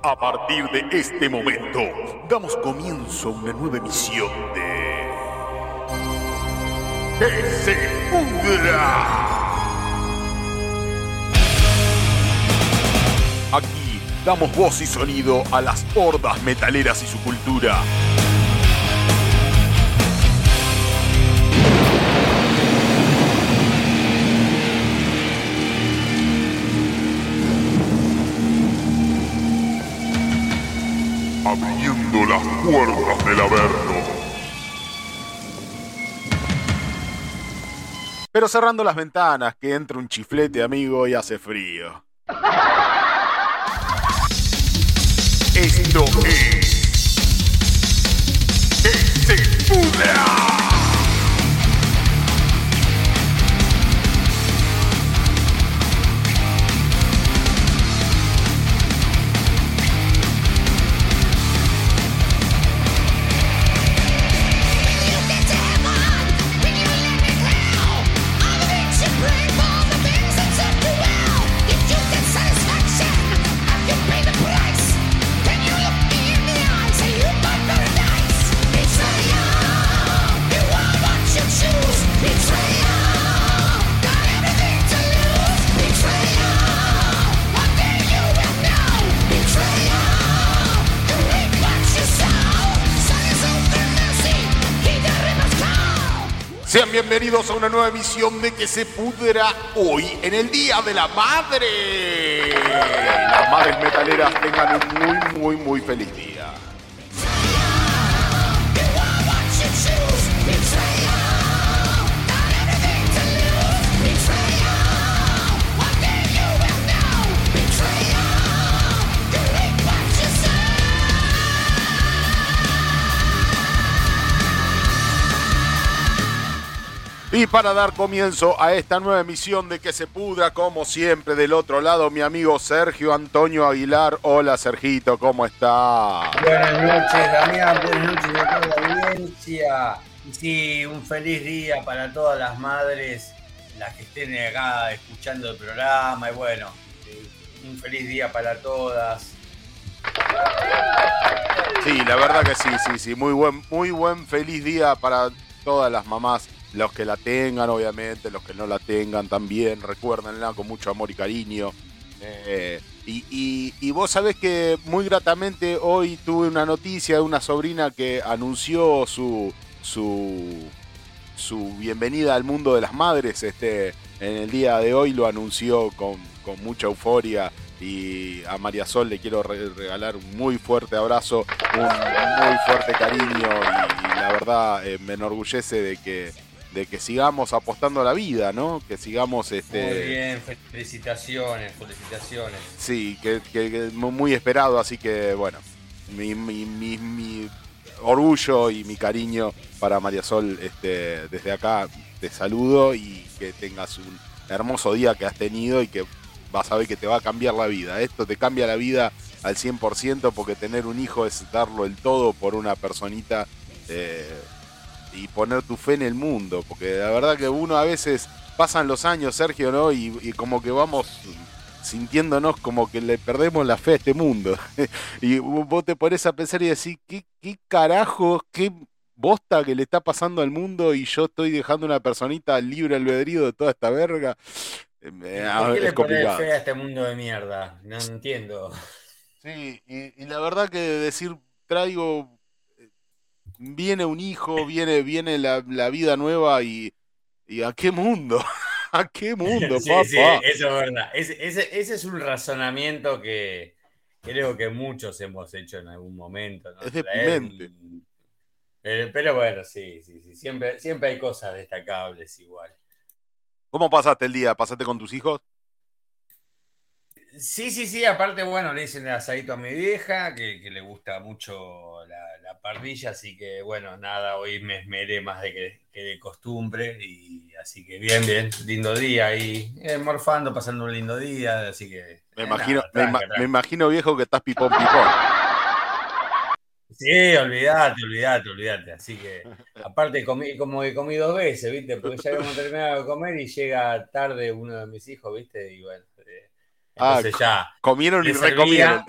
A partir de este momento, damos comienzo a una nueva emisión de. ¡Que se pudra! Aquí damos voz y sonido a las hordas metaleras y su cultura. Abriendo las puertas del Averno. Pero cerrando las ventanas, que entra un chiflete, amigo, y hace frío. Esto es. Bienvenidos a una nueva emisión de Que se pudra hoy en el Día de la Madre. Las madres metaleras tengan un muy, muy, muy feliz día. Y para dar comienzo a esta nueva emisión de Que se pudra, como siempre, del otro lado, mi amigo Sergio Antonio Aguilar. Hola, Sergito, ¿cómo está? Buenas noches, Damián. Buenas noches a toda la audiencia. Y sí, un feliz día para todas las madres, las que estén acá escuchando el programa. Y bueno, un feliz día para todas. Sí, la verdad que sí, sí, sí. Muy buen, muy buen feliz día para todas las mamás los que la tengan, obviamente, los que no la tengan también, recuérdenla con mucho amor y cariño. Eh, y, vos sabés que muy gratamente hoy tuve una noticia de una sobrina que anunció su, su, su bienvenida al mundo de las madres. Este, en el día de hoy lo anunció con, mucha euforia y a María Sol le quiero regalar un muy fuerte abrazo, un muy fuerte cariño y, la verdad eh, me enorgullece de que de que sigamos apostando a la vida, ¿no? Que sigamos este. Muy bien, felicitaciones, felicitaciones. Sí, que, muy esperado, así que bueno, mi, mi, mi, orgullo y mi cariño para María Sol, este, desde acá te saludo y que tengas un hermoso día que has tenido y que vas a ver que te va a cambiar la vida. Esto te cambia la vida al 100% porque tener un hijo es darlo el todo por una personita. Eh, y poner tu fe en el mundo, porque la verdad que uno a veces pasan los años, Sergio, ¿no? Y, como que vamos sintiéndonos como que le perdemos la fe a este mundo. y vos te pones a pensar y decir, ¿qué, qué carajo, qué bosta que le está pasando al mundo y yo estoy dejando una personita libre albedrío de toda esta verga? Eh, ¿Por qué le pones fe a este mundo de mierda? No entiendo. Sí, y la verdad que decir traigo viene un hijo, viene, viene la, vida nueva y, y, ¿a qué mundo? ¿A qué mundo, sí, Sí, eso es verdad. Ese, es un razonamiento que creo que muchos hemos hecho en algún momento. Es deprimente. Pero, pero, bueno, sí, sí, sí. Siempre, siempre hay cosas destacables igual. ¿Cómo pasaste el día? ¿Pasaste con tus hijos? Sí, sí, sí, aparte, bueno, le dicen el asadito a mi vieja, que, le gusta mucho la, parrilla, así que bueno, nada, hoy me esmeré más de que, de costumbre, y así que bien, bien, lindo día ahí, eh, morfando, pasando un lindo día, así que... Me, imagino, me, imagino, viejo, que estás pipón, pipón. Sí, olvídate, olvídate, olvídate. Así que, aparte, comí, como que comí dos veces, ¿viste? Porque ya habíamos terminado de comer y llega tarde uno de mis hijos, ¿viste? Y bueno, Ah, Entonces ya. Comieron y recomieron.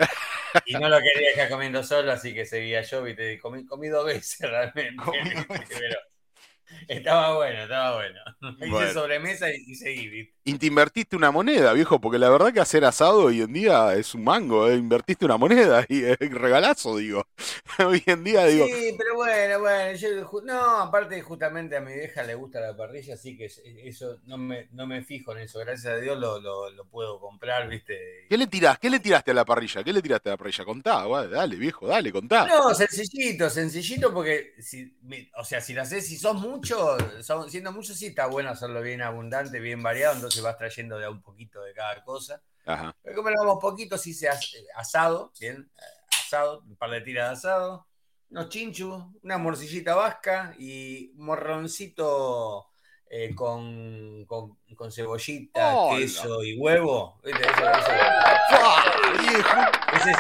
Y no lo quería dejar comiendo solo, así que seguía yo, y te comí, comí dos veces realmente. Estaba bueno, estaba bueno. Hice sobremesa y, seguí, Y te invertiste una moneda, viejo, porque la verdad que hacer asado hoy en día es un mango, ¿eh? invertiste una moneda y es regalazo, digo. hoy en día digo. Sí, pero bueno, bueno, yo, no, aparte justamente a mi vieja le gusta la parrilla, así que eso no me, no me fijo en eso, gracias a Dios lo, lo, puedo comprar, ¿viste? ¿Qué le tirás? ¿Qué le tiraste a la parrilla? ¿Qué le tiraste a la parrilla? Contá, dale, viejo, dale, contá. No, sencillito, sencillito, porque si, o sea, si lo haces, si sos mucho, siendo mucho, sí está bueno hacerlo bien abundante, bien variado, entonces vas trayendo de a un poquito de cada cosa. Ajá. Pero como lo vamos poquito, sí se asado, bien, asado, un par de tiras de asado, unos chinchus, una morcillita vasca y morroncito eh, con, con, cebollita, queso y huevo. ¿viste?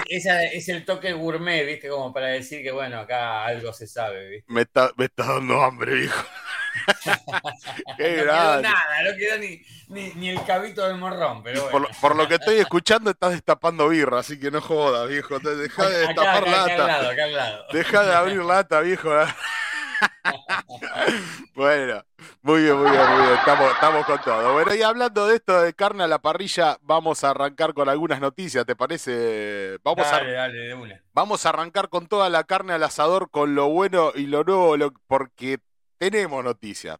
ese, es, el toque gourmet, ¿viste? Como para decir que, bueno, acá algo se sabe, ¿viste? Me está, me está dando hambre, viejo. Qué no quedó nada, no quedó ni, ni, el cabito del morrón, pero bueno. por, lo que estoy escuchando, estás destapando birra, así que no jodas, viejo. Deja de destapar lata. Deja de abrir lata, viejo. bueno, muy bien, muy bien, muy bien. Estamos, estamos con todo. Bueno, y hablando de esto de carne a la parrilla, vamos a arrancar con algunas noticias, ¿te parece? Vamos dale, a, dale, de una. Vamos a arrancar con toda la carne al asador, con lo bueno y lo nuevo, porque tenemos noticias.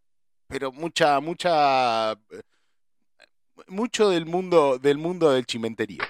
Pero mucha, mucha. Mucho del mundo del mundo del chimenterío.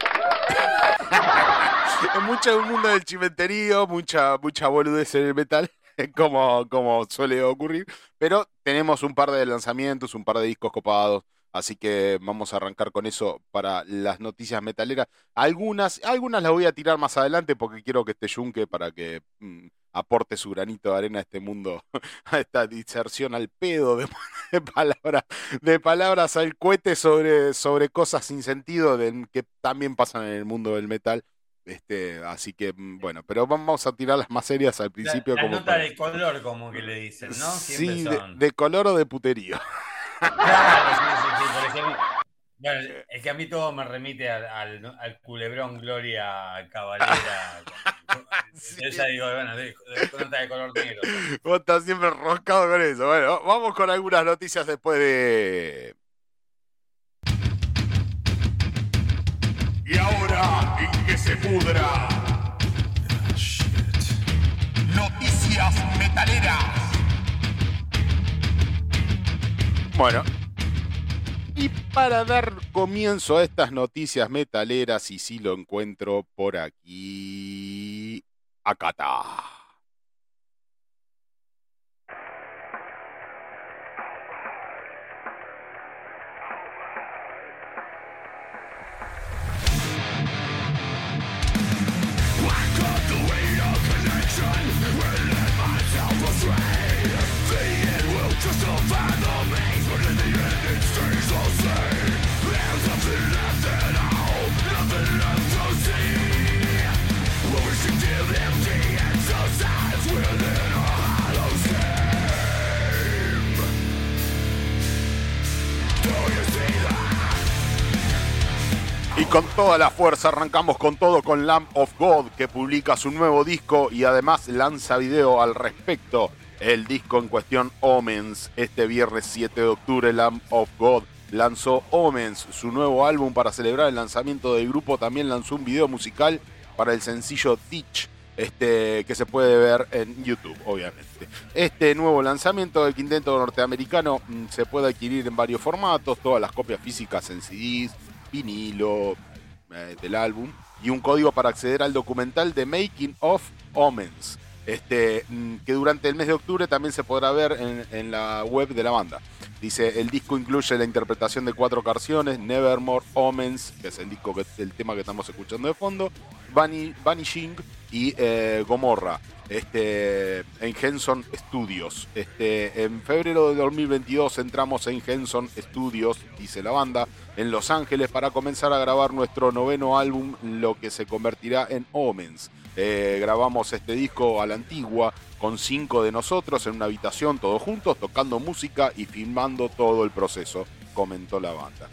mucho del mundo del chimenterío, mucha, mucha boludez en el metal. como, como suele ocurrir. Pero tenemos un par de lanzamientos, un par de discos copados. Así que vamos a arrancar con eso para las noticias metaleras. Algunas, algunas las voy a tirar más adelante porque quiero que esté Junque para que mm, aporte su granito de arena a este mundo, a esta diserción al pedo de, palabras, de palabras al cohete sobre, sobre cosas sin sentido que también pasan en el mundo del metal. Este, así que, mm, bueno, pero vamos a tirar las más serias al principio. La, nota de color, como que le dicen, ¿no? sí, de, color o de puterío. Claro, sí, sí, Bueno, es que a mí todo me remite al, al, culebrón Gloria Cabalera. Yo ya digo, bueno, de, nota de color negro. Vos estás siempre roscado con eso. Bueno, vamos con algunas noticias después de Y ahora, en que se pudra. Noticias metaleras. Bueno. Y para dar comienzo a estas noticias metaleras, y si lo encuentro por aquí, acá Y con toda la fuerza arrancamos con todo con Lamb of God, que publica su nuevo disco y además lanza video al respecto. El disco en cuestión Omens, este viernes 7 de octubre, Lamb of God lanzó Omens, su nuevo álbum para celebrar el lanzamiento del grupo. También lanzó un video musical para el sencillo Ditch, este, que se puede ver en YouTube, obviamente. Este nuevo lanzamiento del quinteto norteamericano mm, se puede adquirir en varios formatos, todas las copias físicas en CDs, vinilo eh, del álbum y un código para acceder al documental de Making of Omens, este, mm, que durante el mes de octubre también se podrá ver en, la web de la banda. Dice, el disco incluye la interpretación de cuatro canciones, Nevermore, Omens, que es el, disco que, el tema que estamos escuchando de fondo, Vanishing y eh, Gomorra este, en Henson Studios. Este, en febrero de 2022 entramos en Henson Studios, dice la banda, en Los Ángeles para comenzar a grabar nuestro noveno álbum, lo que se convertirá en Omens. Eh, grabamos este disco a la antigua con cinco de nosotros en una habitación todos juntos, tocando música y filmando todo el proceso, comentó la banda.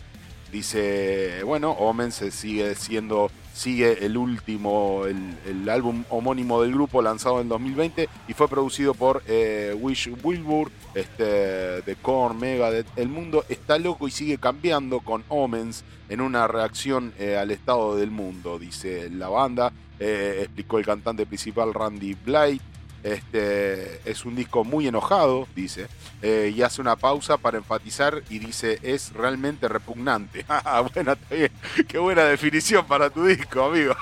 Dice, bueno, Omen se sigue siendo, sigue el último, el, álbum homónimo del grupo lanzado en 2020 y fue producido por eh, Wish Wilbur, este, de Korn, Megadeth. El mundo está loco y sigue cambiando con Omens en una reacción eh, al estado del mundo, dice la banda. Eh, explicó el cantante principal Randy Blythe. Este, es un disco muy enojado, dice, eh, y hace una pausa para enfatizar y dice, es realmente repugnante. Ah, bueno, está bien. Qué buena definición para tu disco, amigo.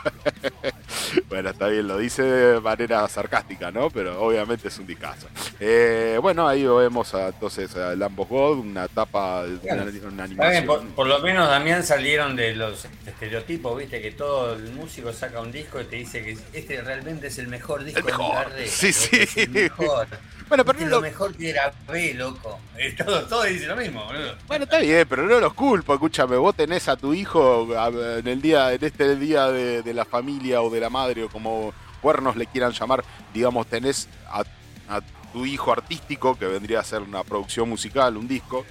bueno, está bien, lo dice de manera sarcástica, ¿no? Pero obviamente es un discazo. Eh, bueno, ahí vemos a, entonces a Lambos God, una tapa, una, una animación. por, por lo menos Damián salieron de los estereotipos, viste, que todo el músico saca un disco y te dice que este realmente es el mejor disco El de mi mejor. Sí, es sí. mejor. Bueno, pero no lo lo- mejor que era B, loco. Eh, Todo, todo dice lo mismo, boludo. Bueno, está bien, pero no los culpo. Escúchame, vos tenés a tu hijo en el día, en este día de, de la familia o de la madre o como cuernos le quieran llamar, digamos, tenés a, a tu hijo artístico que vendría a ser una producción musical, un disco.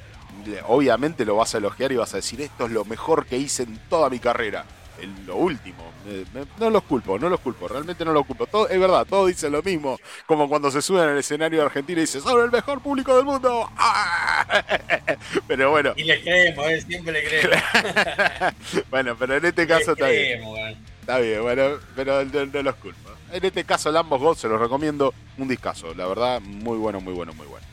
Obviamente lo vas a elogiar y vas a decir esto es lo mejor que hice en toda mi carrera. El- lo último. Eh, me- no los culpo, no los culpo, realmente no los culpo. Todo, es verdad, todos dicen lo mismo. Como cuando se suben al escenario de Argentina y dicen, ¡Son el mejor público del mundo! ¡Ah! Pero bueno, Y le creemos, eh, siempre le creemos. bueno, pero en este caso está bien. Está bien, bueno, pero no, no los culpo. En este caso, Lambos God se los recomiendo. Un discazo, la verdad, muy bueno, muy bueno, muy bueno.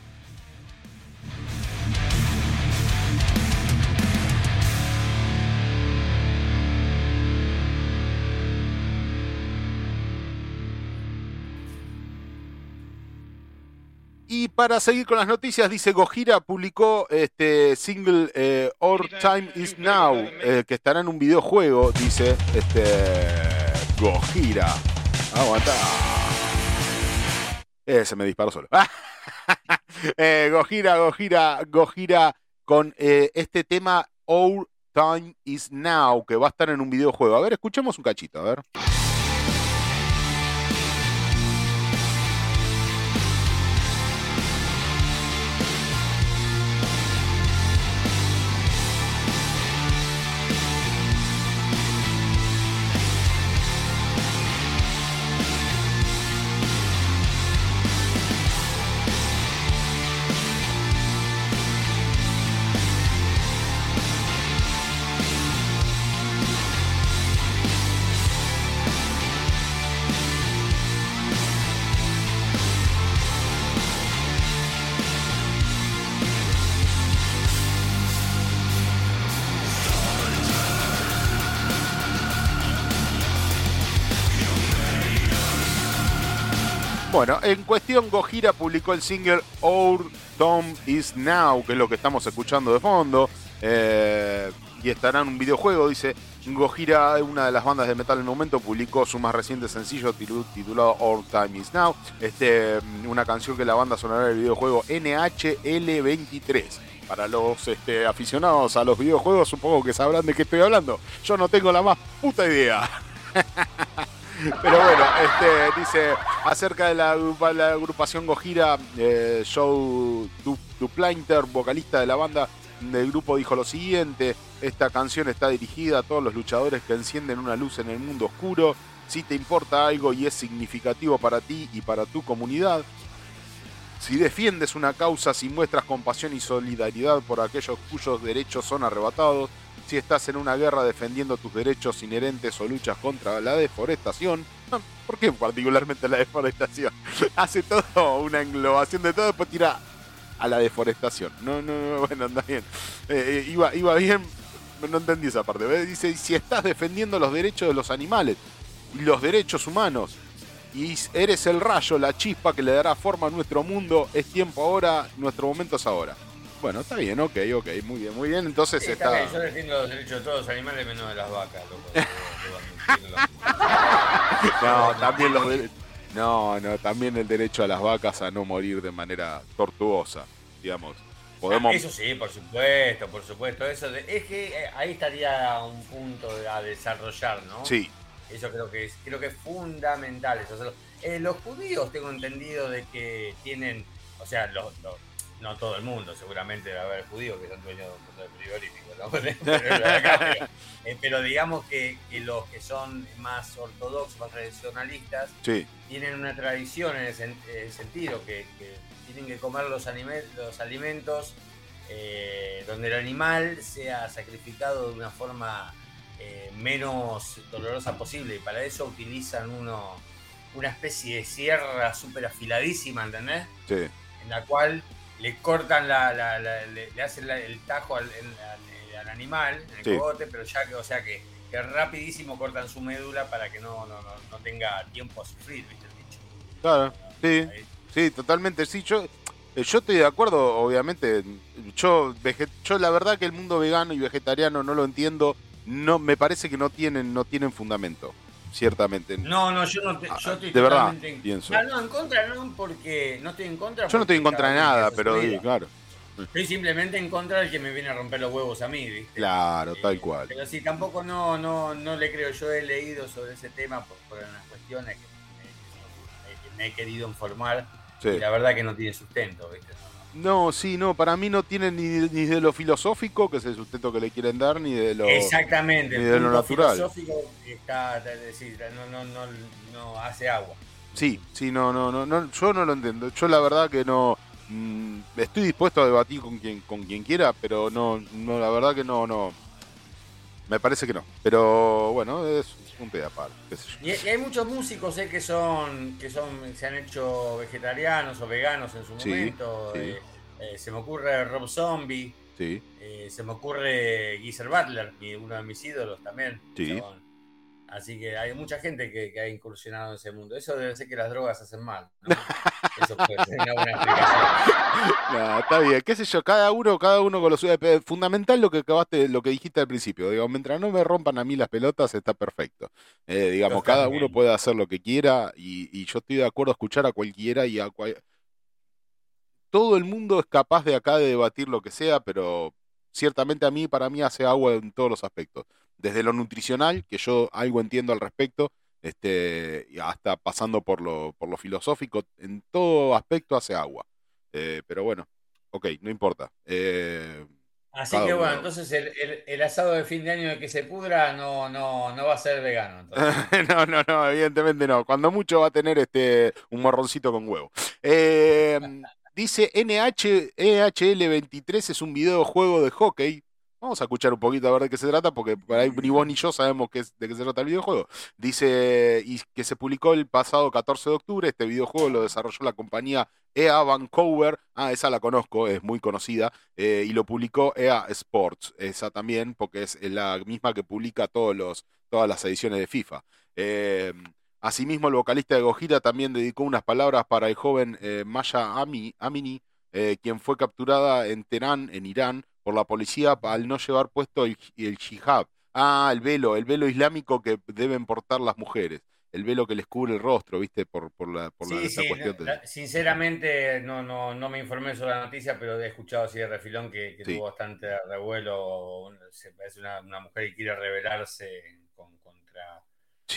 Y para seguir con las noticias, dice Gojira publicó este single eh, Our Time Is Now, eh, que estará en un videojuego, dice este Gojira. Aguanta. Eh, se me disparó solo. eh, Gojira, Gojira, Gojira con eh, este tema Our Time Is Now, que va a estar en un videojuego. A ver, escuchemos un cachito, a ver. Bueno, en cuestión, Gojira publicó el single Our Tom Is Now, que es lo que estamos escuchando de fondo. eh, y estará en un videojuego, dice. Gojira, una de las bandas de metal del momento, publicó su más reciente sencillo titulado Our Time Is Now. Este, una canción que la banda sonará del videojuego NHL23. Para los este, aficionados a los videojuegos, supongo que sabrán de qué estoy hablando. Yo no tengo la más puta idea. Pero bueno, este, dice acerca de la, la agrupación Gojira, eh, Joe Du- vocalista de la banda del grupo, dijo lo siguiente: Esta canción está dirigida a todos los luchadores que encienden una luz en el mundo oscuro. Si te importa algo y es significativo para ti y para tu comunidad, si defiendes una causa, si muestras compasión y solidaridad por aquellos cuyos derechos son arrebatados, si estás en una guerra defendiendo tus derechos inherentes o luchas contra la deforestación, ¿por qué particularmente la deforestación? Hace todo una englobación de todo, después tira a la deforestación. No, no, no, bueno, anda bien. Eh, eh, iba, iba bien, no entendí esa parte. ¿ves? Dice, si estás defendiendo los derechos de los animales y los derechos humanos, y eres el rayo, la chispa que le dará forma a nuestro mundo, es tiempo ahora, nuestro momento es ahora. Bueno, está bien, ok, ok, muy bien, muy bien. Entonces Sí, está. está yo defiendo los derechos de todos los animales menos de las vacas, loco. No, también los No, no, también el derecho a las vacas a no morir de manera tortuosa, digamos. Podemos. Eso sí, por supuesto, por supuesto. Eso de- es que eh, ahí estaría un punto a desarrollar, ¿no? Sí, Eso creo que es, creo que es fundamental. Eso. Eh, los judíos tengo entendido de que tienen, o sea, los, los- no todo el mundo, seguramente debe haber judíos que son dueños de un montón de frigoríficos, ¿no? pero, eh, pero, digamos que, que, los que son más ortodoxos, más tradicionalistas, sí. tienen una tradición en ese, sentido, que, que, tienen que comer los, anime, los alimentos eh, donde el animal sea sacrificado de una forma eh, menos dolorosa posible, y para eso utilizan uno, una especie de sierra súper afiladísima, ¿entendés? Sí. En la cual le cortan la, la, le, hacen el tajo al, al, animal, en el cogote, pero ya que, o sea que, que, rapidísimo cortan su médula para que no, no, no, tenga tiempo a sufrir, ¿viste el bicho? Claro, sí, sí, totalmente, sí, yo, eh, yo estoy de acuerdo, obviamente, yo, yo la verdad que el mundo vegano y vegetariano no lo entiendo, no, me parece que no tienen, no tienen fundamento ciertamente. No, no, yo no ah, yo estoy de verdad, en, pienso. No, no, en contra no, porque no estoy en contra. Yo no estoy en contra de nada, pero claro. Estoy simplemente en contra del que me viene a romper los huevos a mí, ¿viste? Claro, tal eh, cual. Pero sí, tampoco no, no, no le creo. Yo he leído sobre ese tema por, por unas cuestiones que me, he querido informar. Y la verdad que no tiene sustento, ¿viste? No, sí, no, para mí no tiene ni, ni, de lo filosófico, que es el sustento que le quieren dar, ni de lo, Exactamente, ni de lo natural. filosófico está, decir, no, no, no, no, hace agua. Sí, sí, no, no, no, no, yo no lo entiendo. Yo la verdad que no mmm, estoy dispuesto a debatir con quien, con quien quiera, pero no, no, la verdad que no, no. Me parece que no. Pero bueno, es qué sé yo. Y, hay muchos músicos eh, que son, que son, se han hecho vegetarianos o veganos en su momento. Eh, eh, se me ocurre Rob Zombie. Sí. Eh, se me ocurre Geezer Butler, uno de mis ídolos también. Sí. Así que hay mucha gente que, ha incursionado en ese mundo. Eso debe ser que las drogas hacen mal. ¿no? Eso puede ser una buena explicación. está bien, qué sé yo, cada uno, cada uno con lo suyo. Fundamental lo que acabaste, lo que dijiste al principio. Digo, mientras no me rompan a mí las pelotas, está perfecto. Eh, digamos, cada uno puede hacer lo que quiera y, yo estoy de acuerdo a escuchar a cualquiera y a todo el mundo es capaz de acá de debatir lo que sea, pero ciertamente a mí, para mí hace agua en todos los aspectos desde lo nutricional, que yo algo entiendo al respecto, este, hasta pasando por lo, por lo filosófico, en todo aspecto hace agua. Eh, pero bueno, ok, no importa. Eh, Así que bueno, entonces el, asado de fin de año de que se pudra no, no, no va a ser vegano. no, no, no, evidentemente no. Cuando mucho va a tener este un morroncito con huevo. Eh, dice NH, EHL23 es un videojuego de hockey Vamos a escuchar un poquito a ver de qué se trata, porque ni vos ni yo sabemos de qué se trata el videojuego. Dice y que se publicó el pasado 14 de octubre. Este videojuego lo desarrolló la compañía EA Vancouver. Ah, esa la conozco, es muy conocida. Eh, y lo publicó EA Sports. Esa también, porque es la misma que publica todos los, todas las ediciones de FIFA. Eh, asimismo, el vocalista de Gojira también dedicó unas palabras para el joven eh, Maya Amini, quien fue capturada en Teherán, en Irán por la policía al no llevar puesto el, el hijab. Ah, el velo, el velo islámico que deben portar las mujeres. El velo que les cubre el rostro, ¿viste? Por, por la, por sí, sí, cuestión. sinceramente, no, no, no me informé sobre la noticia, pero he escuchado así de refilón que, tuvo bastante revuelo. Se parece una, una mujer que quiere rebelarse con, contra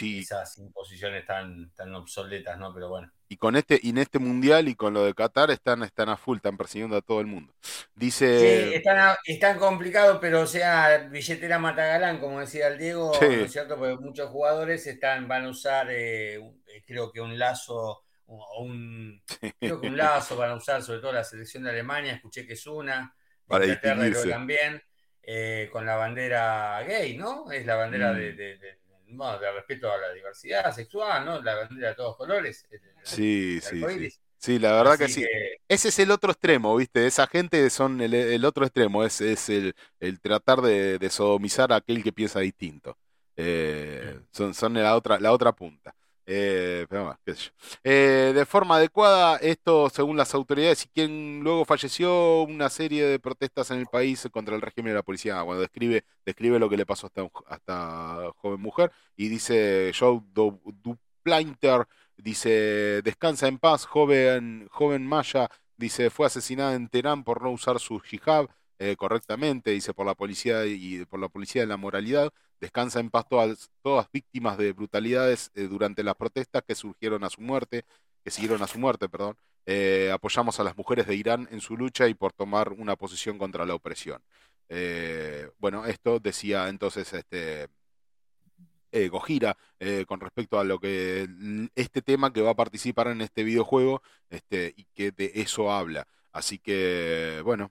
esas imposiciones tan, tan obsoletas, ¿no? Pero bueno. Y con este, y en este mundial y con lo de Qatar están, están a full, están persiguiendo a todo el mundo. Dice. Sí, están, están complicados, pero o sea, billetera matagalán, como decía el Diego, ¿no es cierto? Porque muchos jugadores están, van a usar, eh, creo que un lazo, o un, creo que un lazo van a usar, sobre todo la selección de Alemania, escuché que es una, para Inglaterra también, eh, con la bandera gay, ¿no? Es la bandera de mm bueno, de respeto a la diversidad sexual, ¿no? La bandera de todos colores. sí, sí, sí. la verdad que sí. Ese es el otro extremo, ¿viste? Esa gente son el, otro extremo, es, es el, el, tratar de, de, sodomizar a aquel que piensa distinto. Eh, son, son la otra, la otra punta. Eh, eh, de forma adecuada, esto según las autoridades y quien luego falleció una serie de protestas en el país contra el régimen de la policía. Cuando describe, describe lo que le pasó a esta, joven mujer y dice Joe Duplanter, dice descansa en paz, joven, joven Maya, dice fue asesinada en Teherán por no usar su hijab. Eh, correctamente, dice por la policía y por la policía de la moralidad. Descansa en paz todas, todas víctimas de brutalidades eh, durante las protestas que surgieron a su muerte. que siguieron a su muerte, perdón, eh, apoyamos a las mujeres de Irán en su lucha y por tomar una posición contra la opresión. Eh, bueno, esto decía entonces este eh, Gojira con respecto a lo que este tema que va a participar en este videojuego este, y que de eso habla. Así que, bueno,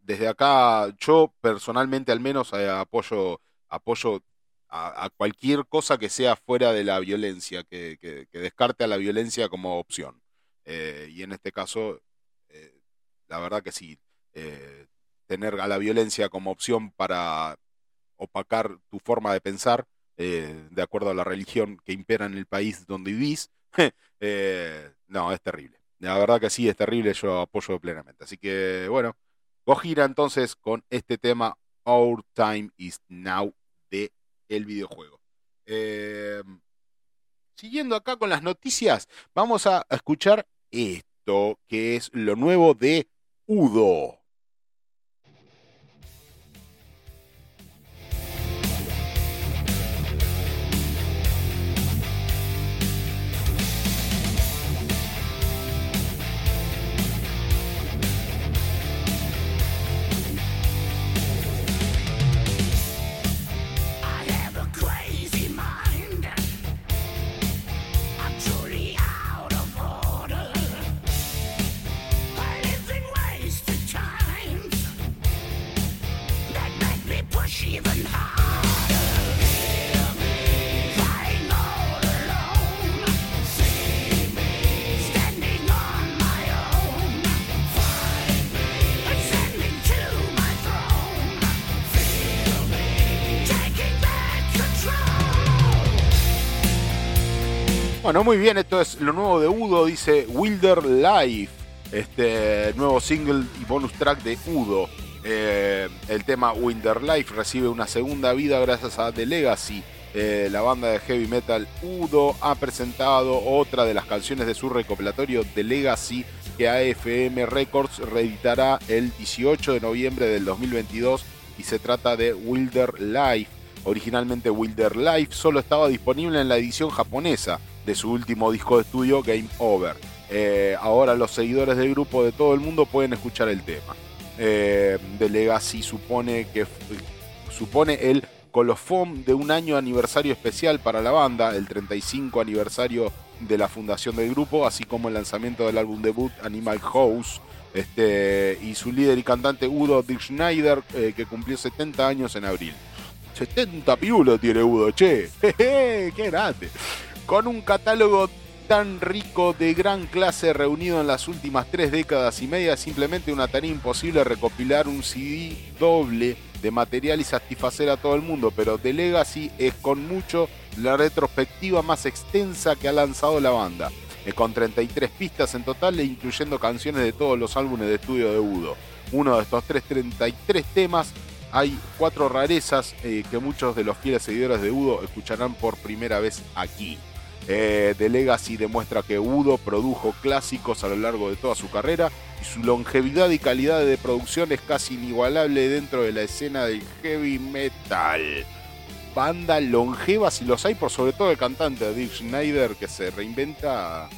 desde acá yo personalmente al menos apoyo, apoyo a, cualquier cosa que sea fuera de la violencia, que, que, descarte a la violencia como opción. y en este caso, la verdad que sí, tener a la violencia como opción para opacar tu forma de pensar, eh, de acuerdo a la religión que impera en el país donde vivís, eh, no, es terrible. La verdad que sí, es terrible, yo apoyo plenamente. Así que, bueno, Gojira entonces con este tema Our Time is Now de el videojuego. Eh, siguiendo acá con las noticias, vamos a escuchar esto, que es lo nuevo de Udo. Bueno, muy bien, esto es lo nuevo de Udo, dice Wilder Life, este nuevo single y bonus track de Udo. Eh, el tema Wilder Life recibe una segunda vida gracias a The Legacy. Eh, la banda de heavy metal Udo ha presentado otra de las canciones de su recopilatorio The Legacy que AFM Records reeditará el 18 de noviembre del 2022 y se trata de Wilder Life. Originalmente Wilder Life solo estaba disponible en la edición japonesa de su último disco de estudio, Game Over. Eh, ahora los seguidores del grupo de todo el mundo pueden escuchar el tema. Eh, The Legacy supone que supone el colofón de un año aniversario especial para la banda, el 35 aniversario de la fundación del grupo, así como el lanzamiento del álbum debut Animal House. Este, y su líder y cantante Udo Dick Schneider, eh, que cumplió 70 años en abril. 70 pirulos tiene Udo, che. ¡Qué grande! Con un catálogo tan rico de gran clase reunido en las últimas tres décadas y media, simplemente una tarea imposible recopilar un CD doble de material y satisfacer a todo el mundo, pero The Legacy es con mucho la retrospectiva más extensa que ha lanzado la banda, con 33 pistas en total e incluyendo canciones de todos los álbumes de estudio de Udo. Uno de estos 33 temas hay cuatro rarezas eh, que muchos de los fieles seguidores de Udo escucharán por primera vez aquí. Eh, The Legacy demuestra que Udo produjo clásicos a lo largo de toda su carrera y su longevidad y calidad de producción es casi inigualable dentro de la escena del heavy metal. Banda longeva si los hay, por sobre todo el cantante Dick Schneider que se reinventa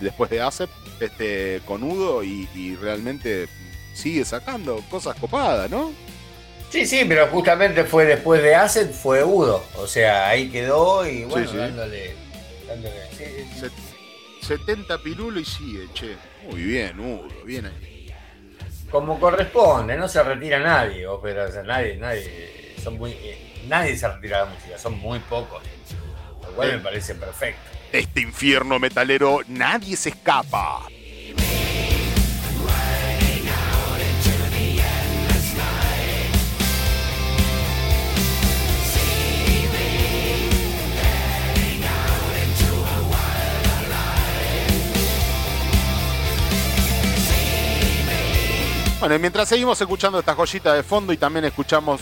después de ASEP este, con Udo y, y realmente sigue sacando cosas copadas, ¿no? Sí, sí, pero justamente fue después de Asset, fue Udo. O sea, ahí quedó y bueno, dándole. dándole 70 pirulos y sigue, che. Muy bien, Udo, bien ahí. Como corresponde, no se retira nadie, pero o sea, nadie, nadie, son muy, eh, nadie se retira de la música, son muy pocos. Lo cual me parece perfecto. Este infierno metalero, nadie se escapa. Bueno, mientras seguimos escuchando esta joyita de fondo y también escuchamos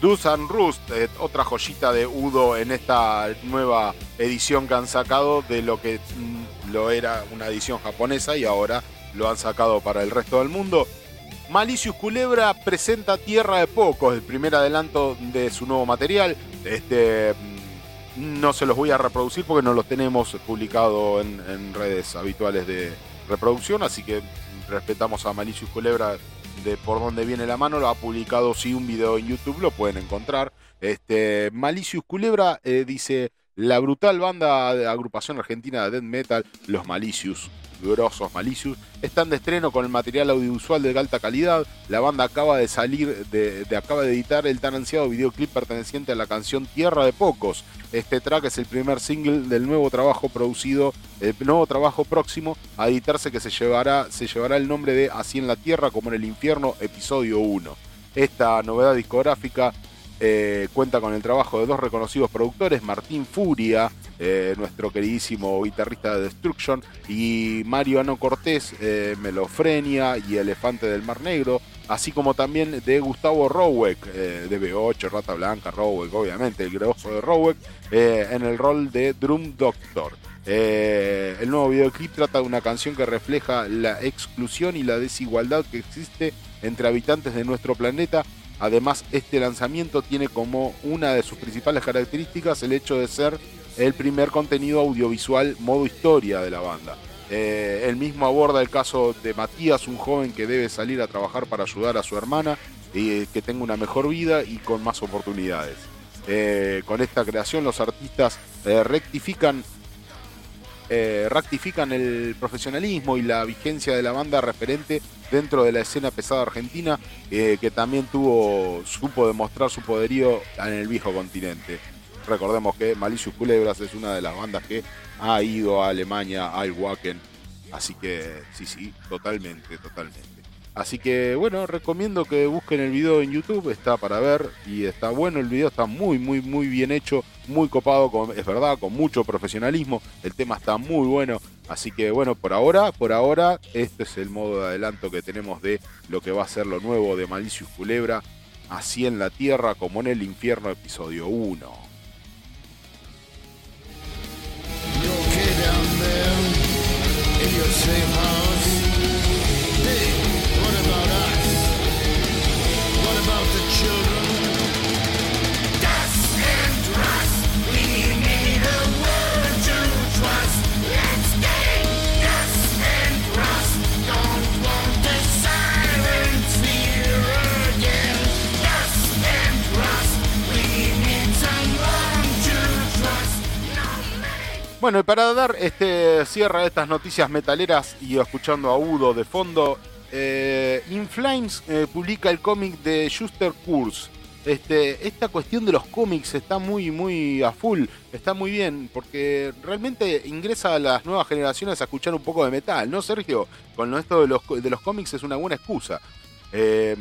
Dus and Rust, eh, otra joyita de Udo en esta nueva edición que han sacado de lo que mm, lo era una edición japonesa y ahora lo han sacado para el resto del mundo. Malicious Culebra presenta Tierra de Pocos, el primer adelanto de su nuevo material. Este, mm, no se los voy a reproducir porque no los tenemos publicado en redes habituales de reproducción, así que respetamos a Malicious Culebra de por dónde viene la mano, lo ha publicado sí un video en YouTube, lo pueden encontrar. Este, Malicious Culebra eh, dice, la brutal banda de agrupación argentina de death metal, Los Malicious, grosos Malicious, están de estreno con el material audiovisual de alta calidad. La banda acaba de salir, de, acaba de editar el tan ansiado videoclip perteneciente a la canción Tierra de Pocos. Este track es el primer single del nuevo trabajo producido, el nuevo trabajo próximo a editarse que se llevará, se llevará el nombre de Así en la Tierra como en el Infierno, episodio 1. Esta novedad discográfica eh, cuenta con el trabajo de dos reconocidos productores, Martín Furia, eh, nuestro queridísimo guitarrista de Destruction, y Mariano Cortés, eh, Melofrenia y Elefante del Mar Negro, así como también de Gustavo Roweck, de B8, Rata Blanca, Roweck, obviamente, el grosso de Roweck, en el rol de Drum Doctor. el nuevo videoclip trata de una canción que refleja la exclusión y la desigualdad que existe entre habitantes de nuestro planeta Además, este lanzamiento tiene como una de sus principales características el hecho de ser el primer contenido audiovisual modo historia de la banda. Eh, él mismo aborda el caso de Matías, un joven que debe salir a trabajar para ayudar a su hermana y que tenga una mejor vida y con más oportunidades. Eh, con esta creación los artistas eh, rectifican eh, rectifican el profesionalismo y la vigencia de la banda referente dentro de la escena pesada argentina, eh, que también tuvo, supo demostrar su poderío en el viejo continente. Recordemos que Malicious Culebras es una de las bandas que ha ido a Alemania, al Wacken. Así que sí, sí, totalmente, totalmente. Así que bueno, recomiendo que busquen el video en YouTube, está para ver y está bueno el video, está muy, muy, muy bien hecho, muy copado, es verdad, con mucho profesionalismo, el tema está muy bueno, así que bueno, por ahora, por ahora, este es el modo de adelanto que tenemos de lo que va a ser lo nuevo de Malicious Culebra, así en la tierra como en el infierno, episodio 1. Bueno, y para dar este cierre a estas noticias metaleras y escuchando a Udo de fondo, eh, Inflames eh, publica el cómic de Schuster Kurz. Este, esta cuestión de los cómics está muy, muy a full, está muy bien, porque realmente ingresa a las nuevas generaciones a escuchar un poco de metal, ¿no, Sergio? Con esto de los, de los cómics es una buena excusa. Eh,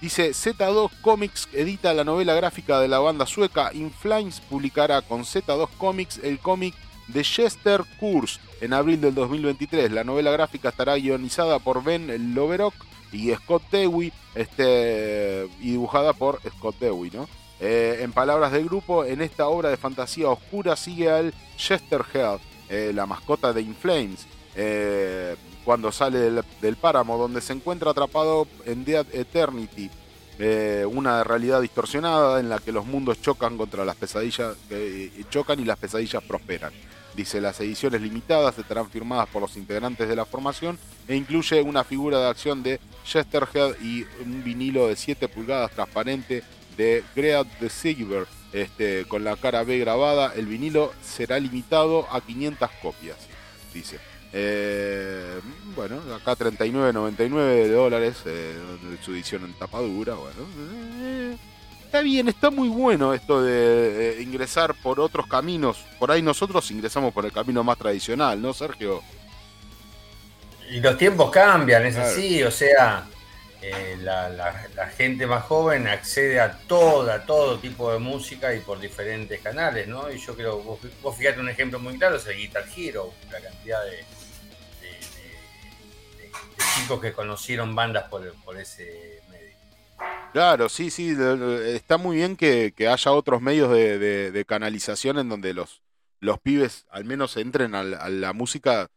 Dice, Z2 Comics edita la novela gráfica de la banda sueca Inflames, publicará con Z2 Comics el cómic de Chester Kurz en abril del 2023. La novela gráfica estará guionizada por Ben Loverock y Scott Dewey este, y dibujada por Scott Dewey. ¿no? Eh, en palabras del grupo, en esta obra de fantasía oscura sigue al Chester Head, eh, la mascota de Inflames. Eh, cuando sale del, páramo, donde se encuentra atrapado en Dead Eternity, eh, una realidad distorsionada en la que los mundos chocan contra las pesadillas, chocan y las pesadillas prosperan. Dice, las ediciones limitadas estarán firmadas por los integrantes de la formación e incluye una figura de acción de Chesterhead y un vinilo de 7 pulgadas transparente de Great the Silver, este, con la cara B grabada. El vinilo será limitado a 500 copias, dice. Eh, bueno, acá 39.99 de dólares eh, su edición en tapadura. Bueno, eh, está bien, está muy bueno esto de ingresar por otros caminos. Por ahí nosotros ingresamos por el camino más tradicional, ¿no, Sergio? Y los tiempos cambian, es así, o sea, la, gente más joven accede a toda, todo tipo de música y por diferentes canales, ¿no? Y yo creo, vos, vos fíjate un ejemplo muy claro, es el Guitar Hero, la cantidad de chicos que conocieron bandas por, ese medio. Claro, sí, sí, está muy bien que, haya otros medios de, canalización en donde los, los pibes al menos entren a la, música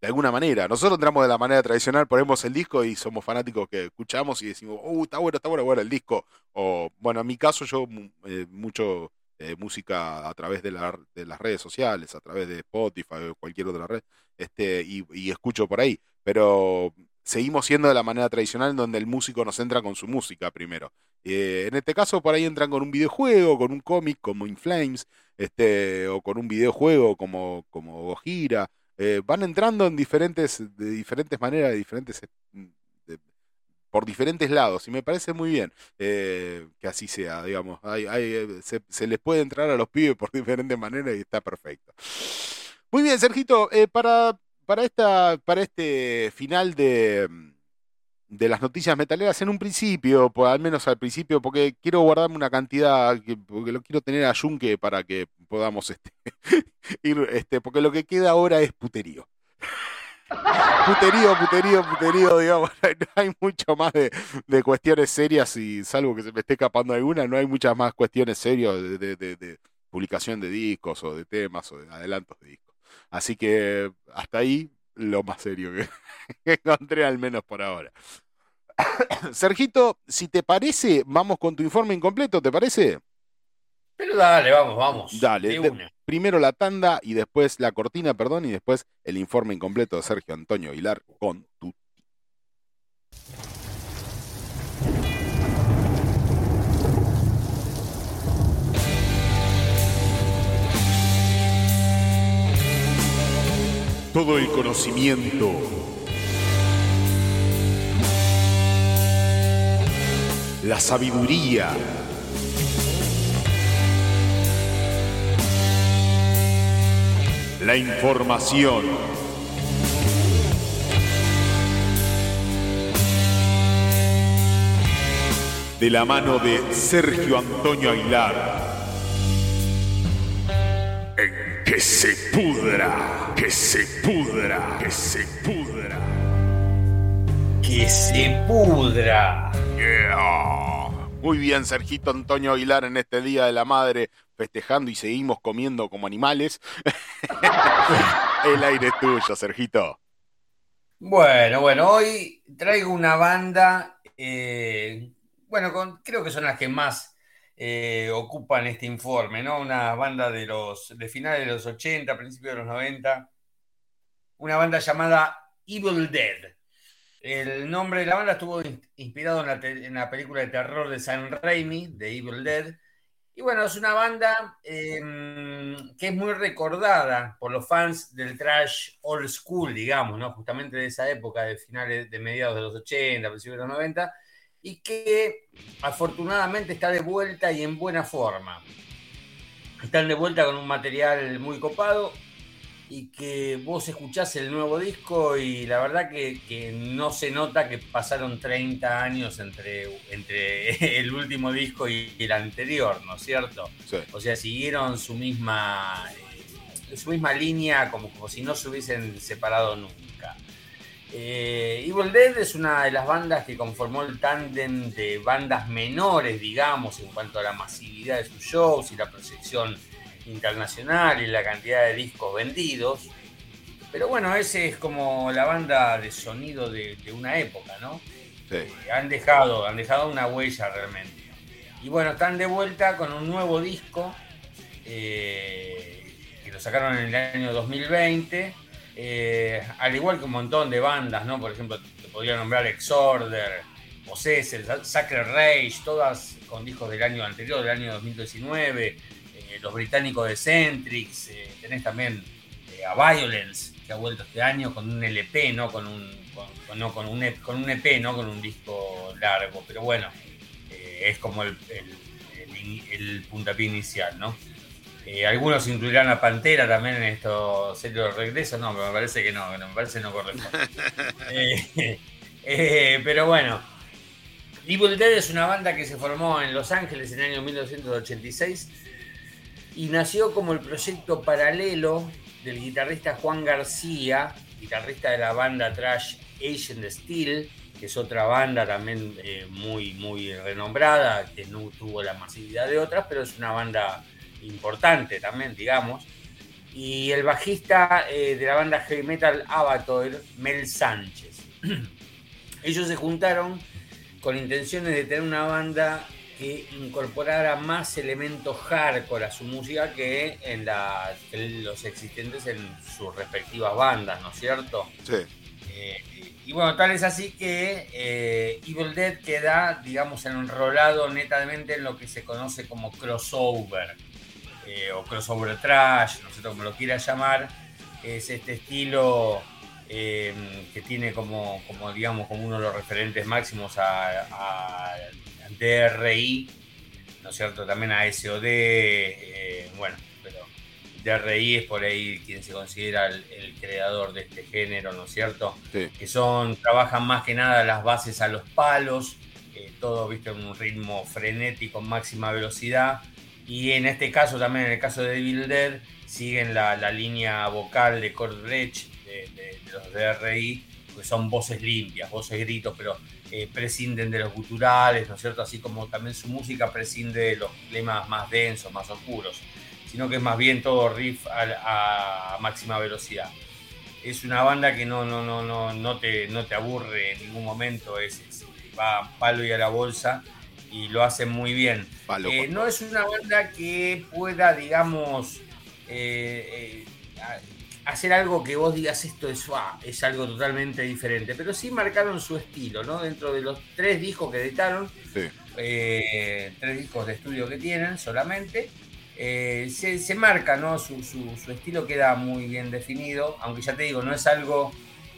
de alguna manera. Nosotros entramos de la manera tradicional, ponemos el disco y somos fanáticos que escuchamos y decimos, uh, está bueno, está bueno, bueno el disco. O, bueno, en mi caso yo eh, mucho eh, música a través de, de, las redes sociales, a través de Spotify o cualquier otra red, este, y, escucho por ahí. Pero seguimos siendo de la manera tradicional en donde el músico nos entra con su música primero. Eh, en este caso, por ahí entran con un videojuego, con un cómic como Inflames, este, o con un videojuego como, como Gojira. Eh, van entrando en diferentes, de diferentes maneras, de diferentes por diferentes lados y me parece muy bien eh, que así sea, digamos. Hay, eh, se, les puede entrar a los pibes por diferentes maneras y está perfecto. Muy bien, Sergito, para, para, esta, para este final de, de las noticias metaleras, en un principio, pues, al menos al principio, porque quiero guardarme una cantidad, porque lo quiero tener a Yunque para que podamos este, ir, este, porque lo que queda ahora es puterío puterío, puterío, puterío, digamos, no hay mucho más de, cuestiones serias y salvo que se me esté escapando alguna, no hay muchas más cuestiones serias de, publicación de discos o de temas o de adelantos de discos. Así que hasta ahí lo más serio que, encontré al menos por ahora. Sergito, si te parece, vamos con tu informe incompleto, ¿te parece? Pero dale, vamos, vamos. Dale, primero la tanda y después la cortina, perdón, y después el informe incompleto de Sergio Antonio Aguilar con tu Todo el conocimiento la sabiduría la información. De la mano de Sergio Antonio Aguilar. Que se pudra, que se pudra, que se pudra. Que se pudra. Muy bien, Sergito Antonio Aguilar en este Día de la Madre festejando y seguimos comiendo como animales. El aire es tuyo, Sergito. Bueno, bueno, hoy traigo una banda, eh, bueno, creo que son las que más eh, ocupan este informe, ¿no? Una banda de los de finales de los 80, principios de los 90, una banda llamada Evil Dead. El nombre de la banda estuvo inspirado en la, película de terror de Sam Raimi, de Evil Dead, y bueno, es una banda em, que es muy recordada por los fans del trash old school, digamos, ¿no? Justamente de esa época, de finales, de mediados de los 80, principios de los 90, y que afortunadamente está de vuelta y en buena forma. Están de vuelta con un material muy copado, y que vos escuchás el nuevo disco y la verdad que, no se nota que pasaron 30 años entre, entre el último disco y el anterior, ¿no es cierto? O sea, siguieron su misma, eh, su misma línea como, como si no se hubiesen separado nunca. Eh, Evil Dead es una de las bandas que conformó el tándem de bandas menores, digamos, en cuanto a la masividad de sus shows y la proyección internacional y la cantidad de discos vendidos. Pero bueno, ese es como la banda de sonido de, una época, ¿no? Sí. Eh, han, dejado, han dejado una huella realmente. Y bueno, están de vuelta con un nuevo disco eh, que lo sacaron en el año 2020. Eh, al igual que un montón de bandas, ¿no? Por ejemplo, te podría nombrar Exorder, Possessor, Sacred Rage, todas con discos del año anterior, del año 2019 los británicos de Centrix, eh, tenés también eh, a Violence, que ha vuelto este año con un LP, no con un, no, con un, con un EP, no con un disco largo, pero bueno, eh, es como el, el, puntapié inicial, ¿no? Algunos incluirán a Pantera también en estos serios regresos, no, me parece que no, me parece que no corresponde. pero bueno, Evil Dead es una banda que se formó en Los Ángeles en el año 1986 y nació como el proyecto paralelo del guitarrista Juan García, guitarrista de la banda trash Asian Steel, que es otra banda también eh, muy, muy renombrada, que no tuvo la masividad de otras, pero es una banda importante también, digamos. Y el bajista eh, de la banda heavy metal Avatar, Mel Sánchez. Ellos se juntaron con intenciones de tener una banda que incorporara más elementos hardcore a su música que en, la, en los existentes en sus respectivas bandas, ¿no es cierto? Sí. Eh, y bueno, tal es así que eh, Evil Dead queda, digamos, enrolado netamente en lo que se conoce como crossover eh, o crossover trash, no sé cómo lo quiera llamar. Es este estilo que tiene como, como, digamos, como uno de los referentes máximos a, a DRI, ¿no es cierto? También a SOD, bueno, DRI es por ahí quien se considera el, creador de este género, ¿no es cierto? Que son, trabajan más que nada las bases a los palos, eh, todo visto en un ritmo frenético, máxima velocidad. Y en este caso, también en el caso de Devil Dead, siguen la, línea vocal de Kurt Brecht, de, los DRI, que son voces limpias, voces gritos, pero eh, prescinden de los guturales, ¿no es cierto? Así como también su música prescinde de los climas más densos, más oscuros sino que es más bien todo riff a, máxima velocidad. Es una banda que no, no, no, no, no, te, no te aburre en ningún momento, es, va palo y a la bolsa y lo hacen muy bien. Eh, no es una banda que pueda, digamos, eh, eh, hacer algo que vos digas esto es, es algo totalmente diferente, pero sí marcaron su estilo, ¿no? Dentro de los tres discos que editaron, tres discos de estudio que tienen solamente, eh, se, marca, ¿no? Su, estilo queda muy bien definido, aunque ya te digo, no es algo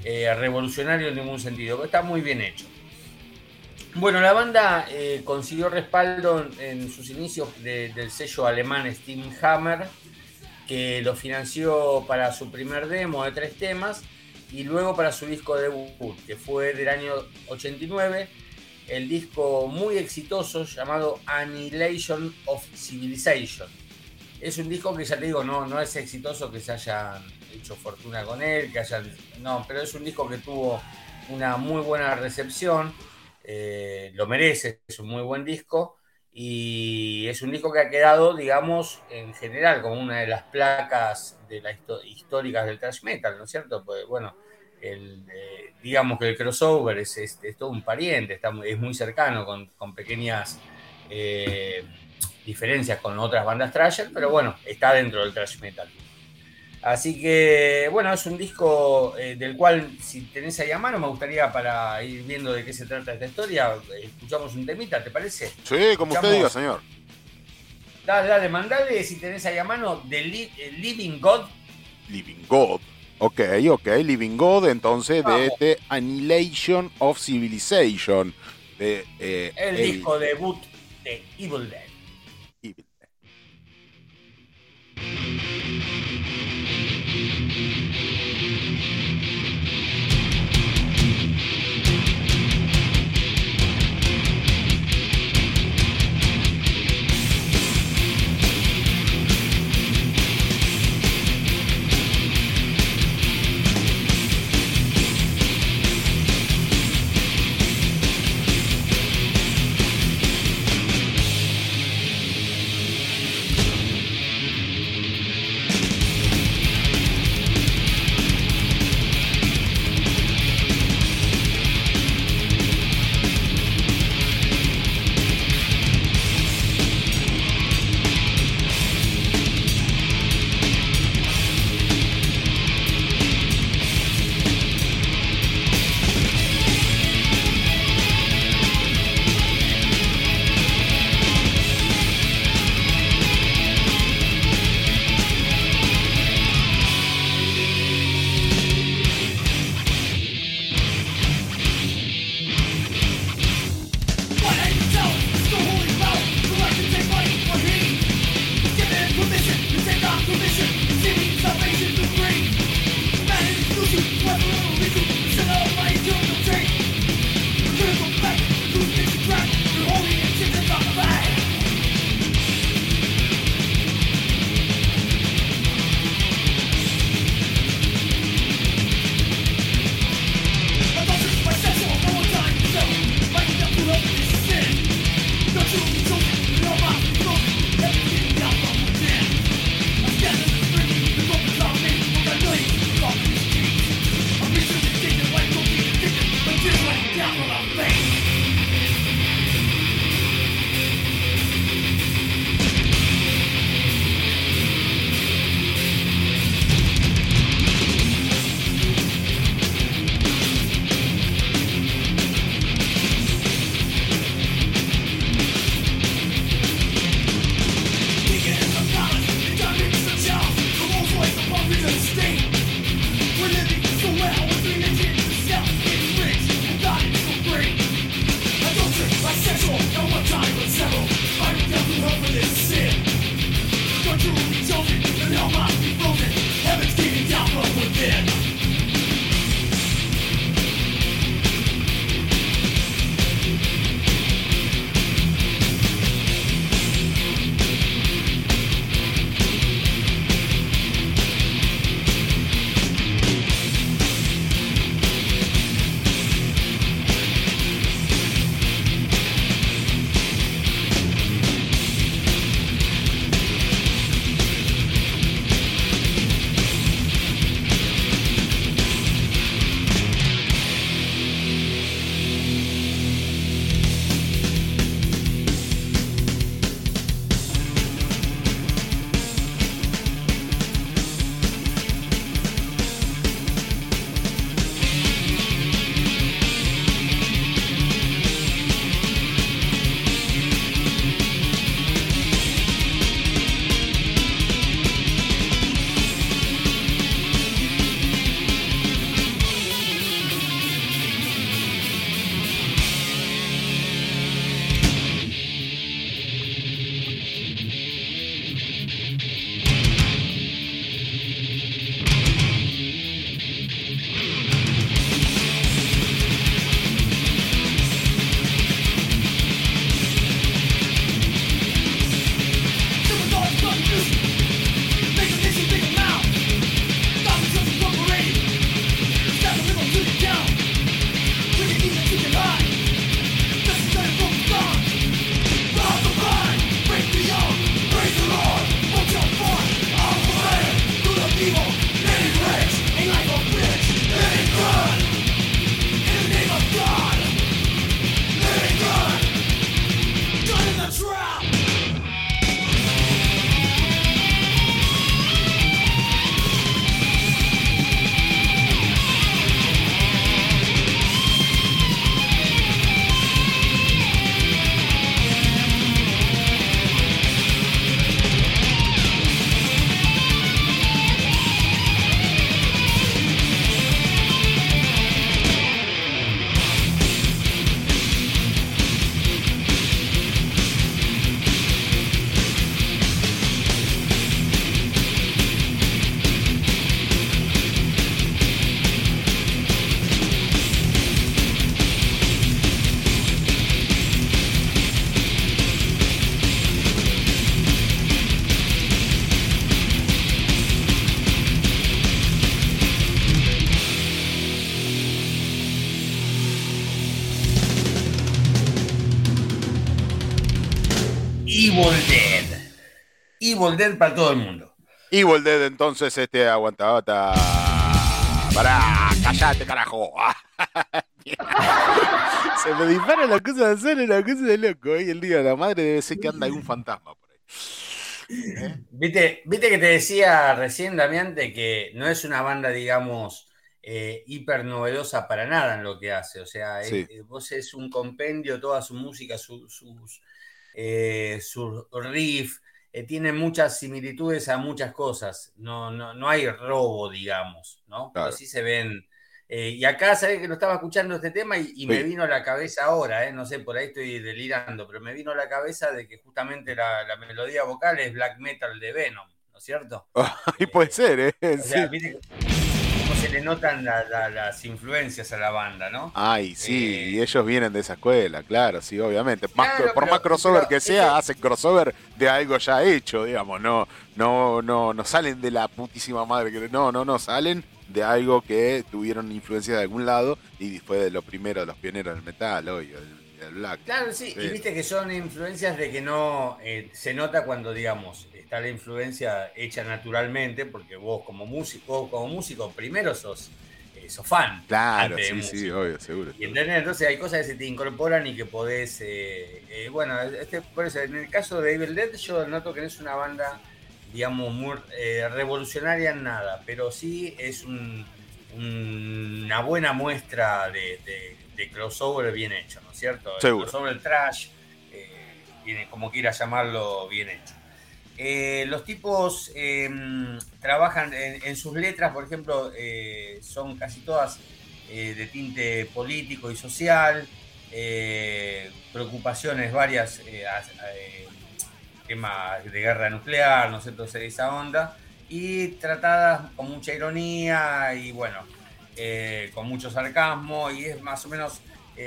eh, revolucionario en ningún sentido, pero está muy bien hecho. Bueno, la banda eh, consiguió respaldo en, sus inicios del sello alemán Steam Hammer, que lo financió para su primer demo de tres temas y luego para su disco debut, que fue del año 89, el disco muy exitoso llamado Annihilation of Civilization es un disco que ya te digo, no, no es exitoso que se hayan hecho fortuna con él, que hayan. No, pero es un disco que tuvo una muy buena recepción. Eh, lo merece, es un muy buen disco. Y es un disco que ha quedado, digamos, en general, como una de las placas de la históricas del thrash metal, ¿no es cierto? Pues bueno, eh, digamos que el crossover es, es, todo un pariente, está, es muy cercano con, con pequeñas. Eh, diferencias con otras bandas thrasher, pero bueno, está dentro del thrash metal. Así que, bueno, es un disco eh, del cual, si tenés ahí a mano, me gustaría para ir viendo de qué se trata esta historia, escuchamos un temita, ¿te parece? Sí, como usted diga, señor. Dale, dale, mandale si tenés ahí a mano de eh, Living God. Living God. Ok, ok, Living God, entonces de este Annihilation of Civilization. De, eh, el, el disco debut de Evil Dead. Evil Dead para todo el mundo. Evil Dead, entonces, este, aguanta, Pará, callate, carajo. Se me dispara la cosa de hacer la cosa de loco. Hoy el día de la madre debe ser que anda algún fantasma por ahí. ¿Eh? ¿Viste, Viste que te decía recién, Damián, de que no es una banda, digamos, eh, hiper novedosa para nada en lo que hace. O sea, vos es un compendio, toda su música, sus, eh, sus riffs, eh, tiene muchas similitudes a muchas cosas. No, no, no hay robo, digamos, ¿no? Así se ven. Eh, y acá, ¿sabes que lo estaba escuchando este tema y, me vino a la cabeza ahora, ¿eh? no sé, por ahí estoy delirando, pero me vino a la cabeza de que justamente la, melodía vocal es black metal de Venom, ¿no es cierto? y puede ser, ¿eh? O sea, se le notan las influencias a la banda, ¿no? Ay, sí, y eh, ellos vienen de esa escuela, claro, sí, obviamente. por más crossover que sea, hacen crossover de algo ya hecho, digamos, no, no, no, no salen de la putísima madre que no, no, no, salen de algo que tuvieron influencia de algún lado y fue de lo primero, de los pioneros del metal, hoy, el, black. Claro, sí, y viste que son influencias de que no eh, se nota cuando, digamos, está la influencia hecha naturalmente, porque vos como músico, como músico primero sos, eh, sos fan. Claro, sí, sí, obvio, seguro. Y entonces hay cosas que se te incorporan y que podés, eh, eh, bueno, este, por eso, en el caso de Evil Dead yo noto que no es una banda, digamos, muy revolucionaria en nada, pero sí es una buena muestra de, crossover bien hecho, ¿no es cierto? Seguro. El crossover trash, como quiera llamarlo, bien hecho. Eh, los tipos em, trabajan en, sus letras, por ejemplo, eh, son casi todas eh, de tinte político y social, preocupaciones varias, temas de guerra nuclear, no sé, entonces esa onda, y tratadas con mucha ironía y bueno, con mucho sarcasmo, y es más o menos,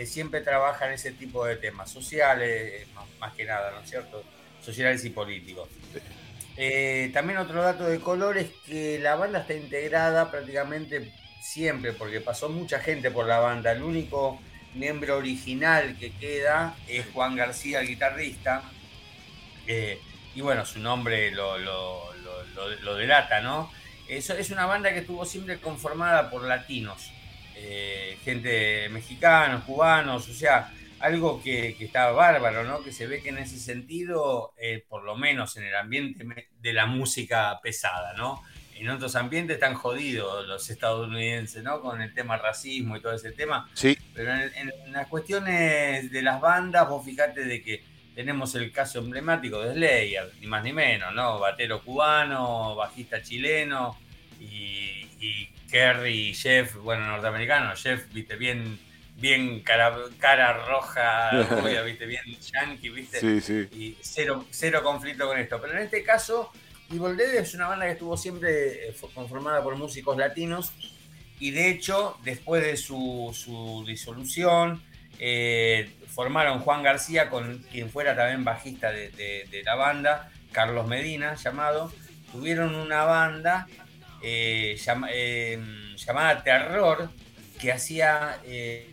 siempre trabajan ese tipo de temas sociales, más que nada, ¿no es cierto? Sociales y políticos. Eh, también otro dato de color es que la banda está integrada prácticamente siempre, porque pasó mucha gente por la banda. El único miembro original que queda es Juan García, el guitarrista. Eh, y bueno, su nombre lo, lo, delata, ¿no? Eso es una banda que estuvo siempre conformada por latinos, eh, gente mexicanos, cubanos, o sea, algo que, que, está bárbaro, ¿no? Que se ve que en ese sentido, eh, por lo menos en el ambiente de la música pesada, ¿no? En otros ambientes están jodidos los estadounidenses, ¿no? Con el tema racismo y todo ese tema. Sí. Pero en, las cuestiones de las bandas, vos fijate de que tenemos el caso emblemático de Slayer, ni más ni menos, ¿no? Batero cubano, bajista chileno y, y Kerry, Jeff, bueno, norteamericano, Jeff, viste, bien bien cara, cara roja, ¿viste? bien yankee, ¿viste? Sí, sí. Y cero, cero conflicto con esto. Pero en este caso, Evil Dead es una banda que estuvo siempre eh, conformada por músicos latinos y de hecho, después de su, disolución, eh, formaron Juan García, con quien fuera también bajista de, la banda, Carlos Medina, llamado. Tuvieron una banda eh, llamada Terror, que hacía eh,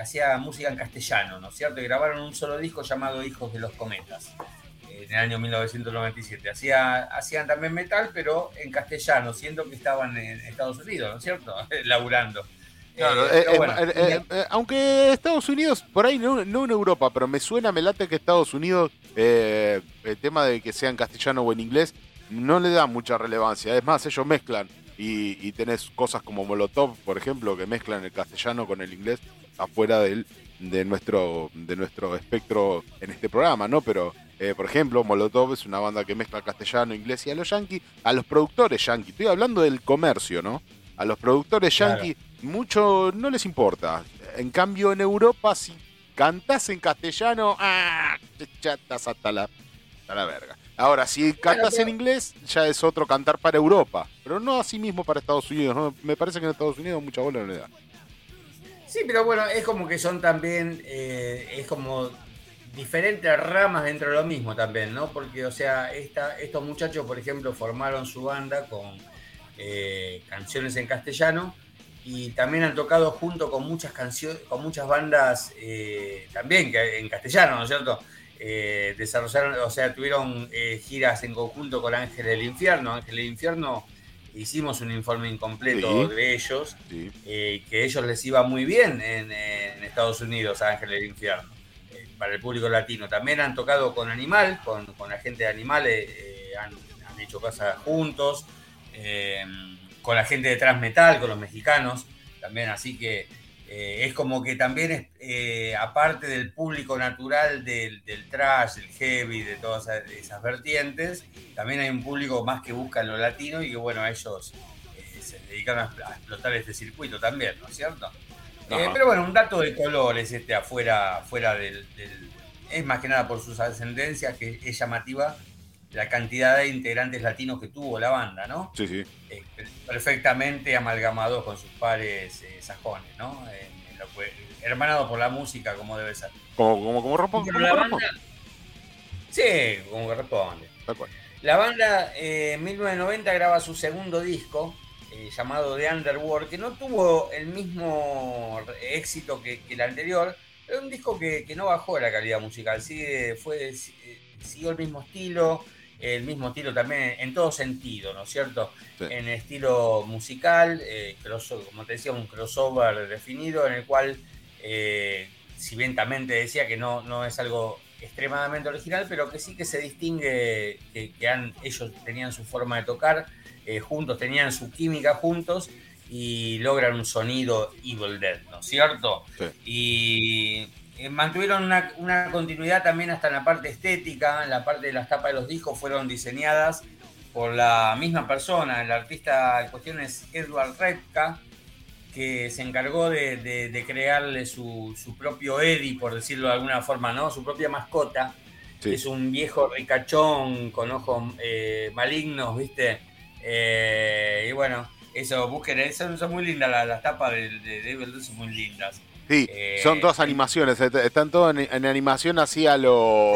hacía música en castellano, ¿no es cierto? Y grabaron un solo disco llamado Hijos de los Cometas en el año 1997. Hacía, hacían también metal, pero en castellano, siendo que estaban en Estados Unidos, ¿no es cierto? Laburando. Claro, eh, eh, aunque Estados Unidos, por ahí no, no, en Europa, pero me suena, me late que Estados Unidos, el tema de que sea en castellano o en inglés, no le da mucha relevancia. Es más, ellos mezclan y, tenés cosas como Molotov, por ejemplo, que mezclan el castellano con el inglés afuera del, de, nuestro, de nuestro espectro en este programa, ¿no? Pero, eh, por ejemplo, Molotov es una banda que mezcla castellano, inglés y a los yankees, a los productores yankees, estoy hablando del comercio, ¿no? A los productores yankees mucho no les importa. En cambio, en Europa, si cantás en castellano, ¡ah! ya estás hasta la, hasta la verga. Ahora, si cantas en inglés, ya es otro cantar para Europa, pero no así mismo para Estados Unidos. Me parece que en Estados Unidos mucha bola no le da. Sí, pero bueno, es como que son también, eh, es como diferentes ramas dentro de lo mismo también, ¿no? Porque, o sea, esta, estos muchachos, por ejemplo, formaron su banda con eh, canciones en castellano y también han tocado junto con muchas canciones, con muchas bandas eh, también en castellano, ¿no es cierto? Eh, desarrollaron, o sea, tuvieron eh, giras en conjunto con Ángel del Infierno. Ángel del Infierno hicimos un informe incompleto Sí. de ellos, Sí. eh, que ellos les iba muy bien en, en Estados Unidos, a Ángel del Infierno, eh, para el público latino. También han tocado con Animal, con, con la gente de Animales, han, han hecho cosas juntos, con la gente de Transmetal, con los mexicanos, también, así que eh, es como que también, es, eh, aparte del público natural del, del trash, del heavy, de todas esas- vertientes, también hay un público más que busca lo latino y que, bueno, ellos eh, se dedican a, a explotar este circuito también, ¿no es cierto? Eh, pero bueno, un dato de colores este afuera, fuera del, del- Es más que nada por sus ascendencias, que es llamativa la cantidad de integrantes latinos que tuvo la banda, ¿no? Sí, sí. Eh, perfectamente amalgamados con sus pares eh, sajones, ¿no? En- en lo que- hermanados por la música como debe ser. Como, como, como ropa. Pero como la banda- Sí, como corresponde. La banda eh, en 1990 graba su segundo disco eh, llamado The Underworld, que no tuvo el mismo éxito que, que el anterior, pero es un disco que, que no bajó la calidad musical, sigue, fue, eh, siguió el mismo estilo, el mismo estilo también en todo sentido, ¿no es cierto? Sí. En estilo musical, eh, cross- como te decía, un crossover definido en el cual, eh, si bien también te decía que no, no es algo extremadamente original, pero que sí que se distingue, que, que han, ellos tenían su forma de tocar eh, juntos, tenían su química juntos y logran un sonido Evil Dead, ¿no es cierto? Sí. Y mantuvieron una, una continuidad también hasta en la parte estética, en la parte de las tapas de los discos fueron diseñadas por la misma persona, el artista en cuestión es Edward Repka, que se encargó de, de- de crearle su, su propio Eddie, por decirlo de alguna forma, ¿no? Su propia mascota. Sí. Es un viejo ricachón con ojos eh, malignos, ¿viste? Eh, y bueno, eso, busquen, eh, son, son muy lindas las, las tapas de, de Devil Dead, son muy lindas. Sí, Eh, son todas animaciones, est- están todas en, en animación así a lo...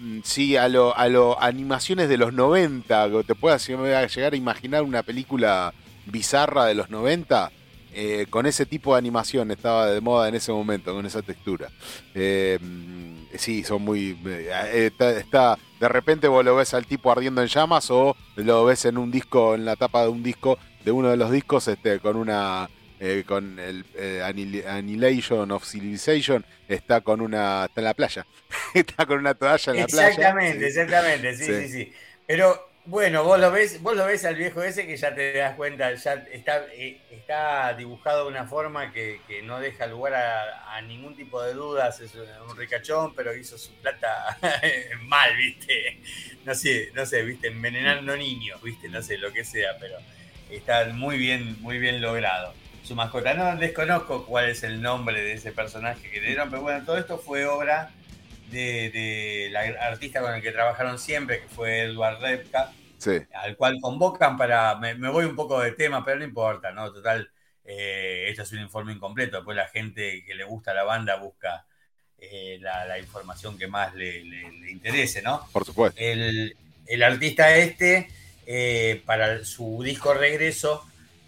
mm, Sí, a lo, a lo animaciones de los 90, que te puedas llegar a imaginar una película bizarra de los 90, eh, con ese tipo de animación estaba de moda en ese momento, con esa textura. Eh, mm, sí, son muy... eh, está, está- de repente vos lo ves al tipo ardiendo en llamas o lo ves en un disco, en la tapa de un disco, de uno de los discos, este, con una eh, con el eh, Annihil- Annihilation of Civilization, está con una. está en la playa. está con una toalla en la playa. Exactamente, exactamente, sí, Sí. sí, sí, Pero bueno, vos lo ves, vos lo ves al viejo ese que ya te das cuenta, ya está, eh, está dibujado de una forma que, que no deja lugar a, a ningún tipo de dudas. Es un ricachón, pero hizo su plata mal, viste. No sé, no sé, viste, envenenando niños, viste, no sé lo que sea, pero está muy bien, muy bien logrado. Su mascota, no desconozco cuál es el nombre de ese personaje que le dieron, pero bueno, todo esto fue obra de, de la artista con el que trabajaron siempre, que fue Edward Repka, Sí, al cual convocan para. Me, me voy un poco de tema, pero no importa, ¿no? Total, eh, esto es un informe incompleto. Después la gente que le gusta la banda busca eh, la, la información que más le, le- le interese, ¿no? por supuesto. El, el artista este, eh, para su disco Regreso,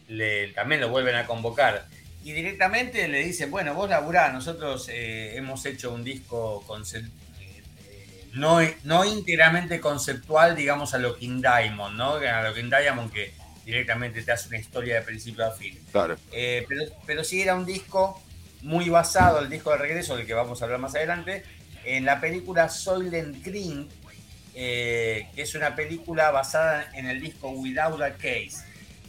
le- también lo vuelven a convocar. Y directamente le dicen, bueno, vos laburá, nosotros eh, hemos hecho un disco eh, no, no íntegramente conceptual, digamos, a lo King Diamond, ¿no? A lo King Diamond que directamente te hace una historia de principio a fin. Claro. Eh, pero, pero sí era un disco muy basado, el disco de regreso, del que vamos a hablar más adelante, en la película Soylent Green, eh, que es una película basada en el disco Without a Case.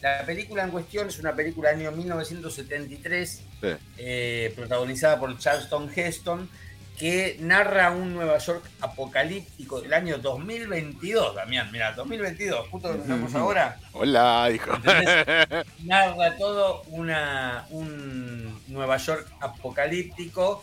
La película en cuestión es una película del año 1973, Sí. eh, protagonizada por Charleston Heston, que narra un Nueva York apocalíptico del año 2022, Damián. Mira, 2022, justo que estamos ahora Hola, hijo. narra todo una, un Nueva York apocalíptico.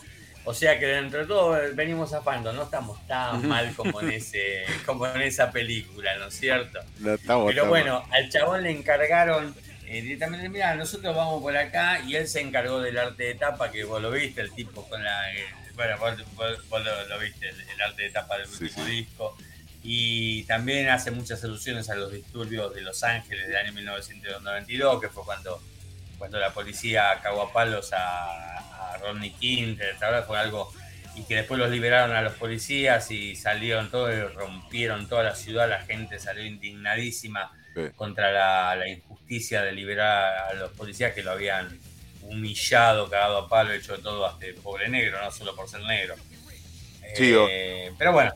O sea que dentro de todo eh, venimos zafando, no estamos tan mal como en, ese, como en esa película, ¿no es cierto? No estamos Pero bueno, al chabón le encargaron eh, directamente, mira, nosotros vamos por acá y él se encargó del arte de tapa, que vos lo viste, el tipo con la... eh, bueno, vos, vos- vos lo, lo viste, el, el arte de tapa del Sí, último sí. disco. Y también hace muchas alusiones a los disturbios de Los Ángeles del año 1992, que fue cuando, cuando la policía cagó a palos a, a Rodney King, ¿te acuerdas? Fue algo y que después los liberaron a los policías y salieron todos y rompieron toda la ciudad, la gente salió indignadísima contra la, injusticia de liberar a los policías que lo habían humillado, cagado a palo, hecho todo hasta el pobre negro, no solo por ser negro. Eh, pero bueno.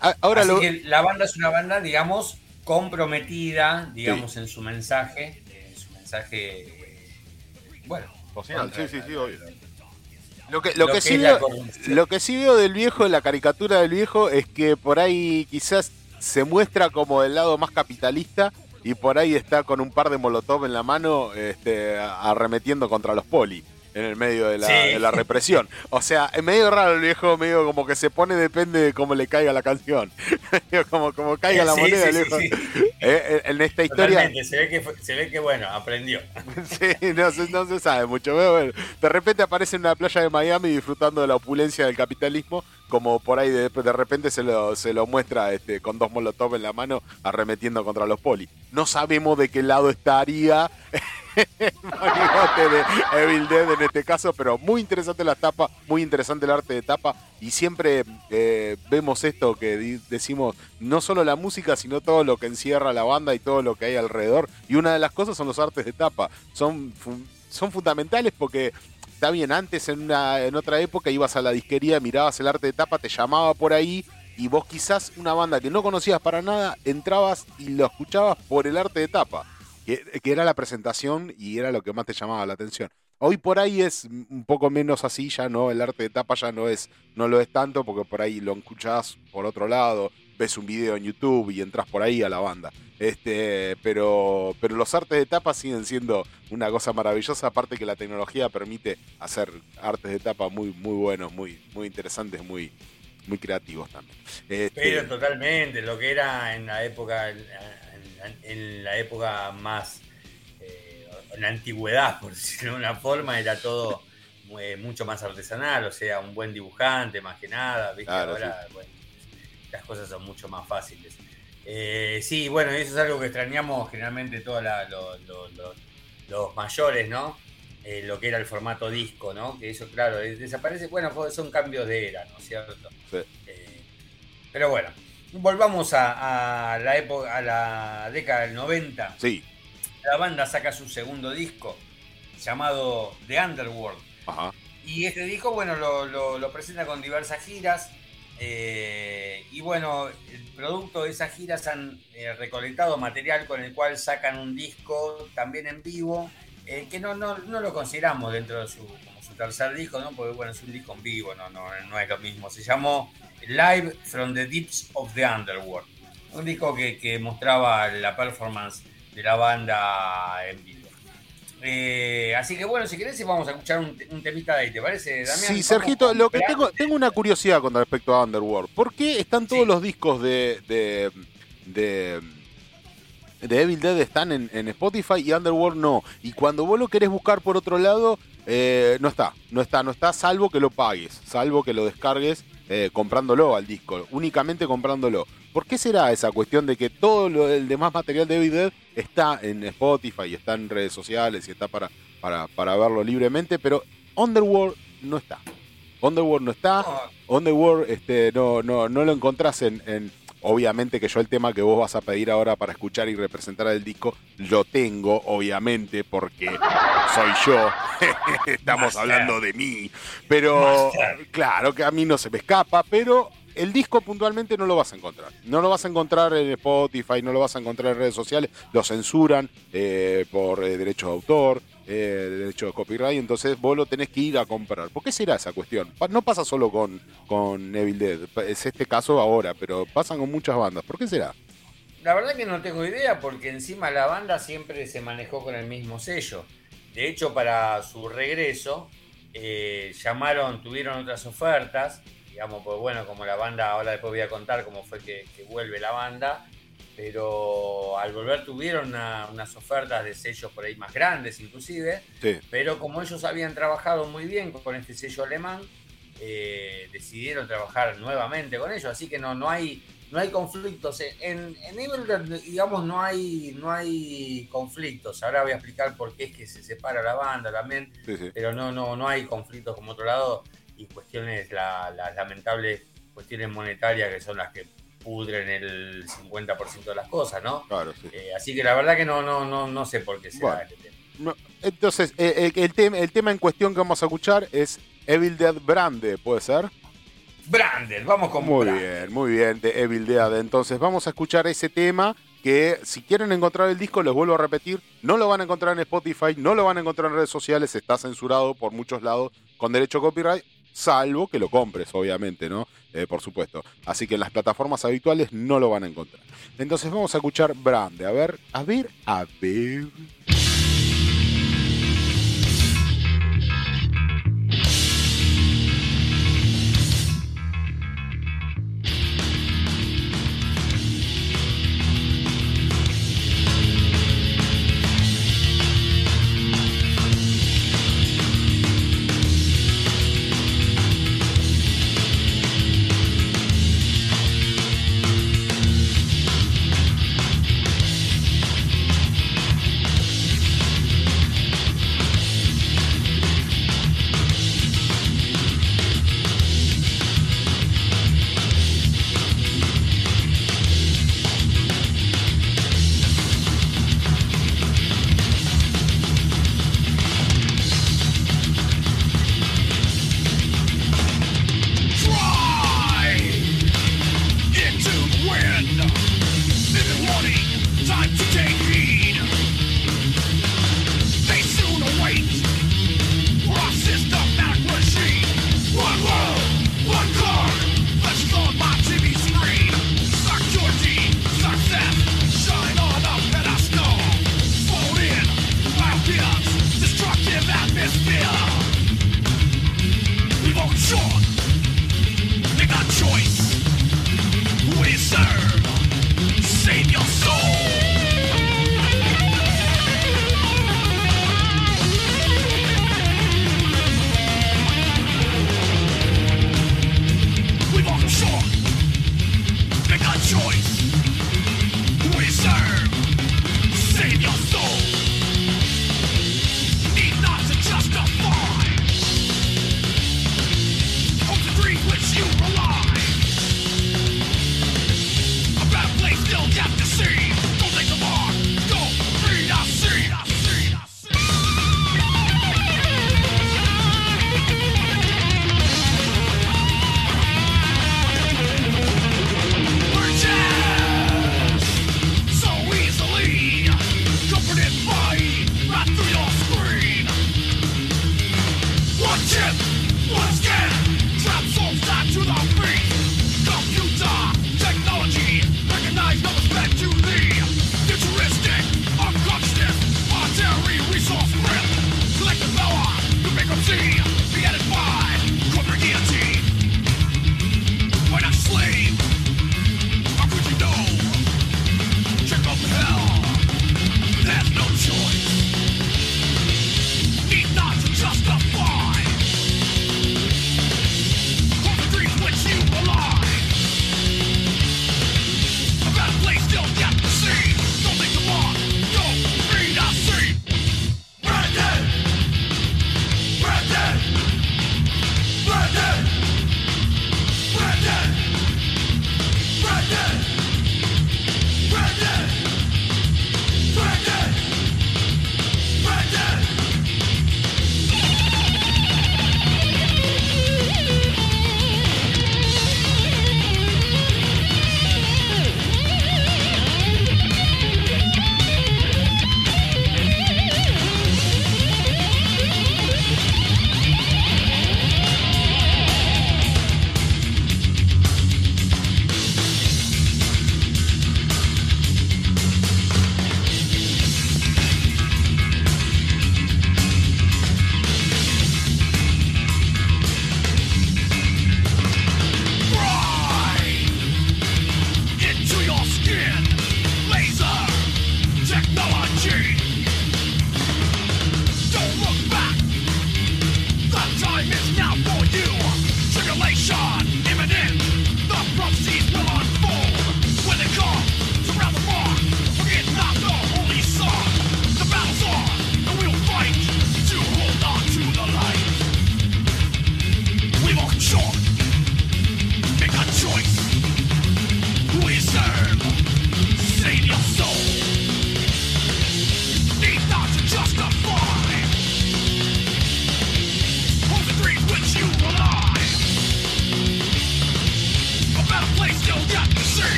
Ah, ahora la banda es una banda, digamos, comprometida, digamos, en su mensaje, en su mensaje, bueno. sí, sí, sí, Lo que, lo, que, sí veo, lo que sí veo del viejo, la caricatura del viejo, es que por ahí quizás se muestra como del lado más capitalista y por ahí está con un par de molotov en la mano este, arremetiendo contra los poli en el medio de la, represión. O sea, es medio raro el viejo, medio como que se pone, depende de cómo le caiga la canción. como, como caiga la moneda, el viejo. Eh, en esta historia. Se ve, que, se ve que, bueno, aprendió. sí, no se, no se sabe mucho. De repente aparece en una playa de Miami disfrutando de la opulencia del capitalismo, como por ahí de, de repente se lo, se lo muestra este, con dos molotov en la mano arremetiendo contra los poli. No sabemos de qué lado estaría de Evil Dead en este caso, pero muy interesante la tapa, muy interesante el arte de tapa. Y siempre eh, vemos esto que decimos, no solo la música, sino todo lo que encierra la banda y todo lo que hay alrededor. Y una de las cosas son los artes de tapa, son, son fundamentales porque está bien, antes en, una, en otra época ibas a la disquería, mirabas el arte de tapa, te llamaba por ahí y vos quizás una banda que no conocías para nada, entrabas y lo escuchabas por el arte de tapa que, era la presentación y era lo que más te llamaba la atención. Hoy por ahí es un poco menos así, ya no, el arte de tapa ya no es, no lo es tanto, porque por ahí lo escuchás por otro lado, ves un video en YouTube y entras por ahí a la banda. Este, pero, pero los artes de tapa siguen siendo una cosa maravillosa, aparte que la tecnología permite hacer artes de tapa muy, muy buenos, muy, muy interesantes, muy, muy creativos también. Este, pero totalmente, lo que era en la época, en la época más, eh, en la antigüedad, por decirlo de una forma, era todo eh, mucho más artesanal, o sea, un buen dibujante más que nada, ahora las cosas son mucho más fáciles. Eh, sí, bueno, eso es algo que extrañamos generalmente todos los mayores, ¿no? lo que era el formato disco, ¿no? Que eso, claro, desaparece. Bueno, son cambios de era, ¿no es cierto? pero bueno, volvamos a, la época, a la década del 90. Sí. La banda saca su segundo disco llamado The Underworld. Ajá. Y este disco, bueno, lo, presenta con diversas giras. Eh, y bueno, el producto de esas giras han eh, recolectado material con el cual sacan un disco también en vivo, eh, que no, no, no, lo consideramos dentro de su, su tercer disco, ¿no? porque bueno, es un disco en vivo, no, no, no es lo mismo. Se llamó Live from the Deeps of the Underworld. Un disco que, mostraba la performance de la banda en vivo. Eh, así que bueno, si querés vamos a escuchar un, temita de ahí, ¿te parece, Damián? Sí, Sergito, lo que tengo, tengo una curiosidad con respecto a Underworld. ¿Por qué están todos los discos de, de, de, Evil Dead están en, en, Spotify y Underworld no? Y cuando vos lo querés buscar por otro lado, eh, no está, no está, no está, salvo que lo pagues, salvo que lo descargues eh, comprándolo al disco, únicamente comprándolo. ¿Por qué será esa cuestión de que todo lo, el demás material de Dead está en Spotify y está en redes sociales y está para, para, para verlo libremente, pero Underworld no está? Underworld no está, Underworld este, no, no, no lo encontrás en, en Obviamente que yo el tema que vos vas a pedir ahora para escuchar y representar el disco, lo tengo, obviamente, porque soy yo. Estamos hablando de mí. Pero claro que a mí no se me escapa, pero el disco puntualmente no lo vas a encontrar. No lo vas a encontrar en Spotify, no lo vas a encontrar en redes sociales. Lo censuran eh, por eh, derechos de autor eh, derecho de copyright, entonces vos lo tenés que ir a comprar. ¿Por qué será esa cuestión? No pasa solo con, con Evil Dead, es este caso ahora, pero pasan con muchas bandas. ¿Por qué será? La verdad que no tengo idea, porque encima la banda siempre se manejó con el mismo sello. De hecho, para su regreso, eh, llamaron, tuvieron otras ofertas, digamos, pues bueno, como la banda, ahora después voy a contar cómo fue que vuelve la banda, pero al volver tuvieron unas ofertas de sellos por ahí más grandes inclusive, pero como ellos habían trabajado muy bien con este sello alemán, eh, decidieron trabajar nuevamente con ellos, así que no, no hay no hay conflictos. En, en digamos, no hay, no hay conflictos. Ahora voy a explicar por qué es que se separa la banda también, pero no, no, no hay conflictos como otro lado. y cuestiones, la- las lamentables cuestiones monetarias que son las que pudren el 50% de las cosas, ¿no? Claro, sí. Eh, así que la verdad que no, no, no, no sé por qué será Bueno. este tema. No, entonces, eh, eh, el, tema, el tema en cuestión que vamos a escuchar es Evil Dead Brande, ¿puede ser? Brandel, vamos con Muy bien, muy bien, de Evil Dead. Entonces vamos a escuchar ese tema que si quieren encontrar el disco, les vuelvo a repetir, no lo van a encontrar en Spotify, no lo van a encontrar en redes sociales, está censurado por muchos lados con derecho a copyright, salvo que lo compres, obviamente, ¿no? Eh, por supuesto. Así que en las plataformas habituales no lo van a encontrar. Entonces vamos a escuchar Brande. A ver, a ver, a ver.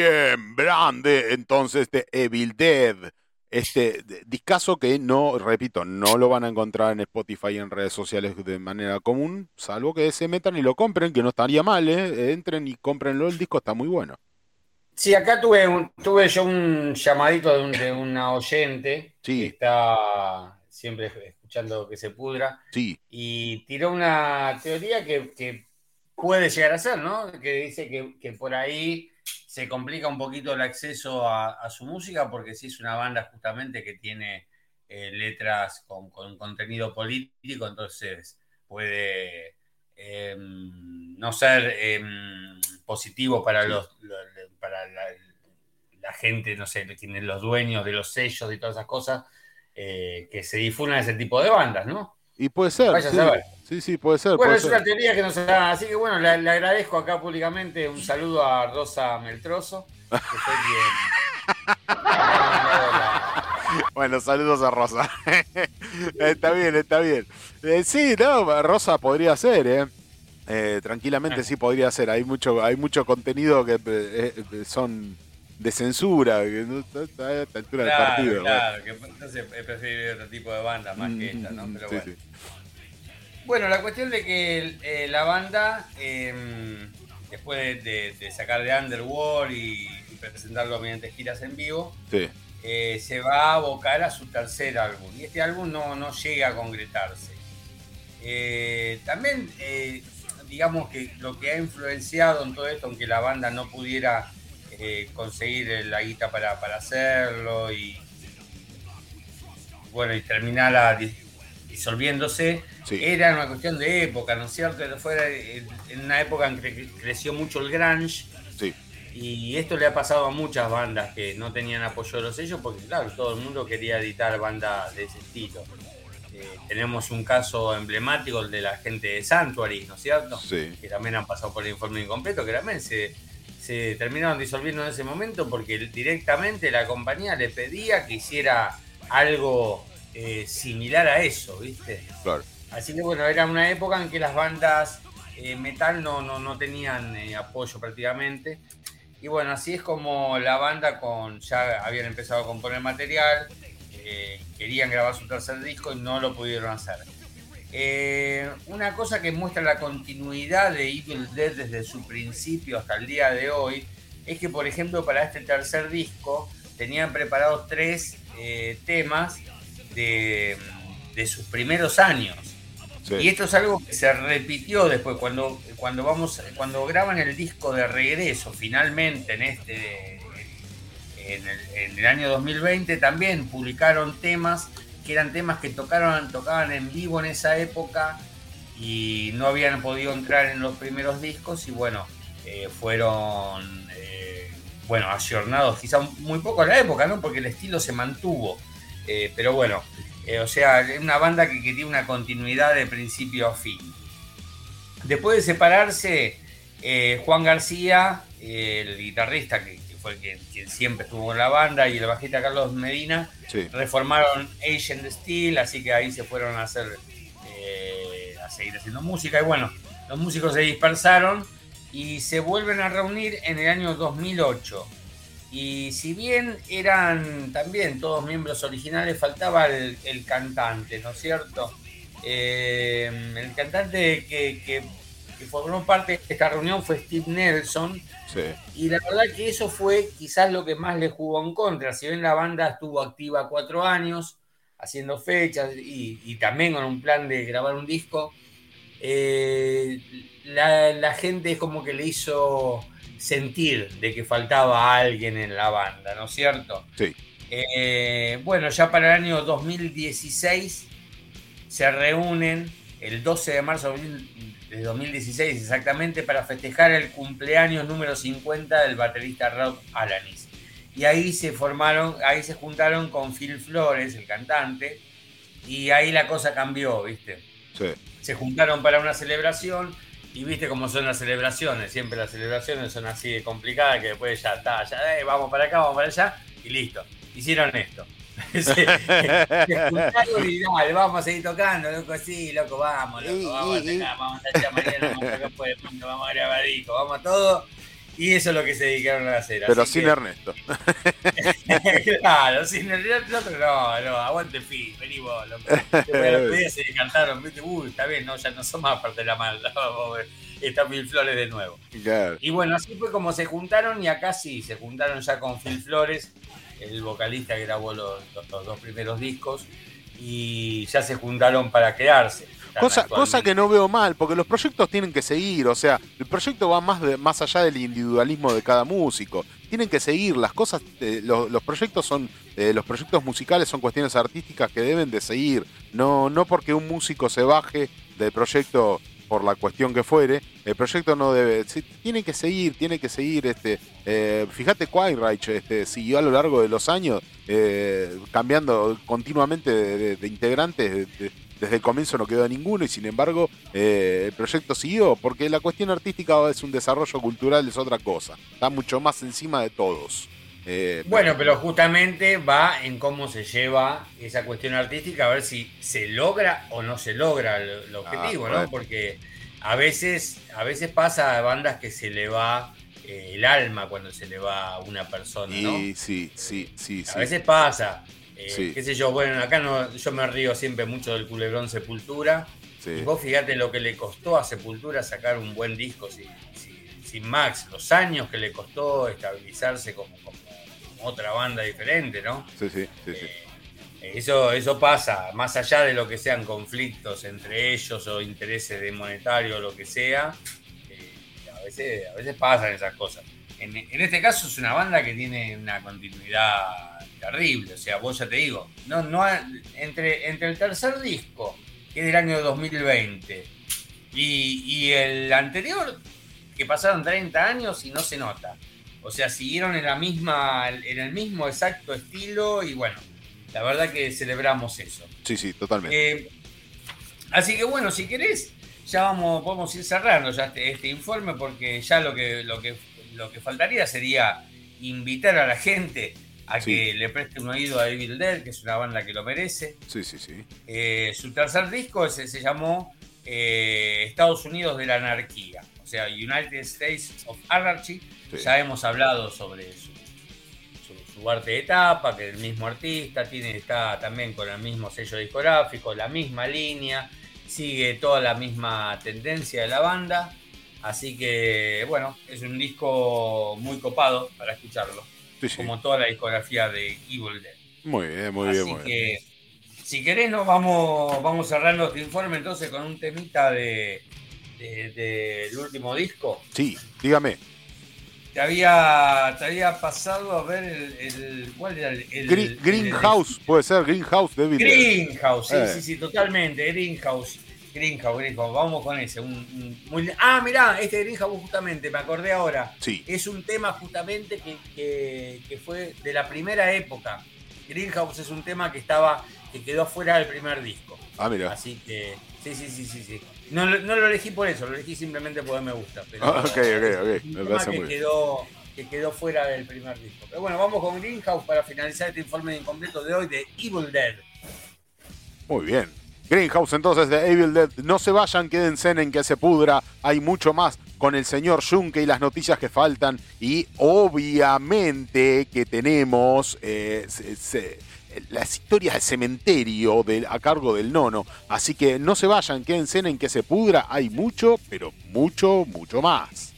Bien, Brande, entonces de Evil Dead. Este discazo que no, repito, no lo van a encontrar en Spotify y en redes sociales de manera común, salvo que se metan y lo compren, que no estaría mal, ¿eh? Entren y cómprenlo, el disco está muy bueno. Sí, acá tuve, un- tuve yo un llamadito de, un- de una oyente Sí. que está siempre escuchando que se pudra Sí, y tiró una teoría que, que puede llegar a ser, ¿no? Que dice que, que por ahí se complica un poquito el acceso a, a su música porque sí es una banda justamente que tiene eh, letras con, con contenido político, entonces puede em, no ser em, positivo para Sí. los lo- para la, la gente, no sé, quienes los dueños de los sellos y todas esas cosas, eh, que se difundan ese tipo de bandas, ¿no? Y puede ser. Vaya a sí. saber. sí, sí, puede ser. Bueno, puede es una ser. teoría que nos da, así que bueno, le, le agradezco acá públicamente un saludo a Rosa Meltroso, que fue quien... Bueno, saludos a Rosa. está bien, está bien. Eh, sí, no, Rosa podría ser, ¿eh? Eh, tranquilamente sí podría ser. Hay mucho, hay mucho contenido que eh, eh, son de censura, que no está a esta altura del partido. claro, que entonces he preferido otro tipo de banda más bueno. que esta, ¿no? Pero Sí, bueno. sí. Bueno, la cuestión de que eh, la banda, eh, después de, de- de sacar de Underworld y, y presentarlo mediante giras en vivo, Sí, eh, se va a abocar a su tercer álbum. Y este álbum no, no llega a concretarse. Eh, también, digamos que lo que ha influenciado en todo esto, aunque la banda no pudiera eh, conseguir la guita para, para hacerlo y, bueno, y terminara dis- disolviéndose, sí. era una cuestión de época, ¿no es cierto? Fue en una época en que creció mucho el grunge sí. y esto le ha pasado a muchas bandas que no tenían apoyo de los sellos porque, claro, todo el mundo quería editar bandas de ese estilo. Eh, tenemos un caso emblemático, el de la gente de Sanctuary, ¿no es cierto? Sí. Que también han pasado por el informe incompleto, que también se, se terminaron disolviendo en ese momento porque directamente la compañía le pedía que hiciera algo eh, similar a eso, ¿viste? Claro. Así que bueno, era una época en que las bandas eh, metal no, no, no tenían eh, apoyo prácticamente. Y bueno, así es como la banda con ya habían empezado a componer material, eh, querían grabar su tercer disco y no lo pudieron hacer. Eh, una cosa que muestra la continuidad de Evil Dead desde su principio hasta el día de hoy es que, por ejemplo, para este tercer disco tenían preparados tres eh, temas de, de sus primeros años. sí. Y esto es algo que se repitió después, cuando, cuando, vamos, cuando graban el disco de regreso, finalmente en este en el, en el año 2020, también publicaron temas que eran temas que tocaron, tocaban en vivo en esa época y no habían podido entrar en los primeros discos y bueno, eh, fueron eh, bueno, ayornados quizá muy poco a la época, ¿no? Porque el estilo se mantuvo. Eh, pero bueno, o sea, es una banda que, que tiene una continuidad de principio a fin. Después de separarse, Juan García, el guitarrista que fue quien, quien siempre estuvo en la banda, y el bajista Carlos Medina, sí. reformaron Agent Steel, así que ahí se fueron a hacer eh, a seguir haciendo música. Y bueno, los músicos se dispersaron y se vuelven a reunir en el año 2008. Y si bien eran también todos miembros originales, faltaba el, el cantante, ¿no es cierto? Eh, el cantante que, que- que formó parte de esta reunión fue Steve Nelson, sí. y la verdad que eso fue quizás lo que más le jugó en contra. Si bien la banda estuvo activa cuatro años, haciendo fechas y, y también con un plan de grabar un disco, eh, la, la gente es como que le hizo sentir de que faltaba alguien en la banda, ¿no es cierto? Sí. Eh, bueno, ya para el año 2016 se reúnen el 12 de marzo de 2016 exactamente para festejar el cumpleaños número 50 del baterista Rob Alanis. Y ahí se formaron, ahí se juntaron con Phil Flores, el cantante, y ahí la cosa cambió, ¿viste? Sí. Se juntaron para una celebración y viste cómo son las celebraciones, siempre las celebraciones son así de complicadas que después ya está, ya eh, vamos para acá, vamos para allá y listo. Hicieron esto. Se, se juntaron y dale, vamos a seguir tocando, loco, sí, loco, vamos, loco, vamos a sacar, vamos a echar mañana, vamos a sacar por el mundo, vamos a grabar disco, vamos a todo. Y eso es lo que se dedicaron a hacer. Pero sin que- Ernesto. claro, sin el otro no, no, aguante fin, vení vos. loco. Después de los días se decantaron, viste, uy, está bien, no, ya no son más parte de la maldad, vamos está Phil Flores de nuevo. Claro. Y bueno, así fue como se juntaron y acá sí, se juntaron ya con Phil Flores, el vocalista que grabó los, los- los dos primeros discos, y ya se juntaron para quedarse. Cosa, cosa que no veo mal, porque los proyectos tienen que seguir, o sea, el proyecto va más, de, más allá del individualismo de cada músico. Tienen que seguir, las cosas, eh, lo- los proyectos son, eh, los proyectos musicales son cuestiones artísticas que deben de seguir. No, no porque un músico se baje del proyecto por la cuestión que fuere, el proyecto no debe, tiene que seguir, tiene que seguir, este, eh, fíjate Quainreich, este, siguió a lo largo de los años, eh, cambiando continuamente de, integrantes, de- de- desde el comienzo no quedó ninguno y sin embargo eh, el proyecto siguió, porque la cuestión artística es un desarrollo cultural, es otra cosa, está mucho más encima de todos. Eh, Bueno, pero justamente va en cómo se lleva esa cuestión artística, a ver si se logra o no se logra el, el objetivo, Ah, ¿no? bueno. Porque a veces, a veces pasa a bandas que se le va eh, el alma cuando se le va a una persona, ¿no? y sí, sí, sí, A sí. veces pasa. Eh, Sí. Qué sé yo, bueno, acá no, yo me río siempre mucho del culebrón Sepultura. sí. Y vos fíjate lo que le costó a Sepultura sacar un buen disco sin, sin- sin Max, los años que le costó estabilizarse como- como otra banda diferente, ¿no? Sí, sí, sí, sí. Eh, Eso, eso pasa, más allá de lo que sean conflictos entre ellos o intereses de monetario o lo que sea, eh, a, veces, a veces pasan esas cosas. En, en este caso es una banda que tiene una continuidad terrible, o sea, vos ya te digo, no, no ha- entre, entre el tercer disco, que es del año 2020, y, y el anterior, que pasaron 30 años y no se nota. O sea, siguieron en la misma, en el mismo exacto estilo y bueno, la verdad que celebramos eso. Sí, sí, totalmente. Eh, así que bueno, si querés, ya vamos, podemos ir cerrando ya este, este informe porque ya lo que, lo, que, lo que faltaría sería invitar a la gente a Sí. que le preste un oído a Evil Dead, que es una banda que lo merece. Sí, sí, sí. Eh, su tercer disco se, se llamó eh, Estados Unidos de la Anarquía, o sea, United States of Anarchy. Sí. Ya hemos hablado sobre su, su- su arte de tapa, que el mismo artista tiene, está también con el mismo sello discográfico, la misma línea, sigue toda la misma tendencia de la banda. Así que, bueno, es un disco muy copado para escucharlo, Sí, sí. como toda la discografía de Evil Dead. Muy bien, muy Así bien, muy bien. que, si querés, nos vamos, vamos cerrando este informe entonces con un temita de, de- del último disco. Sí, dígame. Te había, te había pasado a ver el. el- ¿Cuál era el. el- Green- el- Greenhouse, puede ser, Greenhouse de. Greenhouse, sí, Eh. sí, sí, totalmente. Greenhouse. Greenhouse, Greenhouse. Vamos con ese. un- un- muy- ah, mirá, este Greenhouse justamente, me acordé ahora. Sí, Es un tema justamente que, que- que fue de la primera época. Greenhouse es un tema que estaba, que quedó fuera del primer disco. ah, mira. Así que, sí, sí, sí, sí, sí. No, lo- no lo elegí por eso, lo elegí simplemente porque me gusta. Pero Ah, ok, ok, ok, me parece que muy bien. quedó, que quedó fuera del primer disco. Pero bueno, vamos con Greenhouse para finalizar este informe de incompleto de hoy de Evil Dead. Muy bien. Greenhouse entonces de Evil Dead. No se vayan, quédense en que se pudra. Hay mucho más con el señor Junke y las noticias que faltan. Y obviamente que tenemos eh, se- se- las historias del cementerio a cargo del nono. Así que no se vayan, quédense en que se pudra. Hay mucho, pero mucho, mucho más.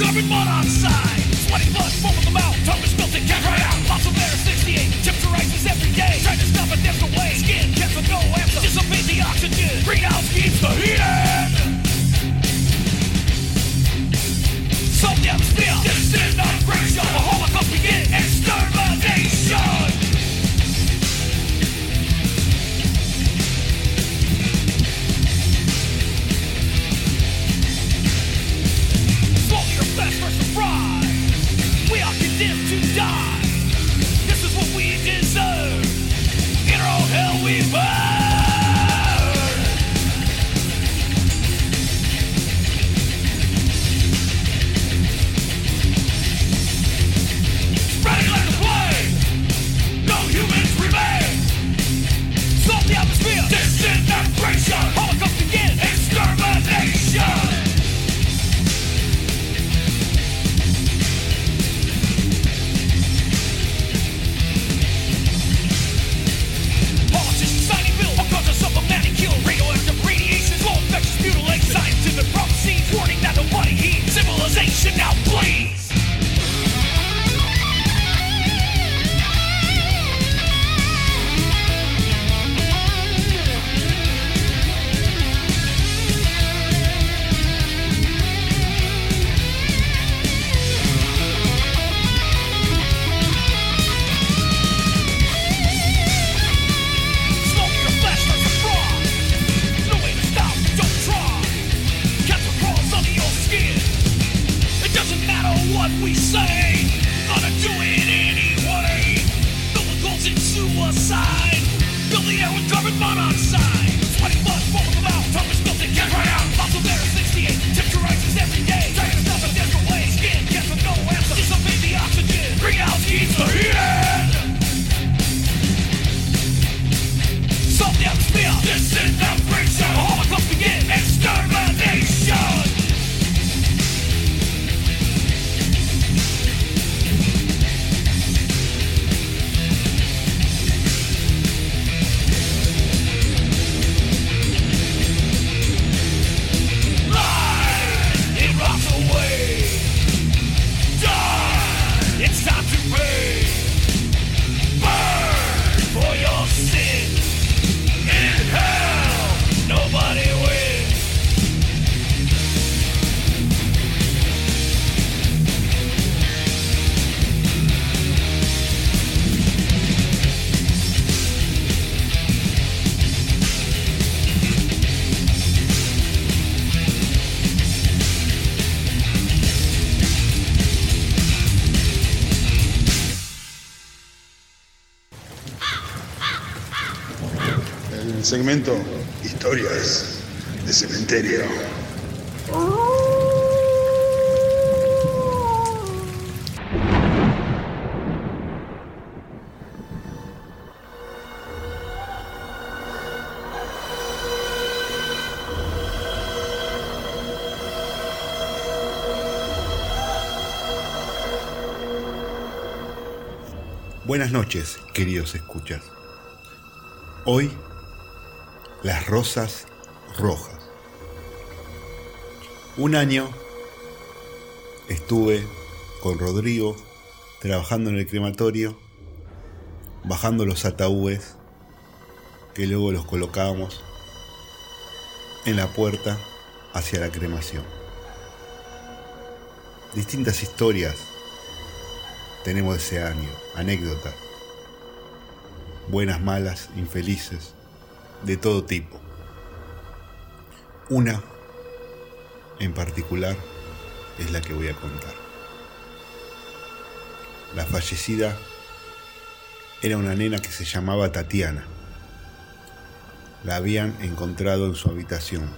Carbon monoxide. Sweaty blood, foam of the mouth. Tongue is melted, can't cry out. Lots of air, 68 Temperature rises every day. Trying to stop it, there's no way. Skin can't no answer Dissipate the oxygen. Greenhouse keeps the heat in Some damn spill This is not great show. exist to die. This is what we deserve. In our hell we burn. now bleed. Segmento Historias de Cementerio. Buenas noches, queridos escuchas. Hoy, las rosas rojas. Un año estuve con Rodrigo trabajando en el crematorio, bajando los ataúdes que luego los colocábamos en la puerta hacia la cremación. Distintas historias tenemos ese año, anécdotas, buenas, malas, infelices, de todo tipo. Una en particular es la que voy a contar. La fallecida era una nena que se llamaba Tatiana. La habían encontrado en su habitación.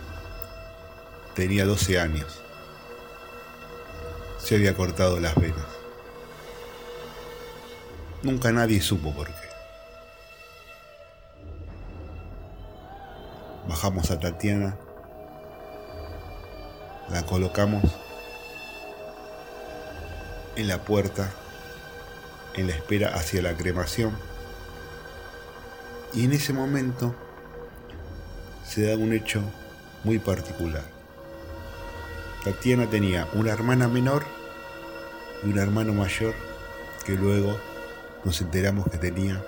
Tenía 12 años. Se había cortado las venas. Nunca nadie supo por qué. Bajamos a Tatiana, la colocamos en la puerta en la espera hacia la cremación y en ese momento se da un hecho muy particular. Tatiana tenía una hermana menor y un hermano mayor que luego nos enteramos que tenía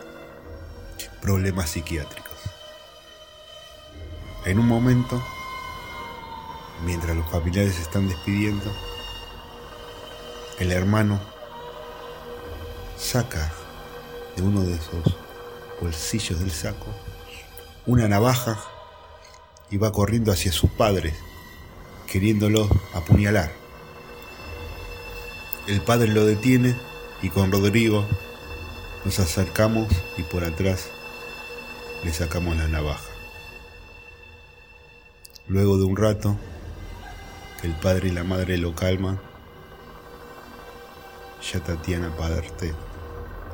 problemas psiquiátricos. En un momento, mientras los familiares se están despidiendo, el hermano saca de uno de esos bolsillos del saco una navaja y va corriendo hacia sus padres, queriéndolos apuñalar. El padre lo detiene y con Rodrigo nos acercamos y por atrás le sacamos la navaja. Luego de un rato, el padre y la madre lo calman, ya Tatiana parte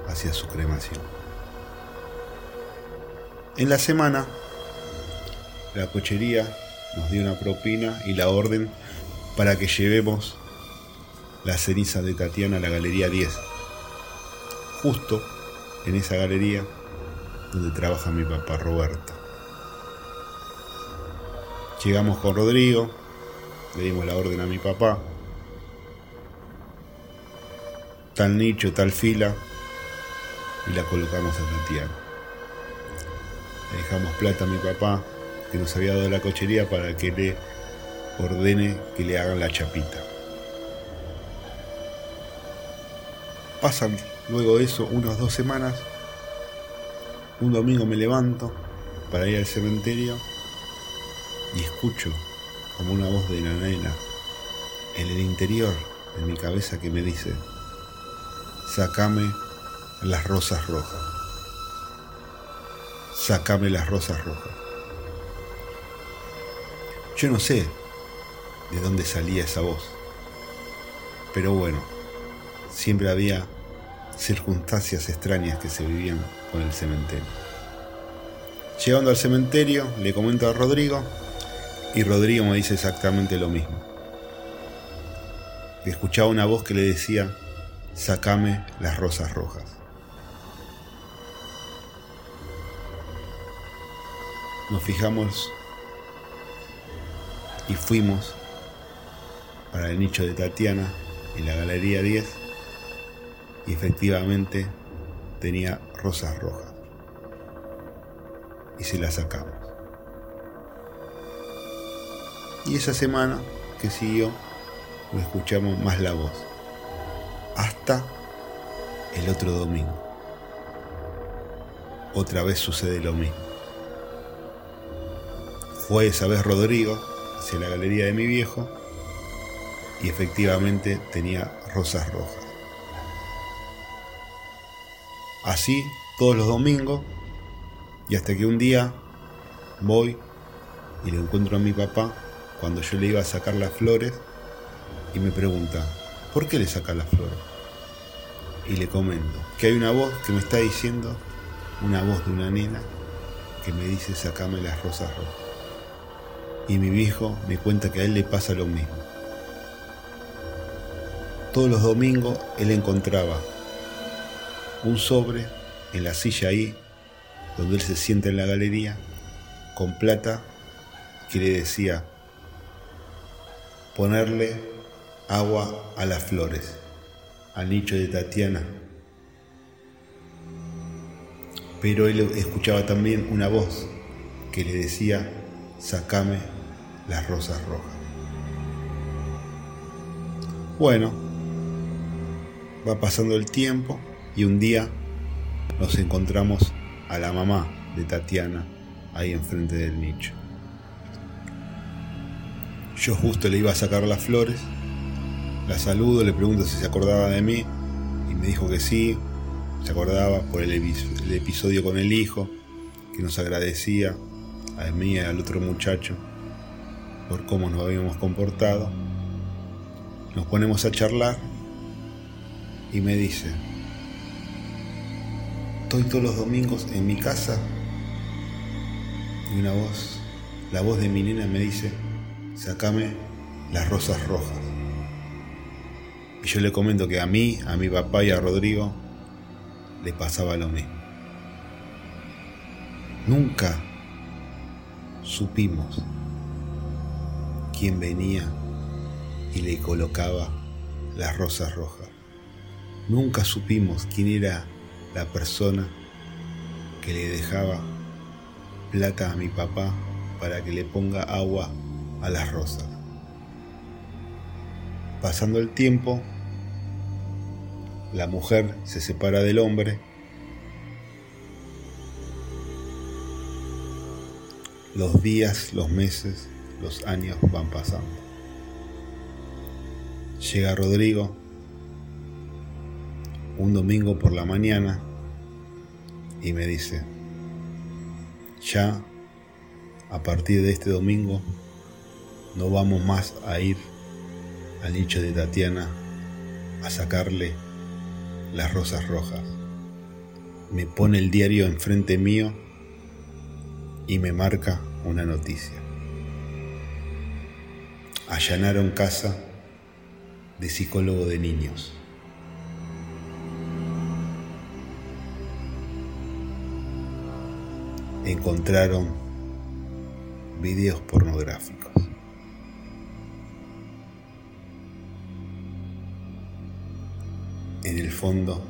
hacia su cremación. En la semana, la cochería nos dio una propina y la orden para que llevemos la ceniza de Tatiana a la Galería 10, justo en esa galería donde trabaja mi papá Roberto. Llegamos con Rodrigo, le dimos la orden a mi papá, tal nicho, tal fila, y la colocamos a Tatiana. Le dejamos plata a mi papá, que nos había dado la cochería para que le ordene que le hagan la chapita. Pasan luego de eso unas dos semanas. Un domingo me levanto para ir al cementerio y escucho como una voz de la nena en el interior de mi cabeza que me dice, sacame las rosas rojas. sacame las rosas rojas. Yo no sé de dónde salía esa voz, pero bueno, siempre había circunstancias extrañas que se vivían con el cementerio. Llegando al cementerio, le comento a Rodrigo y Rodrigo me dice exactamente lo mismo. Escuchaba una voz que le decía, sacame las rosas rojas. Nos fijamos y fuimos para el nicho de Tatiana en la Galería 10 y efectivamente tenía rosas rojas. Y se las sacamos. Y esa semana que siguió, no escuchamos más la voz. Hasta el otro domingo. Otra vez sucede lo mismo. Fue esa vez Rodrigo hacia la galería de mi viejo y efectivamente tenía rosas rojas. Así todos los domingos y hasta que un día voy y le encuentro a mi papá cuando yo le iba a sacar las flores y me pregunta, ¿por qué le saca las flores? Y le comento que hay una voz que me está diciendo, una voz de una nena, que me dice sacame las rosas rojas. Y mi viejo me cuenta que a él le pasa lo mismo. Todos los domingos él encontraba un sobre en la silla ahí, donde él se sienta en la galería, con plata que le decía ponerle agua a las flores, al nicho de Tatiana. Pero él escuchaba también una voz que le decía, sacame las rosas rojas. Bueno, va pasando el tiempo y un día nos encontramos a la mamá de Tatiana ahí enfrente del nicho. Yo justo le iba a sacar las flores, la saludo, le pregunto si se acordaba de mí y me dijo que sí, se acordaba por el, el episodio con el hijo, que nos agradecía a mí y al otro muchacho por cómo nos habíamos comportado. Nos ponemos a charlar y me dice, estoy todos los domingos en mi casa y una voz, la voz de mi nena me dice, sacame las rosas rojas. Y yo le comento que a mí, a mi papá y a Rodrigo le pasaba lo mismo. Nunca supimos quién venía y le colocaba las rosas rojas. Nunca supimos quién era la persona que le dejaba plata a mi papá para que le ponga agua a las rosas. Pasando el tiempo, la mujer se separa del hombre. Los días, los meses, los años van pasando. Llega Rodrigo un domingo por la mañana y me dice, ya a partir de este domingo no vamos más a ir al nicho de Tatiana a sacarle las rosas rojas. Me pone el diario enfrente mío y me marca una noticia. Allanaron casa de psicólogo de niños. Encontraron videos pornográficos. En el fondo,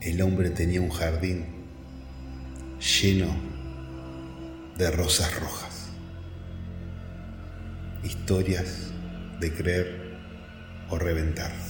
el hombre tenía un jardín lleno de rosas rojas. Historias de creer o reventar.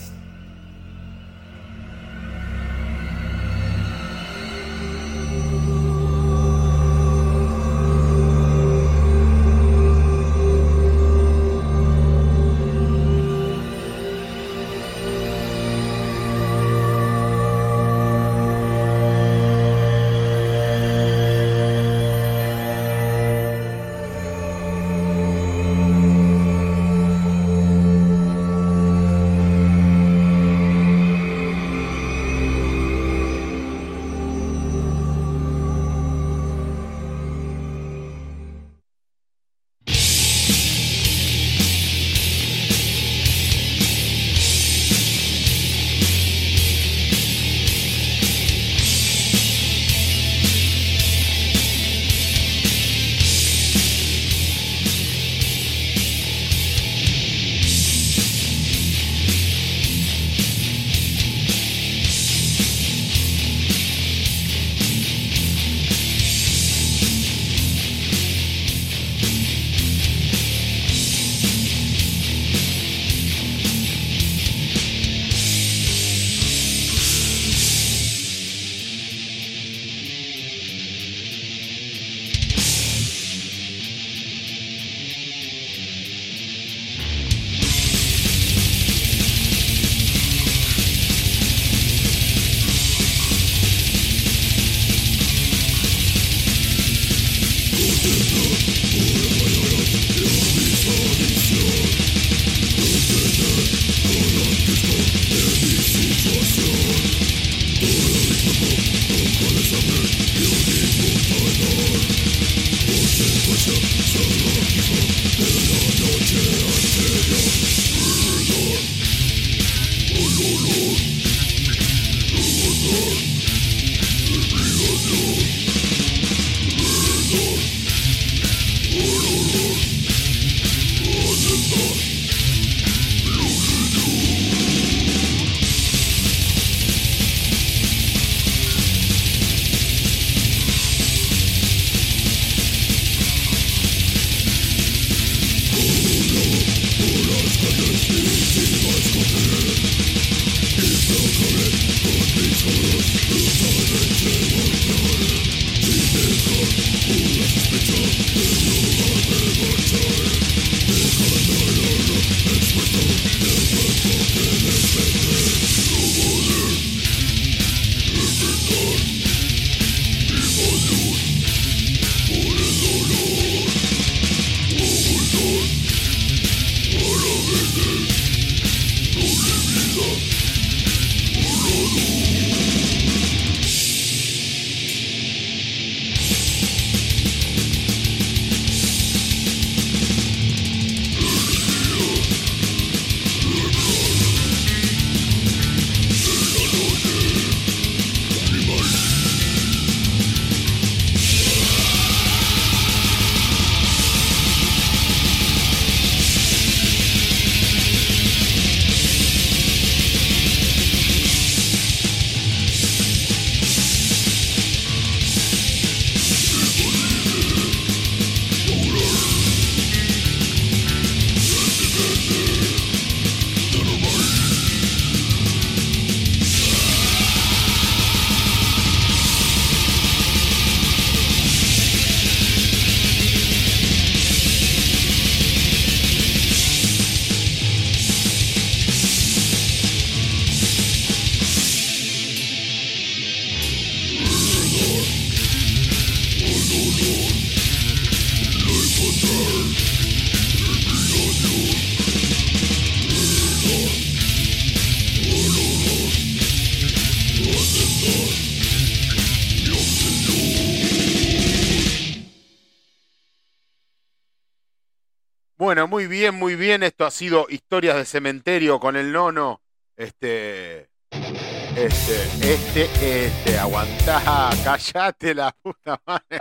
Bien, muy bien. Esto ha sido Historias de Cementerio con el nono. Este. Este, este, este. Aguantá, callate la puta madre.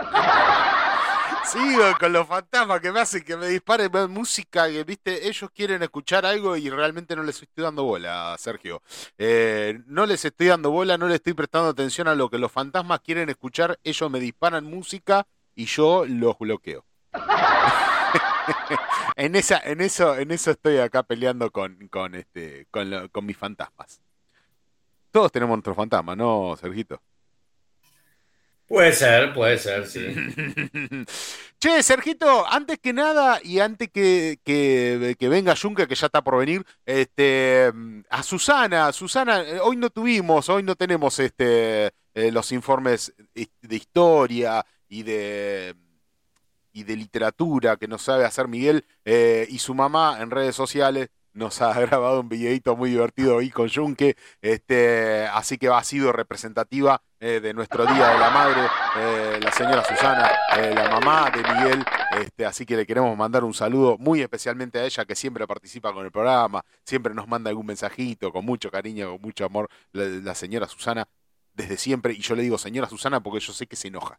Sigo con los fantasmas que me hacen que me disparen música, que viste, ellos quieren escuchar algo y realmente no les estoy dando bola, Sergio. Eh, no les estoy dando bola, no les estoy prestando atención a lo que los fantasmas quieren escuchar, ellos me disparan música y yo los bloqueo. en esa, en eso, en eso estoy acá peleando con, con este, con, lo- con mis fantasmas. Todos tenemos nuestros fantasmas, ¿no, Sergito? Puede ser, puede ser, sí. Che, Sergito, antes que nada y antes que, que, que venga Juncker, que ya está por venir, este, a Susana, Susana, eh, hoy no tuvimos, hoy no tenemos este, eh, los informes de historia y de, de literatura que nos sabe hacer Miguel eh, y su mamá en redes sociales. Nos ha grabado un videito muy divertido ahí con Junque, este, así que ha sido representativa eh, de nuestro Día de la Madre, eh, la señora Susana, la mamá de Miguel, este, así que le queremos mandar un saludo muy especialmente a ella que siempre participa con el programa, siempre nos manda algún mensajito con mucho cariño, con mucho amor, la señora Susana desde siempre, y yo le digo señora Susana porque yo sé que se enoja.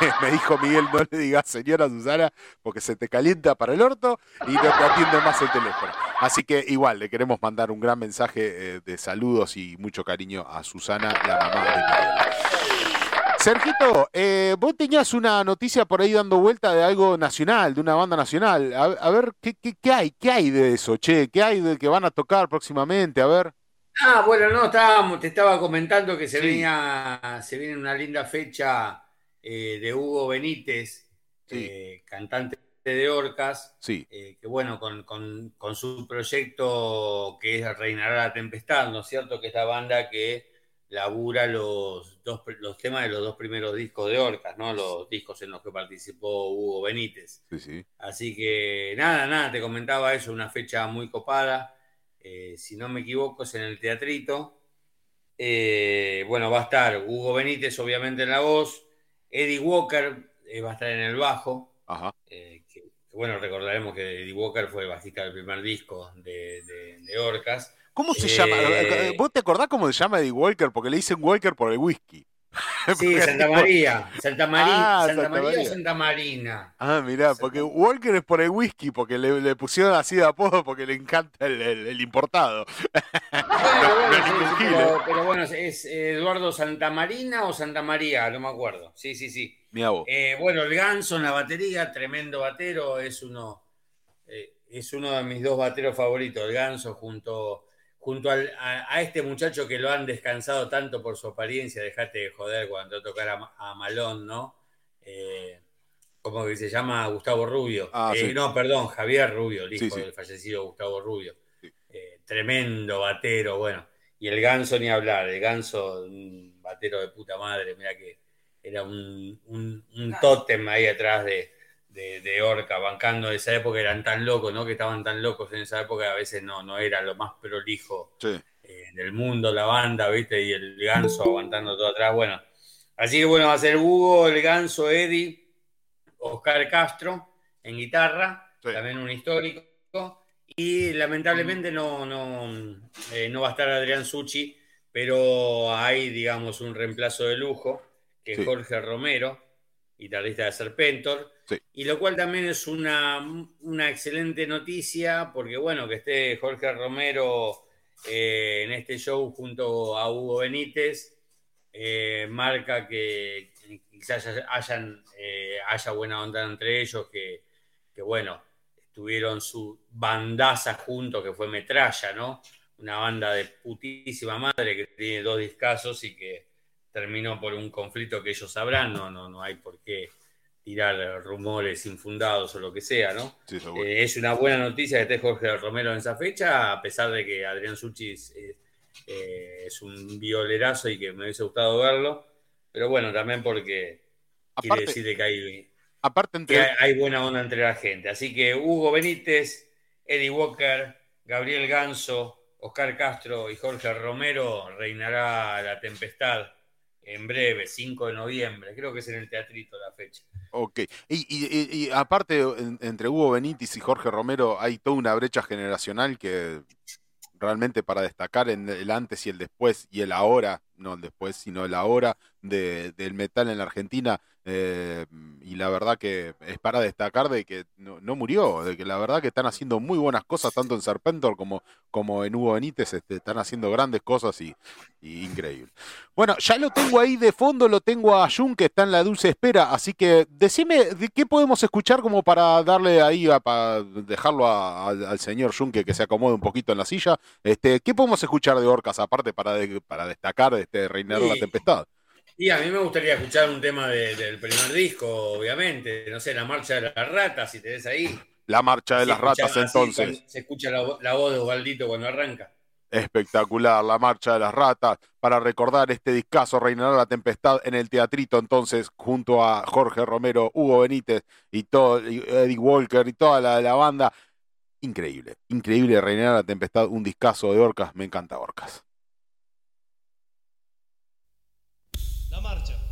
Me dijo Miguel, no le digas señora Susana porque se te calienta para el orto y no te atiende más el teléfono. Así que igual, le queremos mandar un gran mensaje eh, de saludos y mucho cariño a Susana, la mamá de Miguel. Sergito, eh, vos tenías una noticia por ahí dando vuelta de algo nacional, de una banda nacional. A, a ver, ¿qué, qué, qué hay? ¿Qué hay de eso, che? ¿Qué hay de que van a tocar próximamente? A ver. Ah, bueno, no, estábamos, te estaba comentando que se Sí. venía, se viene una linda fecha eh, de Hugo Benítez, Sí. eh, cantante de Orcas, Sí, eh, que bueno, con, con- con su proyecto que es Reinará la Tempestad, ¿no es cierto? Que es la banda que labura los, dos, los temas de los dos primeros discos de Orcas, ¿no? Los discos en los que participó Hugo Benítez. sí, sí. Así que nada, nada, te comentaba eso, una fecha muy copada. eh, si no me equivoco, es en el teatrito. Eh, bueno, va a estar Hugo Benítez, obviamente, en la voz. Eddie Walker eh, va a estar en el bajo. Ajá. eh, que, bueno, recordaremos que Eddie Walker fue el bajista del primer disco de, de- de Orcas. ¿Cómo se Eh, llama? ¿Vos te acordás cómo se llama Eddie Walker? Porque le dicen Walker por el whisky. Sí, Santa María. Santa, María, Ah, Santa, Santa María, María. Santa Marina. Ah, mirá, Santa- porque Walker es por el whisky, porque le, le pusieron así de apodo porque le encanta el, el- el importado. Bueno, sí, sí, pero, pero bueno, es Eduardo Santamarina o Santa María, no me acuerdo. Sí, sí, sí. Eh, bueno, el ganso en la batería, tremendo batero, es uno, eh, es uno de mis dos bateros favoritos, el ganso junto, junto al- a, a este muchacho que lo han descansado tanto por su apariencia, dejate de joder cuando tocar a, Ma- a Malón, ¿no? Eh, como que se llama Gustavo Rubio. Ah, Eh, sí. No, perdón, Javier Rubio, el hijo Sí, sí. del fallecido Gustavo Rubio. Sí. Eh, tremendo batero, bueno. Y el ganso ni hablar, el ganso, un batero de puta madre, mira que era un, un, un tótem ahí atrás de, de, de Orca, bancando de esa época, eran tan locos, ¿no? Que estaban tan locos en esa época, a veces no, no era lo más prolijo Sí. eh, del mundo, la banda, ¿viste? Y el ganso aguantando todo atrás, bueno. Así que bueno, va a ser Hugo, el ganso, Eddie, Oscar Castro en guitarra, Sí. también un histórico. Y lamentablemente no, no, eh, no va a estar Adrián Suchi, pero hay, digamos, un reemplazo de lujo, que es Sí. Jorge Romero, guitarrista de Serpentor. Y lo cual también es una, una excelente noticia, porque bueno, que esté Jorge Romero eh, en este show junto a Hugo Benítez, eh, marca que quizás haya- hayan, eh, haya buena onda entre ellos, que, que, bueno, tuvieron su bandaza juntos, que fue Metralla, ¿no? Una banda de putísima madre que tiene dos discazos y que terminó por un conflicto que ellos sabrán, no, no, no hay por qué tirar rumores infundados o lo que sea, ¿no? Sí, eso es bueno. Eh, es una buena noticia que esté Jorge Romero en esa fecha, a pesar de que Adrián Suchi es, es- eh, es un violerazo y que me hubiese gustado verlo. Pero bueno, también porque quiere decir que hay, aparte que entre, hay- hay buena onda entre la gente. Así que Hugo Benítez, Eddie Walker, Gabriel Ganso, Oscar Castro y Jorge Romero reinará la tempestad en breve, 5 de noviembre. Creo que es en el teatrito la fecha. Ok. Y, y- y- aparte, en- entre Hugo Benítez y Jorge Romero hay toda una brecha generacional que realmente para destacar en el antes y el después y el ahora, no el después, sino el ahora de- del metal en la Argentina. Eh, y la verdad que es para destacar de que no, no murió, de que la verdad que están haciendo muy buenas cosas tanto en Serpentor como, como en Hugo Benítez, este, están haciendo grandes cosas y, y increíble. Bueno, ya lo tengo ahí de fondo, lo tengo a Jun que está en la dulce espera, así que decime de qué podemos escuchar como para darle ahí, a- para dejarlo a- al, al señor Jun que, que se acomode un poquito en la silla. Este, ¿Qué podemos escuchar de Orcas aparte para, de- para destacar este Reinar de la Sí. Tempestad? Y a mí me gustaría escuchar un tema de- del primer disco, obviamente. No sé, La Marcha de las Ratas, si tenés ahí. La marcha de las ratas escucha- entonces. Se escucha la, vo- la voz de Osvaldito cuando arranca. Espectacular, la marcha de las ratas, para recordar este discazo Reinará la Tempestad en el teatrito entonces, junto a Jorge Romero, Hugo Benítez y todo, y Eddie Walker y toda la, la banda. Increíble, increíble Reinará la Tempestad, un discazo de Orcas, me encanta Orcas. La marcha.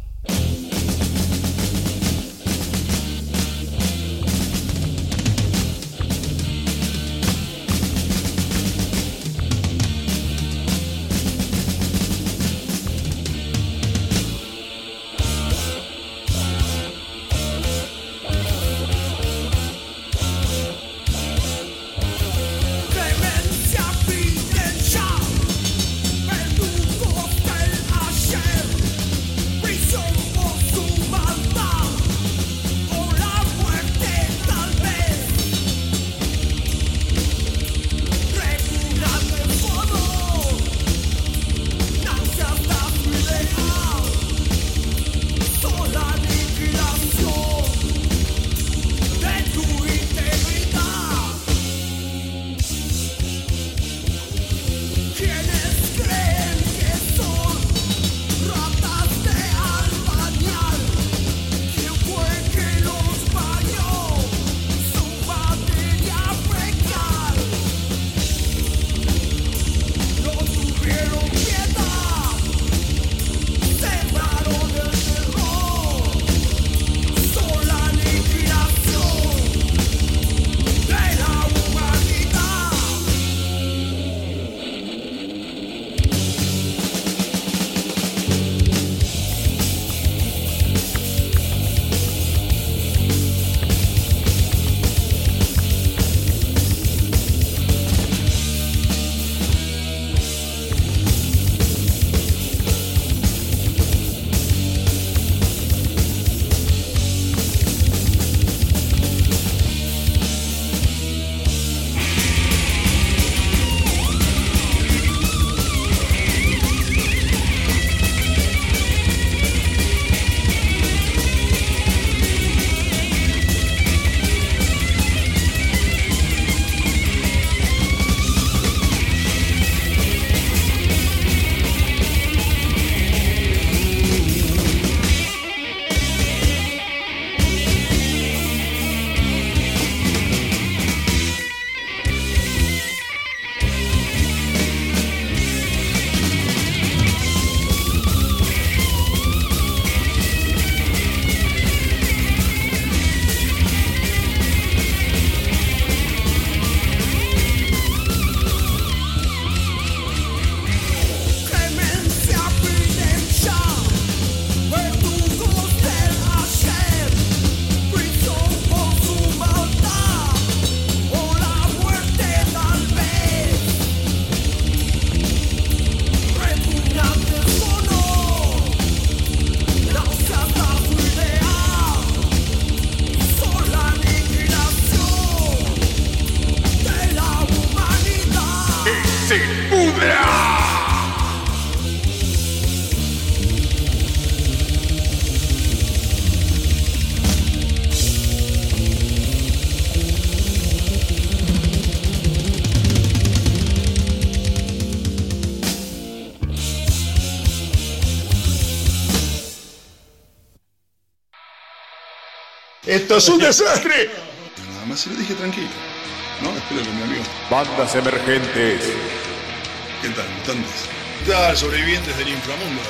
¡Esto es un desastre! Nada más se lo dije tranquilo. ¿No? Espero que mi amigo. Bandas emergentes. ¿Qué tal, mutantes? ¿Qué tal, sobrevivientes del inframundo?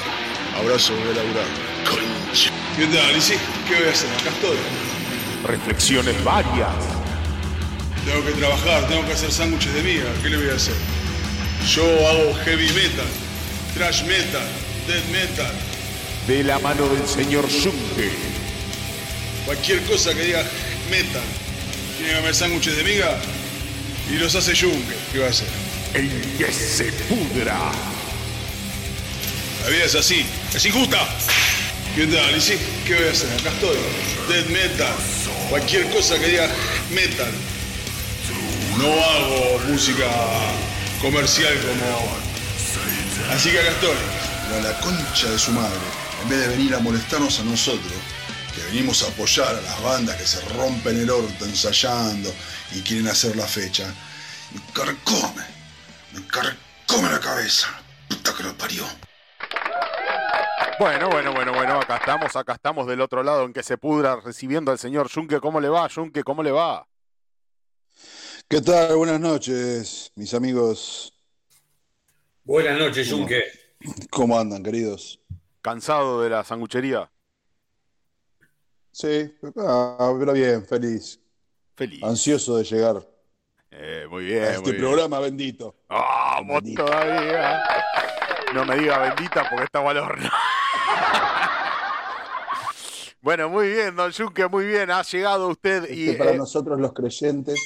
Abrazo, voy a laburar. Concha. ¿Qué tal, Lizzy? ¿Qué voy a hacer? Acá estoy. Reflexiones varias. Tengo que trabajar, tengo que hacer sándwiches de miga. ¿Qué le voy a hacer? Yo hago heavy metal, thrash metal, death metal. De la mano del señor Junke. Cualquier cosa que diga metal. Tiene que comer sándwiches de miga y los hace Junque. ¿Qué va a hacer? El que se pudra. La vida es así, es injusta. ¿Qué tal, Lizzy? ¿Qué voy a hacer? Acá estoy. Death metal. Cualquier cosa que diga metal. No hago música comercial como. Así que acá estoy. Pero a la concha de su madre, en vez de venir a molestarnos a nosotros, que venimos a apoyar a las bandas que se rompen el orto ensayando y quieren hacer la fecha, me carcome, me carcome la cabeza. Puta que lo parió. Bueno, bueno, bueno, bueno, acá estamos, acá estamos del otro lado en que se pudra recibiendo al señor Junke. ¿Cómo le va, Junke? ¿Cómo le va? ¿Qué tal? Buenas noches, mis amigos. Buenas noches, Junque. ¿Cómo andan, queridos? ¿Cansado de la sanguchería? Sí, ah, pero bien, feliz. Feliz. Ansioso de llegar Eh, muy bien, a muy este bien. programa bendito. ¡Ah, vos Bendito. todavía! No me diga bendita porque está al horno. Bueno, muy bien, don Junque, muy bien. Ha llegado usted y... Para eh, nosotros los creyentes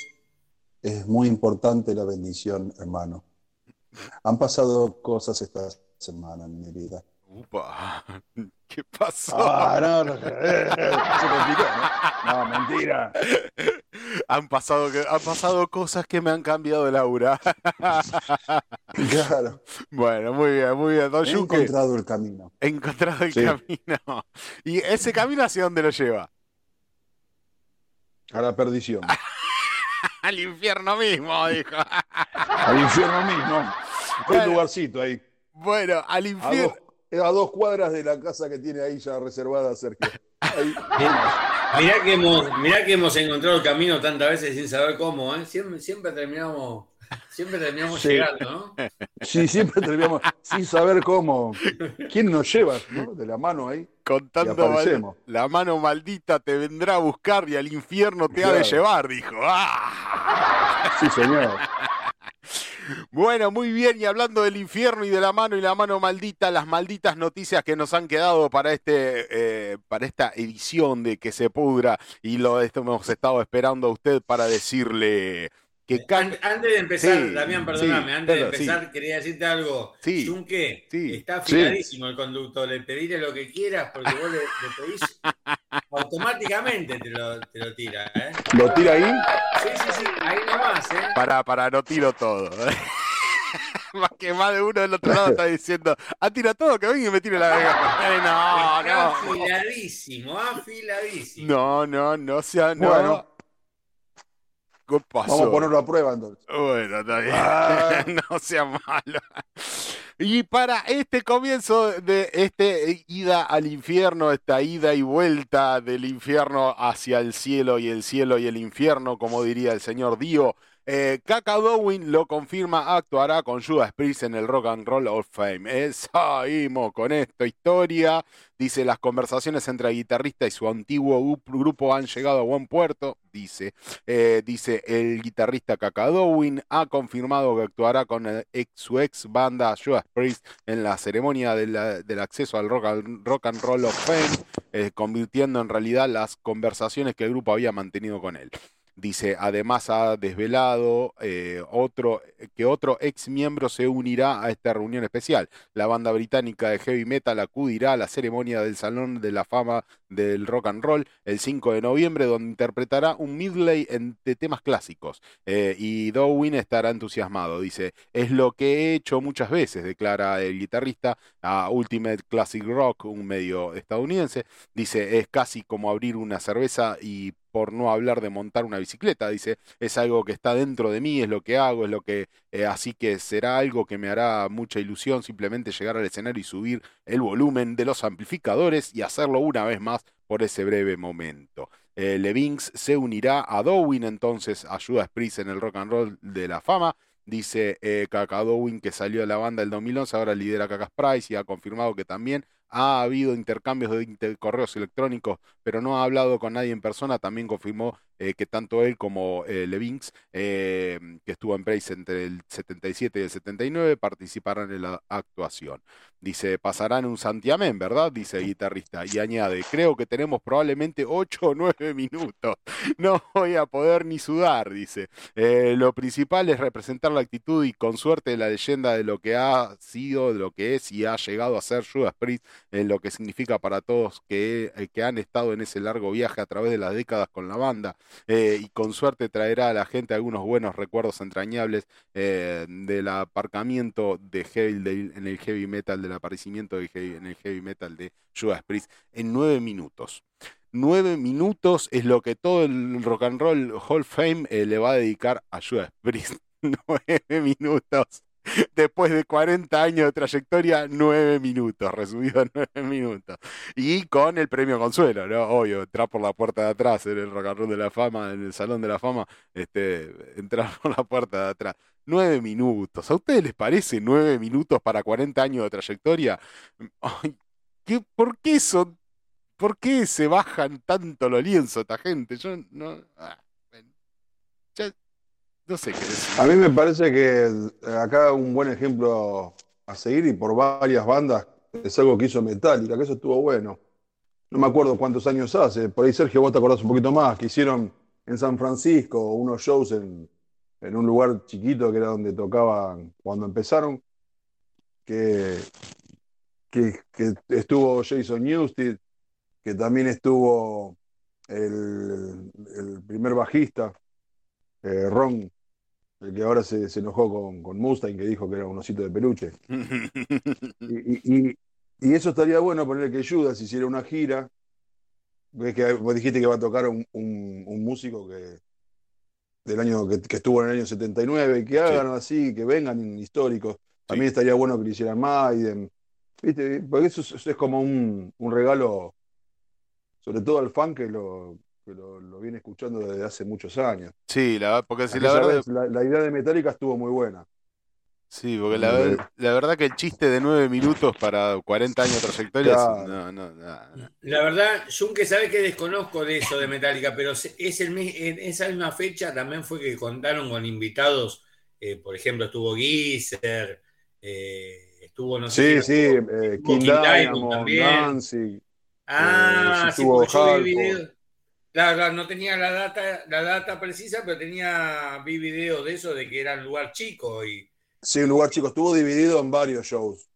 es muy importante la bendición, hermano. Han pasado cosas esta semana en mi vida. Upa, ¿Qué pasó? Ah, no, no, ¿no? No, mentira. Han pasado, han pasado cosas que me han cambiado el aura. Claro, Bueno, muy bien, muy bien. Don he encontrado el camino. he encontrado el Sí. camino. ¿Y ese camino hacia dónde lo lleva? A la perdición. Al infierno mismo, dijo. Al infierno mismo. Bueno. Un lugarcito ahí. Bueno, al infierno. A dos cuadras de la casa que tiene ahí ya reservada Sergio. Ahí. Mirá que, hemos, mirá que hemos encontrado el camino tantas veces sin saber cómo, ¿eh? Siempre, siempre terminamos, siempre terminamos Sí. llegando, ¿no? Sí, siempre terminamos sin saber cómo. ¿Quién nos lleva? ¿no? De la mano ahí. Contando mal- la mano maldita te vendrá a buscar y al infierno te ha de llevar, dijo. ¡Ah! Sí, señor. Bueno, muy bien, y hablando del infierno y de la mano y la mano maldita, las malditas noticias que nos han quedado para este, eh, para esta edición de que se pudra, y lo hemos estado esperando a usted para decirle que An- Antes de empezar, Sí, Damián, perdóname, sí, antes de empezar quería decirte algo. Sí, Junque, sí. está Sí. afiladísimo el conductor, le pedile lo que quieras porque vos le, le pedís automáticamente te lo, te lo tira, ¿eh? Lo tira ahí. Sí, sí, sí, ahí nomás, ¿eh? para, para, no tiro todo. más que más de uno del otro lado está diciendo, ah, tira todo, que venga y me tire la verga. Eh, no, Está no. afiladísimo, afiladísimo. No, no, no sea, no. ¿Qué pasó? Vamos a ponerlo a prueba entonces. Bueno, está bien. Ah. no sea malo. Y para este comienzo de este ida al infierno, esta ida y vuelta del infierno hacia el cielo y el cielo y el infierno, como diría el señor Dio, eh, Kaka Dowin lo confirma, actuará con Judas Priest en el Rock and Roll of Fame. Seguimos con esta historia. Dice, las conversaciones entre el guitarrista y su antiguo gru- grupo han llegado a buen puerto. Dice, eh, dice el guitarrista Kaka Dowin ha confirmado que actuará con ex- su ex banda Judas Priest en la ceremonia del acceso al rock, and- Rock and Roll of Fame, eh, convirtiendo en realidad las conversaciones que el grupo había mantenido con él. Dice, además ha desvelado eh, otro, que otro ex miembro se unirá a esta reunión especial. La banda británica de heavy metal acudirá a la ceremonia del Salón de la Fama del Rock and Roll el 5 de noviembre, donde interpretará un medley en- de temas clásicos. Eh, y Dowin estará entusiasmado. Dice, es lo que he hecho muchas veces, declara el guitarrista a Ultimate Classic Rock, un medio estadounidense. Dice, es casi como abrir una cerveza y por no hablar de montar una bicicleta, dice, es algo que está dentro de mí, es lo que hago, es lo que, eh, así que será algo que me hará mucha ilusión simplemente llegar al escenario y subir el volumen de los amplificadores y hacerlo una vez más por ese breve momento. Eh, se unirá a Dowin entonces a Judas Priest en el Rock and Roll de la Fama. Dice eh, Kaka Dowin que salió de la banda el 2011, ahora lidera Kakas Price y ha confirmado que también ha habido intercambios de correos electrónicos, pero no ha hablado con nadie en persona. También confirmó eh, que tanto él como eh, Levins, eh, que estuvo en Brace entre el 77 y el 79, participarán en la actuación. Dice, pasarán un santiamén, ¿verdad? Dice el guitarrista. Y añade, creo que tenemos probablemente 8 o 9 minutos. No voy a poder ni sudar, dice. Eh, lo principal es representar la actitud y con suerte la leyenda de lo que ha sido, de lo que es y ha llegado a ser Judas Priest, en lo que significa para todos que, que han estado en ese largo viaje a través de las décadas con la banda. Eh, y con suerte traerá a la gente algunos buenos recuerdos entrañables eh, del aparcamiento de heavy, en el heavy metal, del aparecimiento de heavy- en el heavy metal de Judas Priest en nueve minutos. Nueve minutos es lo que todo el Rock and Roll Hall of Fame eh, le va a dedicar a Judas Priest. Nueve minutos. Después de 40 años de trayectoria, nueve minutos, resumido en nueve minutos. Y con el premio Consuelo, ¿no? Obvio, entrar por la puerta de atrás en el Rock de la Fama, en el Salón de la Fama, este, entrar por la puerta de atrás. Nueve minutos. ¿A ustedes les parece nueve minutos para 40 años de trayectoria? Ay, ¿qué, ¿Por qué son ¿Por qué se bajan tanto los lienzos esta gente? Yo no. ah, no sé qué. A mí me parece que eh, acá un buen ejemplo a seguir y por varias bandas es algo que hizo Metallica, que eso estuvo bueno. No me acuerdo cuántos años hace, por ahí Sergio vos te acordás un poquito más, que hicieron en San Francisco unos shows en, en un lugar chiquito que era donde tocaban cuando empezaron, que, que, que estuvo Jason Newsted, que también estuvo el, el primer bajista, eh, Ron, el que ahora se, se enojó con, con Mustang, que dijo que era un osito de peluche. Y, y- y- y eso estaría bueno poner que Judas hiciera una gira. Ves que vos dijiste que va a tocar un, un- un músico que del año que, que estuvo en el año 79, que hagan así, que vengan históricos. También estaría bueno que lo hicieran Maiden. ¿Viste? Porque eso es, eso es como un, un regalo, sobre todo al fan que lo, que lo, lo viene escuchando desde hace muchos años. Sí, la, porque si la verdad. vez, la, la idea de Metallica estuvo muy buena. Sí, porque la, ver- la verdad que el chiste de nueve minutos para 40 años de trayectoria. es- Claro. No, no, no, no. La verdad, Junque sabe que desconozco de eso de Metallica, pero es el, en esa misma fecha también fue que contaron con invitados, eh, por ejemplo, estuvo Geezer, eh, estuvo, no sé Sí, si sí, estuvo- eh, estuvo King King Diamond Diamond, también. Nancy. Ah, eh, sí, estuvo porque yo vi Halford. Videos. Claro, claro, no tenía la data, la data precisa, pero tenía, vi videos de eso, de que era un lugar chico y. Sí, un lugar chico, estuvo dividido en varios shows.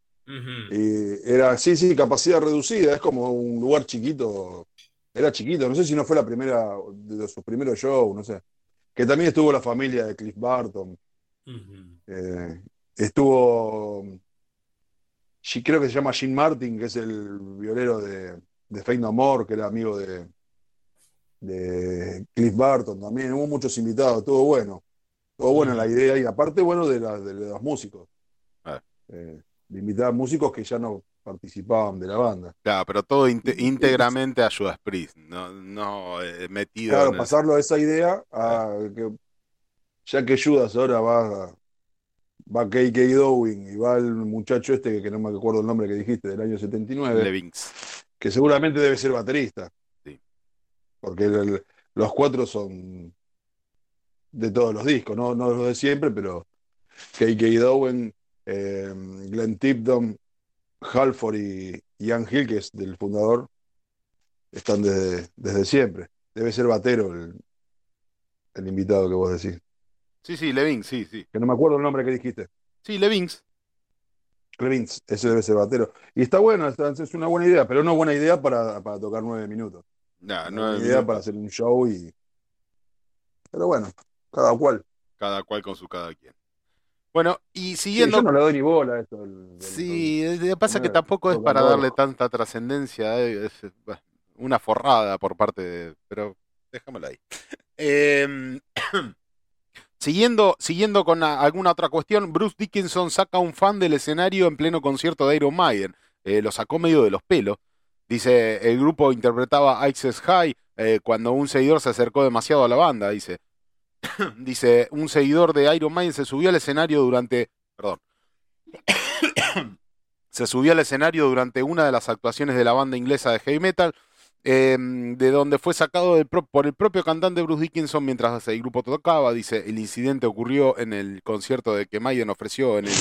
Y era, sí, sí, capacidad reducida, es como un lugar chiquito. Era chiquito, no sé si no fue la primera, de sus primeros shows, no sé. Que también estuvo la familia de Cliff Barton. Ujú. eh, estuvo, sí, creo que se llama Gene Martin, que es el violero de, de No More, que era amigo de, de Cliff Barton también. Hubo muchos invitados, estuvo bueno. Estuvo buena la idea y aparte, bueno, de, la- de los músicos. Ah. Eh, de invitar músicos que ya no participaban de la banda. Claro, pero todo íntegramente a Judas Priest, no, no eh, metido Claro, en el- pasarlo a esa idea a que ya que Judas ahora va va K.K. Dowing y va el muchacho este que no me acuerdo el nombre que dijiste del año 79 Levings. que seguramente debe ser baterista. Porque el- los cuatro son de todos los discos no, no los de siempre pero K.K. Dowing eh, Glenn Tipton Halford y Ian Hill que es del fundador están desde, desde siempre debe ser batero el, el invitado que vos decís Sí, sí, Levings, sí, sí. que no me acuerdo el nombre que dijiste Sí, Levings. Clemens, ese debe ser batero. Y está bueno, es una buena idea, pero no buena idea para, para tocar nueve minutos. No, Una no idea para hacer un show y. Pero bueno, cada cual. cada cual con su cada quien. Bueno, y Sí, siguiendo. yo no le doy ni bola a esto. Sí, pasa que tampoco es para darle tanta trascendencia, eh, es eh, una forrada por parte de... Pero déjamelo ahí. Em, siguiendo, siguiendo con a- alguna otra cuestión, Bruce Dickinson saca un fan del escenario en pleno concierto de Iron Maiden. Eh, lo sacó medio de los pelos. Dice, el grupo interpretaba Access High eh, cuando un seguidor se acercó demasiado a la banda, dice. dice, un seguidor de Iron Maiden se subió al escenario durante... Perdón. se subió al escenario durante una de las actuaciones de la banda inglesa de heavy metal, eh, de donde fue sacado del pro- por el propio cantante Bruce Dickinson mientras el grupo tocaba. Dice, el incidente ocurrió en el concierto de que Maiden ofreció en el...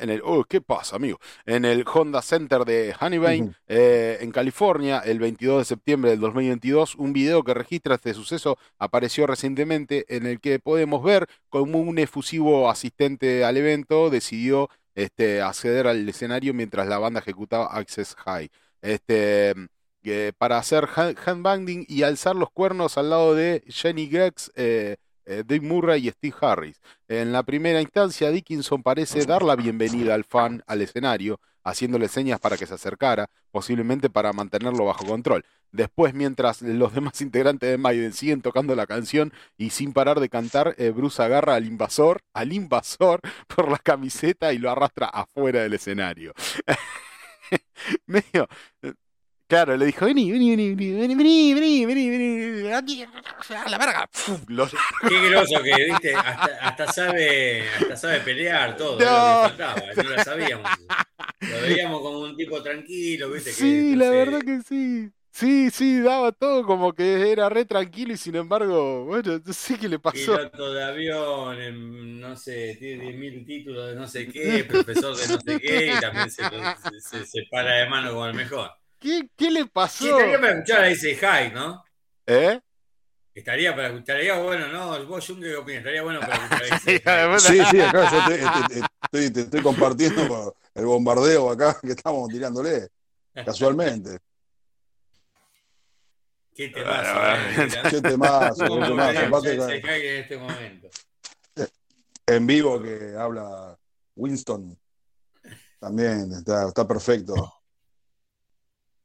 En el oh, ¿Qué pasa, amigo? En el Honda Center de Honeyvane, Ujú. eh, en California, el 22 de septiembre del 2022. Un video que registra este suceso apareció recientemente en el que podemos ver cómo un efusivo asistente al evento decidió este, acceder al escenario mientras la banda ejecutaba Access High. Este, eh, para hacer hand- handbanging y alzar los cuernos al lado de Jenny Grex, eh, eh, Dave Murray y Steve Harris. En la primera instancia, Dickinson parece dar la bienvenida al fan al escenario, haciéndole señas para que se acercara, posiblemente para mantenerlo bajo control. Después, mientras los demás integrantes de Maiden siguen tocando la canción y sin parar de cantar, eh, Bruce agarra al invasor, al invasor por la camiseta y lo arrastra afuera del escenario. Medio. Eh, Claro, le dijo, vení, vení, vení, vení, vení, vení, vení, vení, vení, aquí, a la verga. Pum, lo- Qué groso que, viste, hasta, hasta sabe, hasta sabe pelear todo, No. es lo que faltaba, no lo sabíamos. Lo veíamos como un tipo tranquilo, viste, que Sí, no la sé, verdad que sí. Sí, sí, daba todo como que era re tranquilo y sin embargo, bueno, no sé qué le pasó. piloto de avión, no sé, tiene 10.000 títulos de no sé qué, profesor de no sé qué, y también se, se, se- se para de mano con el mejor. ¿Qué, qué le Sí, pasó? estaría para escuchar a ese high, ¿no? ¿Eh? Estaría para estaría bueno, ¿no? Vos, Jun, ¿qué opinas? Estaría bueno para escuchar a ese. Sí, sí, acá yo te, te- te- estoy, te estoy compartiendo el bombardeo acá que estamos tirándole, casualmente. Qué temazo, Bueno, eh, mira. Qué temazo, qué ¿Cómo temazo. Aparte escuchar ese con- high en este momento? en vivo que habla Winston. También está, está perfecto.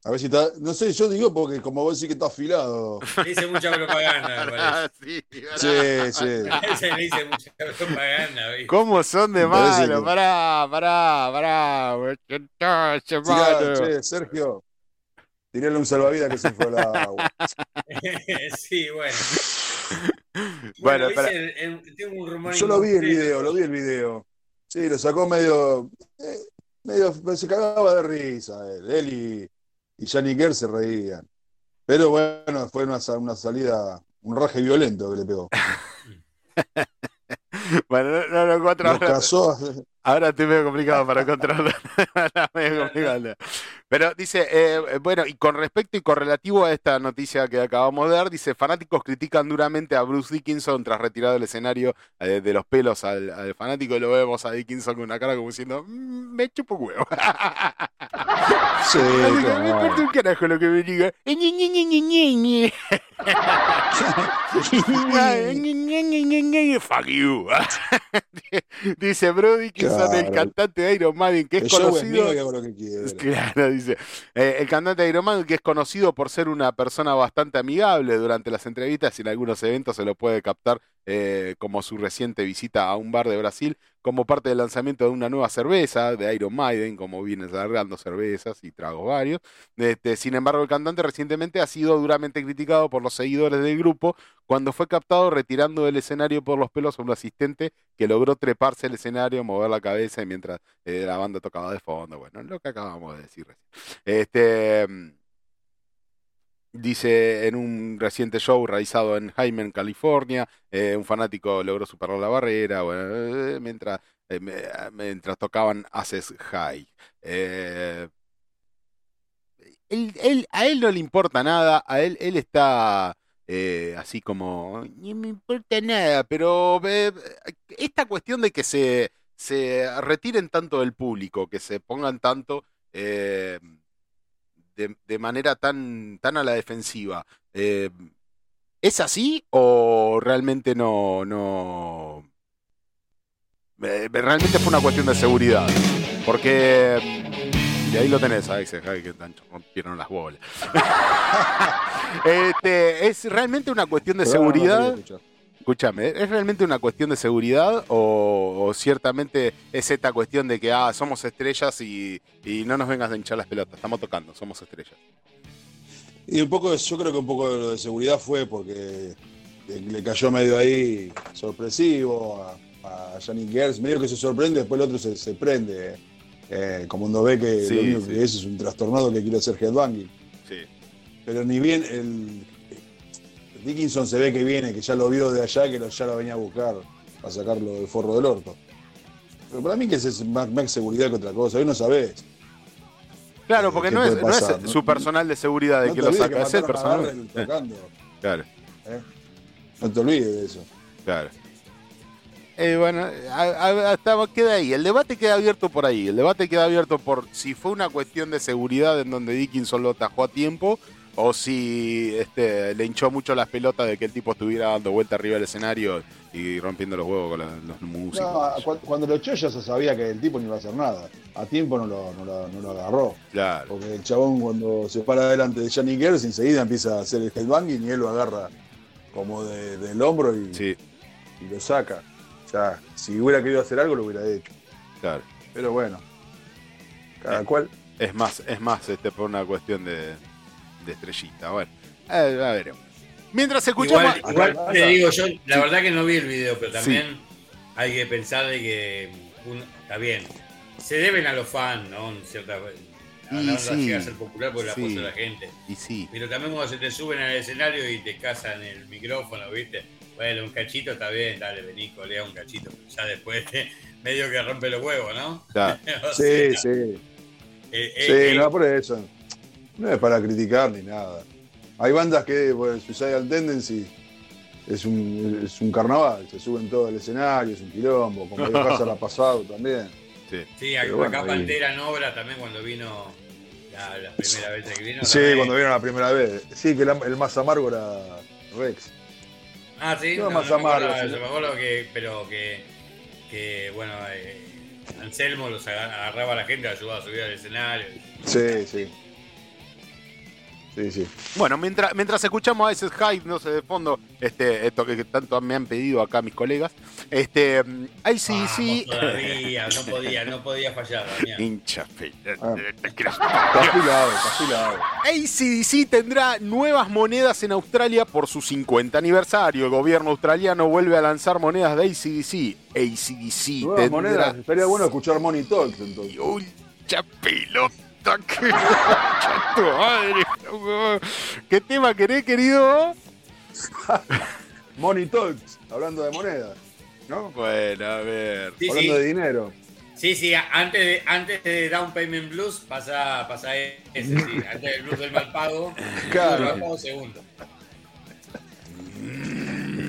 A ver si está. No sé, yo digo porque como vos decís que está afilado. Le hice mucha propaganda, me parece. sí, Sí, sí. Ese le hice mucha propaganda, ¿viste? ¿Cómo son de malos? que- Pará, pará, pará. Tirá, che, Sergio, tirale un salvavidas que se fue al agua. sí, bueno. Bueno, Bueno, espera. hice el- el- tengo un rumor Yo lo vi el video, lo vi el video. Sí, lo sacó medio. eh, medio se cagaba de risa él, él y, y Johnny Kerr se reían. Pero bueno, fue una, una salida, un raje violento que le pegó. Bueno, no, no lo encuentro ahora. Ahora estoy medio complicado para. Ahora medio complicado. Pero dice, eh, bueno, y con respecto y correlativo a esta noticia que acabamos de dar, dice, fanáticos critican duramente a Bruce Dickinson tras retirar del escenario eh, de los pelos al, al fanático y lo vemos a Dickinson con una cara como diciendo, "Mm, me chupo huevo. Sí, Así que me importa un carajo lo que me diga. Fuck you. Dice Bro Dickinson, el Claro. cantante de Iron Maiden, que es El conocido. lo que. Claro, dice. Eh, el cantante de Iron Maiden, que es conocido por ser una persona bastante amigable durante las entrevistas y en algunos eventos se lo puede captar eh, como su reciente visita a un bar de Brasil, como parte del lanzamiento de una nueva cerveza de Iron Maiden, como viene largando cervezas y tragos varios. Este, sin embargo, el cantante recientemente ha sido duramente criticado por los seguidores del grupo cuando fue captado retirando del escenario por los pelos a un asistente que logró treparse el escenario, mover la cabeza mientras eh, la banda tocaba de fondo. Bueno, lo que acabamos de decir recién. Este. Dice en un reciente show realizado en Jaime, en California, eh, un fanático logró superar la barrera bueno, eh, mientras, eh, me- mientras tocaban Haces High. Él- a él no le importa nada, a él, él está así como, ni me importa nada, pero esta cuestión de que se, se retiren tanto del público, que se pongan tanto de, de manera tan, tan a la defensiva, eh, ¿es así o realmente no, no, eh, realmente fue una cuestión de seguridad? Porque... Y ahí lo tenés, ahí se que rompieron las bolas. este, ¿Es realmente una cuestión de Pero ahora no seguridad? Escúchame, ¿es realmente una cuestión de seguridad o, o ciertamente es esta cuestión de que ah, somos estrellas y, y no nos vengas a hinchar las pelotas? Estamos tocando, somos estrellas. Y un poco, yo creo que un poco de lo de seguridad fue porque le, cayó medio ahí sorpresivo a, a Johnny Gers, medio que se sorprende, después el otro se, se prende. Eh, como uno ve que Sí, lo único sí. que es es un trastornado que quiere hacer headbanging. Sí. Pero ni bien el Dickinson se ve que viene, que ya lo vio de allá, que lo- ya lo venía a buscar a sacarlo del forro del orto. Pero para mí que es más, más seguridad que otra cosa, hoy no sabés. Claro, porque ¿Qué no es, no su personal de seguridad de No que lo saca, es el personal. Tocando, Claro, ¿eh? No te olvides de eso. claro. Eh, bueno, a- a- hasta queda ahí. El debate queda abierto por ahí. El debate queda abierto por si fue una cuestión de seguridad en donde Dickinson lo tajó a tiempo o si este, le hinchó mucho las pelotas de que el tipo estuviera dando vuelta arriba del escenario y rompiendo los huevos con la- los músicos. No, cu- cuando lo echó ya se sabía que el tipo no iba a hacer nada. A tiempo no lo, no lo- no lo agarró. Claro, Porque el chabón cuando se para delante de Johnny Gers enseguida empieza a hacer el headbanging y él lo agarra como de- del hombro y, sí, y lo saca. O sea, si hubiera querido hacer algo lo hubiera hecho. claro. Pero bueno, cada cual. Es más, es más este, por una cuestión de, de estrellita. Bueno, a ver, a ver. Mientras escuchamos. Igual, igual te digo, yo la Sí. verdad que no vi el video, pero Sí. también hay que pensar de que uno- está bien. Se deben a los fans, ¿no? En cierta a Y la sí, llega a ser popular por la sí. apoyo de la gente. Y sí, Pero también cuando se te suben al escenario y te casan el micrófono, ¿viste? Bueno, un cachito está bien, dale, vení, colea un cachito. Ya después medio que rompe los huevos, ¿no? claro. O Sí, sea, sí. eh, eh, Sí, eh, no por eso. No es para criticar ni nada. Hay bandas que, bueno, Suicidal Tendency es un, es un carnaval, se suben todo al escenario, es un quilombo, como Hazard ha pasado también. Sí. Sí, acá bueno, acá ahí- Pantera Nobra también cuando vino la, la primera vez que vino. Sí, cuando vieron la primera vez. Sí, que la- el más amargo era Rex. Ah, sí, No, no, más no me amargo, acuerdo, me acuerdo que, pero que, que bueno, eh, Anselmo los aga- agarraba a la gente, ayudaba a subir al escenario. Sí, sí. Sí, sí. Bueno, mientras, mientras escuchamos a ese hype, no sé, de fondo, este, esto que, tanto me han pedido acá mis colegas, este, ahí sí, Vamos sí. Todavía, no podía, no podía fallar, Damián. Hincha fe- Ah. te quiero- Está afilado, está afilado. ACDC tendrá nuevas monedas en Australia por su 50 aniversario. El gobierno australiano vuelve a lanzar monedas de ACDC. ACDC Nuevas tendrá... monedas. Estaría bueno escuchar Money Talks entonces. ¡Hincha pelota! que- ¡Concha tu madre! ¿Qué tema querés, querido? Money Talks, hablando de monedas. ¿No? Bueno, a ver. Sí, hablando sí, de dinero. sí, sí, antes de, antes de Down Payment Blues pasa, pasa ese, sí, antes del blues del mal pago, Claro. mal pago segundo.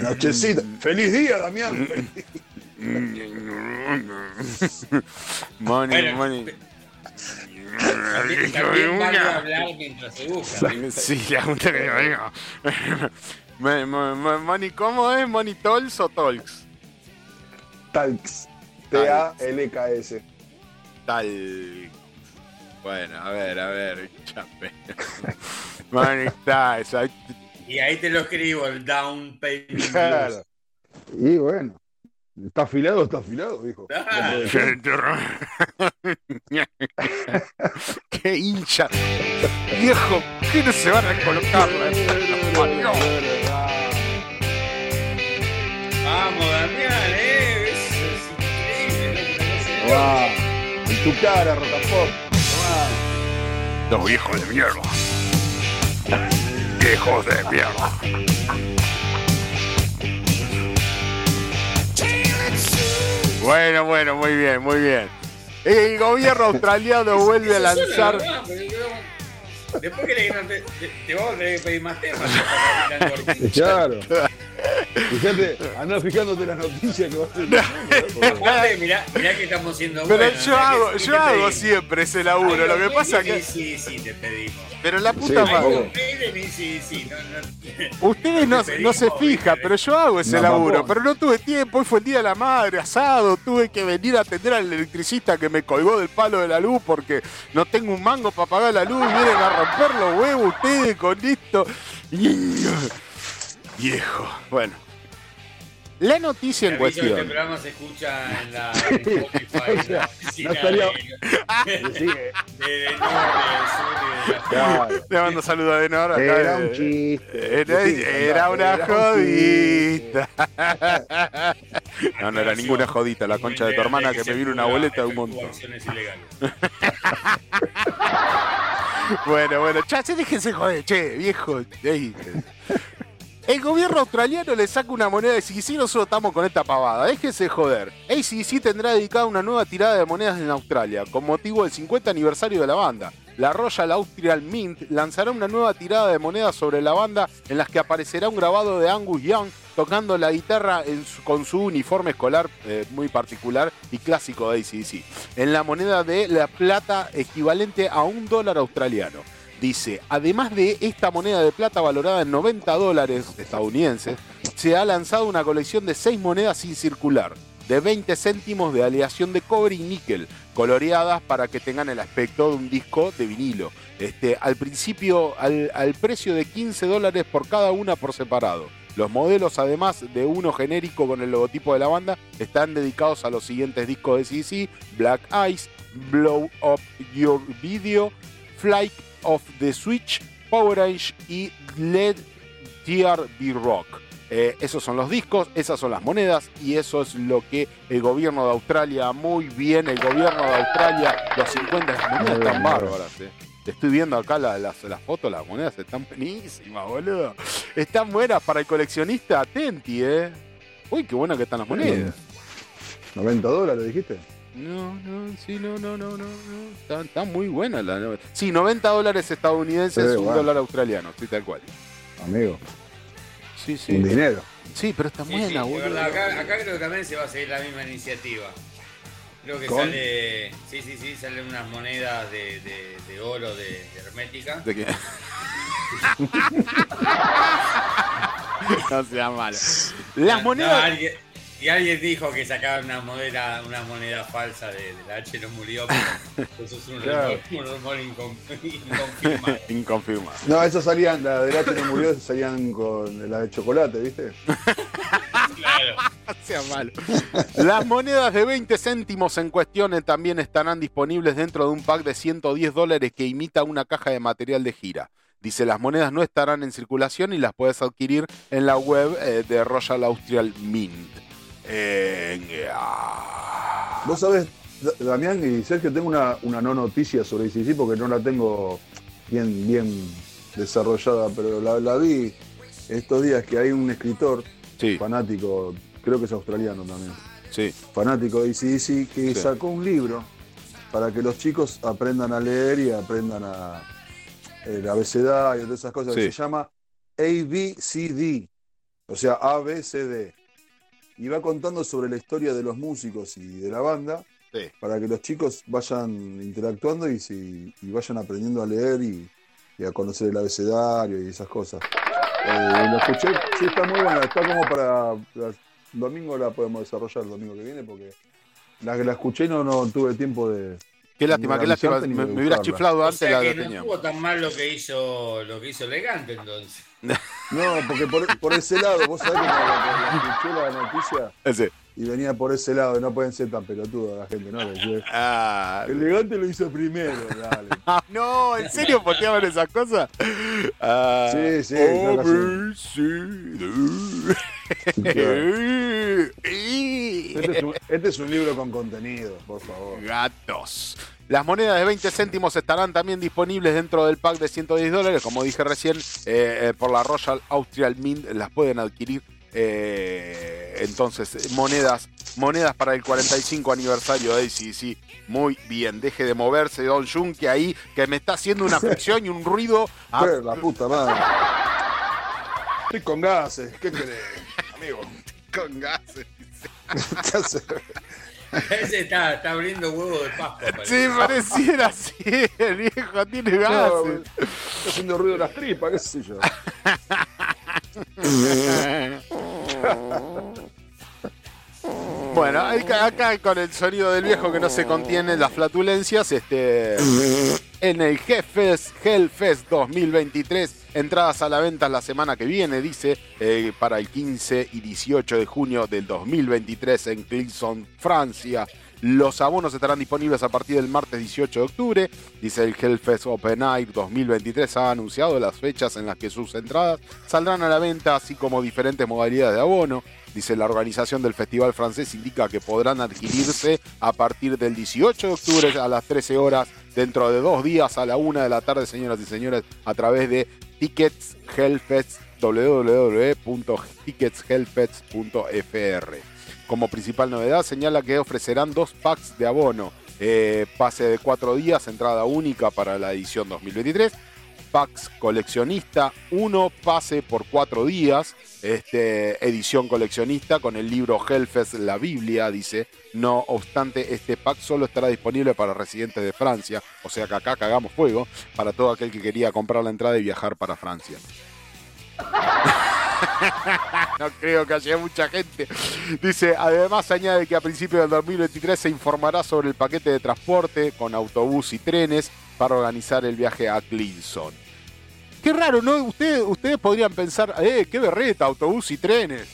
Nochecita. ¡Feliz día, Damián! Money, Bueno, money. También, también vale hablar mientras se busca. Sí, la puta que venga. Mo- mo- mo- Money, ¿cómo es? ¿Money Talks o Talks? Talks. T-A-L-K-S. Tal. Bueno, a ver, a ver, chape. Money Talks. ahí- Y ahí te lo escribo, el Down Payment. Claro. Y bueno. Está afilado, está afilado, dijo. Qué hincha. Viejo, ¿qué no se va a recolocar? Vamos, Damián, eh. Es, es increíble. Tomá. En tu cara, Rocafort. Tomá. Los viejos de mierda. Viejos de mierda. Bueno, bueno, muy bien, muy bien. El gobierno australiano vuelve a lanzar. Después que le te, te, te vamos a tener que pedir más temas. Claro. Fíjate, anda fijándote las noticias que va a ser. Aparte, mirá, mirá que estamos siendo Pero buenos. yo que hago, sí yo hago siempre ese laburo. Ay, Lo que pasa sí, que. Sí, sí, te pedimos. Pero la Sí, puta madre. y sí, sí. No, no. Ustedes no, no se fijan, pero yo hago ese No, laburo. Pero no tuve tiempo. Hoy fue el día de la madre, asado. Tuve que venir a atender al electricista que me colgó del palo de la luz porque no tengo un mango para pagar la luz. Vienen a romper los huevos ustedes con esto. Viejo. Bueno. La noticia en que Este cuestión. programa se escucha en la en Spotify. en la oficina no estaría- de, de, de de claro. Mando saludos a Denor. acá Era de- un chiste. Era, Sí, era una era un jodita. No, no era ninguna jodita, la concha de tu hermana que me vino una boleta de un montón. Bueno, bueno, cha, che, déjense joder, che, viejo. Ey. El gobierno australiano le saca una moneda de CDC, nosotros estamos con esta pavada. Déjense joder. ACDC tendrá dedicada una nueva tirada de monedas en Australia, con motivo del 50 aniversario de la banda. La Royal Austrian Mint lanzará una nueva tirada de monedas sobre la banda en las que aparecerá un grabado de Angus Young tocando la guitarra en su- con su uniforme escolar eh, muy particular y clásico de ACDC. En la moneda de la plata equivalente a un dólar australiano. Dice, además de esta moneda de plata valorada en 90 dólares estadounidenses, se ha lanzado una colección de 6 monedas sin circular, de 20 céntimos de aleación de cobre y níquel, coloreadas para que tengan el aspecto de un disco de vinilo. Este, al principio, al, al precio de 15 dólares por cada una por separado. Los modelos, además de uno genérico con el logotipo de la banda, están dedicados a los siguientes discos de CC, Black Eyes, Blow Up Your Video, Flight of the Switch, Power Age y Led TRB Rock. Eh, esos son los discos, esas son las monedas y eso es lo que el gobierno de Australia, muy bien, el gobierno de Australia, los 50, las monedas están bárbaras. eh. Te estoy viendo acá la- las, las fotos, las monedas están buenísimas, boludo. Están buenas para el coleccionista, atenti, eh. Uy, qué buenas que están las monedas. 90 dólares, dijiste. No, no, sí, no, no, no, no, no. Está, está muy buena la. Sí, 90 dólares estadounidenses, Sí, un bueno. dólar australiano, sí, tal cual. Amigo, Sí, sí. un dinero. Sí, pero está Sí, buena, sí, de boludo. verdad, acá, acá creo que también se va a seguir la misma iniciativa. Creo que ¿Con? sale. Sí, sí, sí, salen unas monedas de, de- de oro de, de hermética. ¿De qué? no sea malo. Las No, monedas. alguien- y alguien dijo que sacaban una moneda, una moneda falsa de, de la H no murió, pero eso es un Claro. rumor, un rumor incon- inconfirmado. Inconfirmado. No, esas salían, la de H no murió, salían con la de chocolate, ¿viste? Claro. Sea malo. Las monedas de 20 céntimos en cuestión eh, también estarán disponibles dentro de un pack de 110 dólares que imita una caja de material de gira. Dice, las monedas no estarán en circulación y las puedes adquirir en la web eh, de Royal Austrial Mint. Eh, ah. Vos sabés, Da- Damián y Sergio, tengo una, una no noticia sobre ICC porque no la tengo bien, bien desarrollada, pero la, la vi estos días que hay un escritor Sí, fanático, creo que es australiano también, sí. fanático de ICC, que Sí. sacó un libro para que los chicos aprendan a leer y aprendan a el abecedario y todas esas cosas, que se llama ABCD, o sea, ABCD. Y va contando sobre la historia de los músicos y de la banda Sí. para que los chicos vayan interactuando y, si- y vayan aprendiendo a leer y, y a conocer el abecedario y esas cosas. Eh, lo escuché, sí, está muy buena, está como para. El domingo la podemos desarrollar el domingo que viene porque la que la escuché y no, no tuve tiempo de. Qué lástima, qué lástima. Me, me hubieras chiflado O antes sea la que no tenía. estuvo tan mal lo que hizo lo que hizo elegante entonces. No, porque por, por ese lado, vos sabés que la, la- la escuché la noticia Ese. y venía por ese lado, y no pueden ser tan pelotudos la gente, ¿no? Ah, Elegante lo hizo primero, dale. No, ¿en serio posteaban esas cosas? Ah, Sí, sí. Este es, un, este es un libro con contenido, por favor. Gatos. Las monedas de 20 céntimos estarán también disponibles dentro del pack de 110 dólares. Como dije recién, eh, eh, por la Royal Austrial Mint las pueden adquirir. Eh, entonces, monedas, monedas para el 45 aniversario de ACDC. Muy bien, deje de moverse Don Jun, que ahí que me está haciendo una fricción y un ruido. a- Pero la puta madre. Estoy con gases, ¿qué querés, amigo? con gases. Ese está, está abriendo huevo de Pascua. Sí, pareciera así, el viejo tiene No, gases. Está haciendo ruido las tripas, qué sé yo. Bueno, acá, acá con el sonido del viejo que no se contiene, las flatulencias, este, en el Hellfest, Hellfest 2023, entradas a la venta la semana que viene, dice, eh, para el 15 y 18 de junio del 2023 en Clisson, Francia. Los abonos estarán disponibles a partir del martes 18 de octubre. Dice el Hellfest Open Air 2023 ha anunciado las fechas en las que sus entradas saldrán a la venta, así como diferentes modalidades de abono. Dice la organización del festival francés indica que podrán adquirirse a partir del 18 de octubre a las 13 horas, dentro de dos días a la una de la tarde, señoras y señores, a través de Tickets Hellfest. Como principal novedad, señala que ofrecerán dos packs de abono. eh, pase de cuatro días, entrada única para la edición 2023. Packs coleccionista, uno pase por cuatro días. Este, edición coleccionista con el libro Hellfest, la Biblia, dice. No obstante, este pack solo estará disponible para residentes de Francia. O sea que acá cagamos fuego para todo aquel que quería comprar la entrada y viajar para Francia. no creo que haya mucha gente. Dice, además añade que a principios del 2023 se informará sobre el paquete de transporte con autobús y trenes para organizar el viaje a Clinton. Qué raro, ¿no? Ustedes, ustedes podrían pensar, eh, qué berreta, autobús y trenes.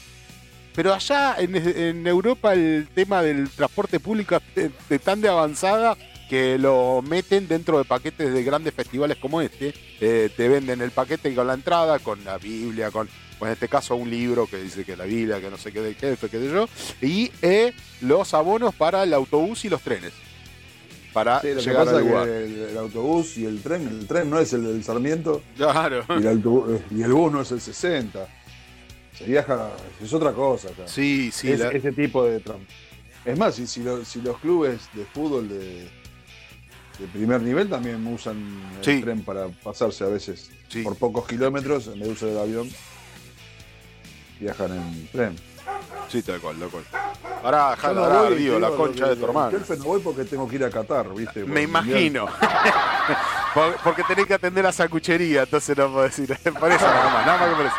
Pero allá en, Europa el tema del transporte público es de tan de avanzada que lo meten dentro de paquetes de grandes festivales como este. Eh, te venden el paquete con la entrada, con la Biblia, con, pues en este caso un libro que dice que la Biblia, que no sé qué del jefe, qué sé yo, y eh, los abonos para el autobús y los trenes. Para Sí, lo que llegar pasa al lugar. que el, el autobús y el tren, el tren no es el del Sarmiento Claro. y el, autobús- y el bus no es el 60. Se viaja, es otra cosa. acá. Sí, sí. Es- la- ese tipo de tram- Es más, si, si, lo- si los clubes de fútbol de, de primer nivel también usan el Sí. tren para pasarse a veces Sí. por pocos kilómetros, en vez de usar el avión, viajan en tren. Sí, tal cual, loco. Pará, Yo dejala no voy, la concha de tu hermano. Jefe, no voy porque tengo que ir a Qatar, ¿viste? Por Me imagino. Por- Porque tenés que atender a sacuchería, entonces no puedo decir. Por eso nada más, nada más que por eso.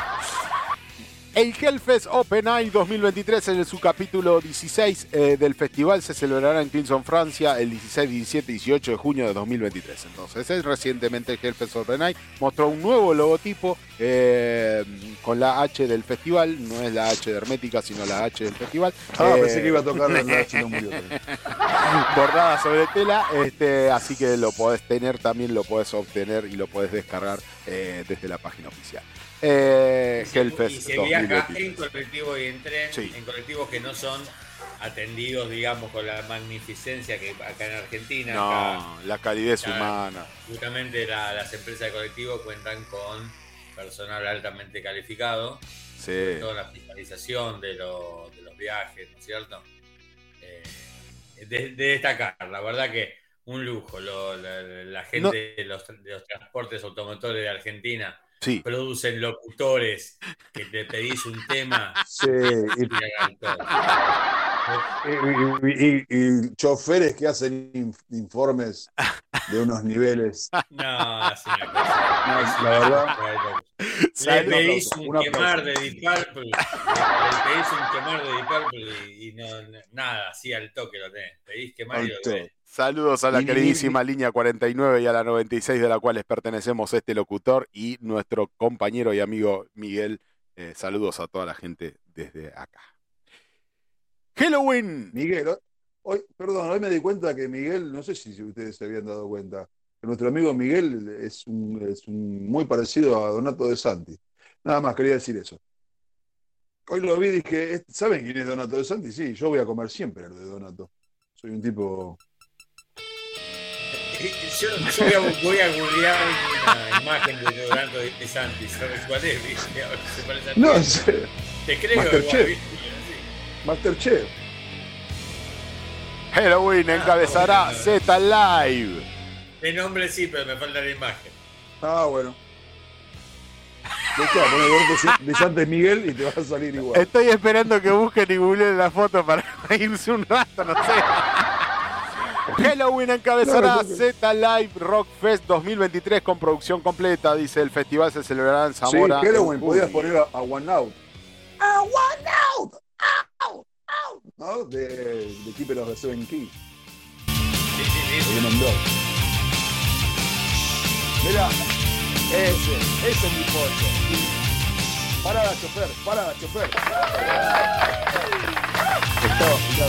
El Hellfest Open Eye 2023 en su capítulo 16 eh, del festival se celebrará en Clinton, Francia, el 16, 17 y 18 de junio de 2023. Entonces, es recientemente el Hellfest Open Eye mostró un nuevo logotipo eh, con la H del festival, no es la H de hermética, sino la H del festival. Ah, Eh, pensé que iba a tocar la H no murió. bordada sobre tela, este, así que lo podés tener, también lo podés obtener y lo podés descargar eh, desde la página oficial. Eh, Y se, y Hellfest se viaja 2023. en colectivo y en tren, Sí. en colectivos que no son atendidos, digamos, con la magnificencia que acá en Argentina. acá, No, la calidez acá, humana. Justamente la- las empresas de colectivo cuentan con personal altamente calificado, Sí. toda la fiscalización de, lo- de los viajes, ¿no es cierto? Eh, de, de destacar, la verdad que un lujo. lo- la, la gente de, los, de los transportes automotores de Argentina Sí. producen locutores que te pedís un tema Sí, y, y y- y- choferes que hacen inf- informes de unos niveles. No, es una cosa. No, es la verdad. Le pedís Un quemar de Deep Purple, le pedís un quemar de Deep Purple y, no, nada, así al toque lo tenés. Pedís quemar y lo tenés. Saludos a la Y- y- queridísima línea 49 y a la 96 de la cual pertenecemos este locutor y nuestro compañero y amigo Miguel. Eh, saludos a toda la gente desde acá. Halloween. Miguel, hoy- hoy, perdón, hoy me di cuenta que Miguel, no sé si ustedes se habían dado cuenta, que nuestro amigo Miguel es, un, es un- muy parecido a Donato de Santi. Nada más quería decir eso. Hoy lo vi y dije, ¿saben quién es Donato de Santi? Sí, yo voy a comer siempre lo de Donato. Soy un tipo. Yo, yo voy, a, voy a googlear una imagen de Donato de Santi, ¿sabes cuál es? ¿Viste? A ver si se parece a. No, serio, Te creo Masterchef. igual, ¿viste? Sí. Masterchef. Halloween encabezará bueno. Z Live. De nombre sí, pero me falta la imagen. Ah, bueno. Busca, poner de Santi Miguel y te va a salir igual. Estoy esperando que busquen y googleen la foto para irse un rato, no sé. Halloween encabezará. Z Live Rock Fest 2023 con producción completa. Dice el festival se celebrará en Sí, Zamora. en Halloween, podías poner a, a One Out. A One Out. Out, out. ¿No? De, de Keeper of the Seven Keys. Sí, sí, sí. de Venom Dog. Mira, ese, ese es mi pollo. Parada, chofer, parada, chofer. Estaba, mirá,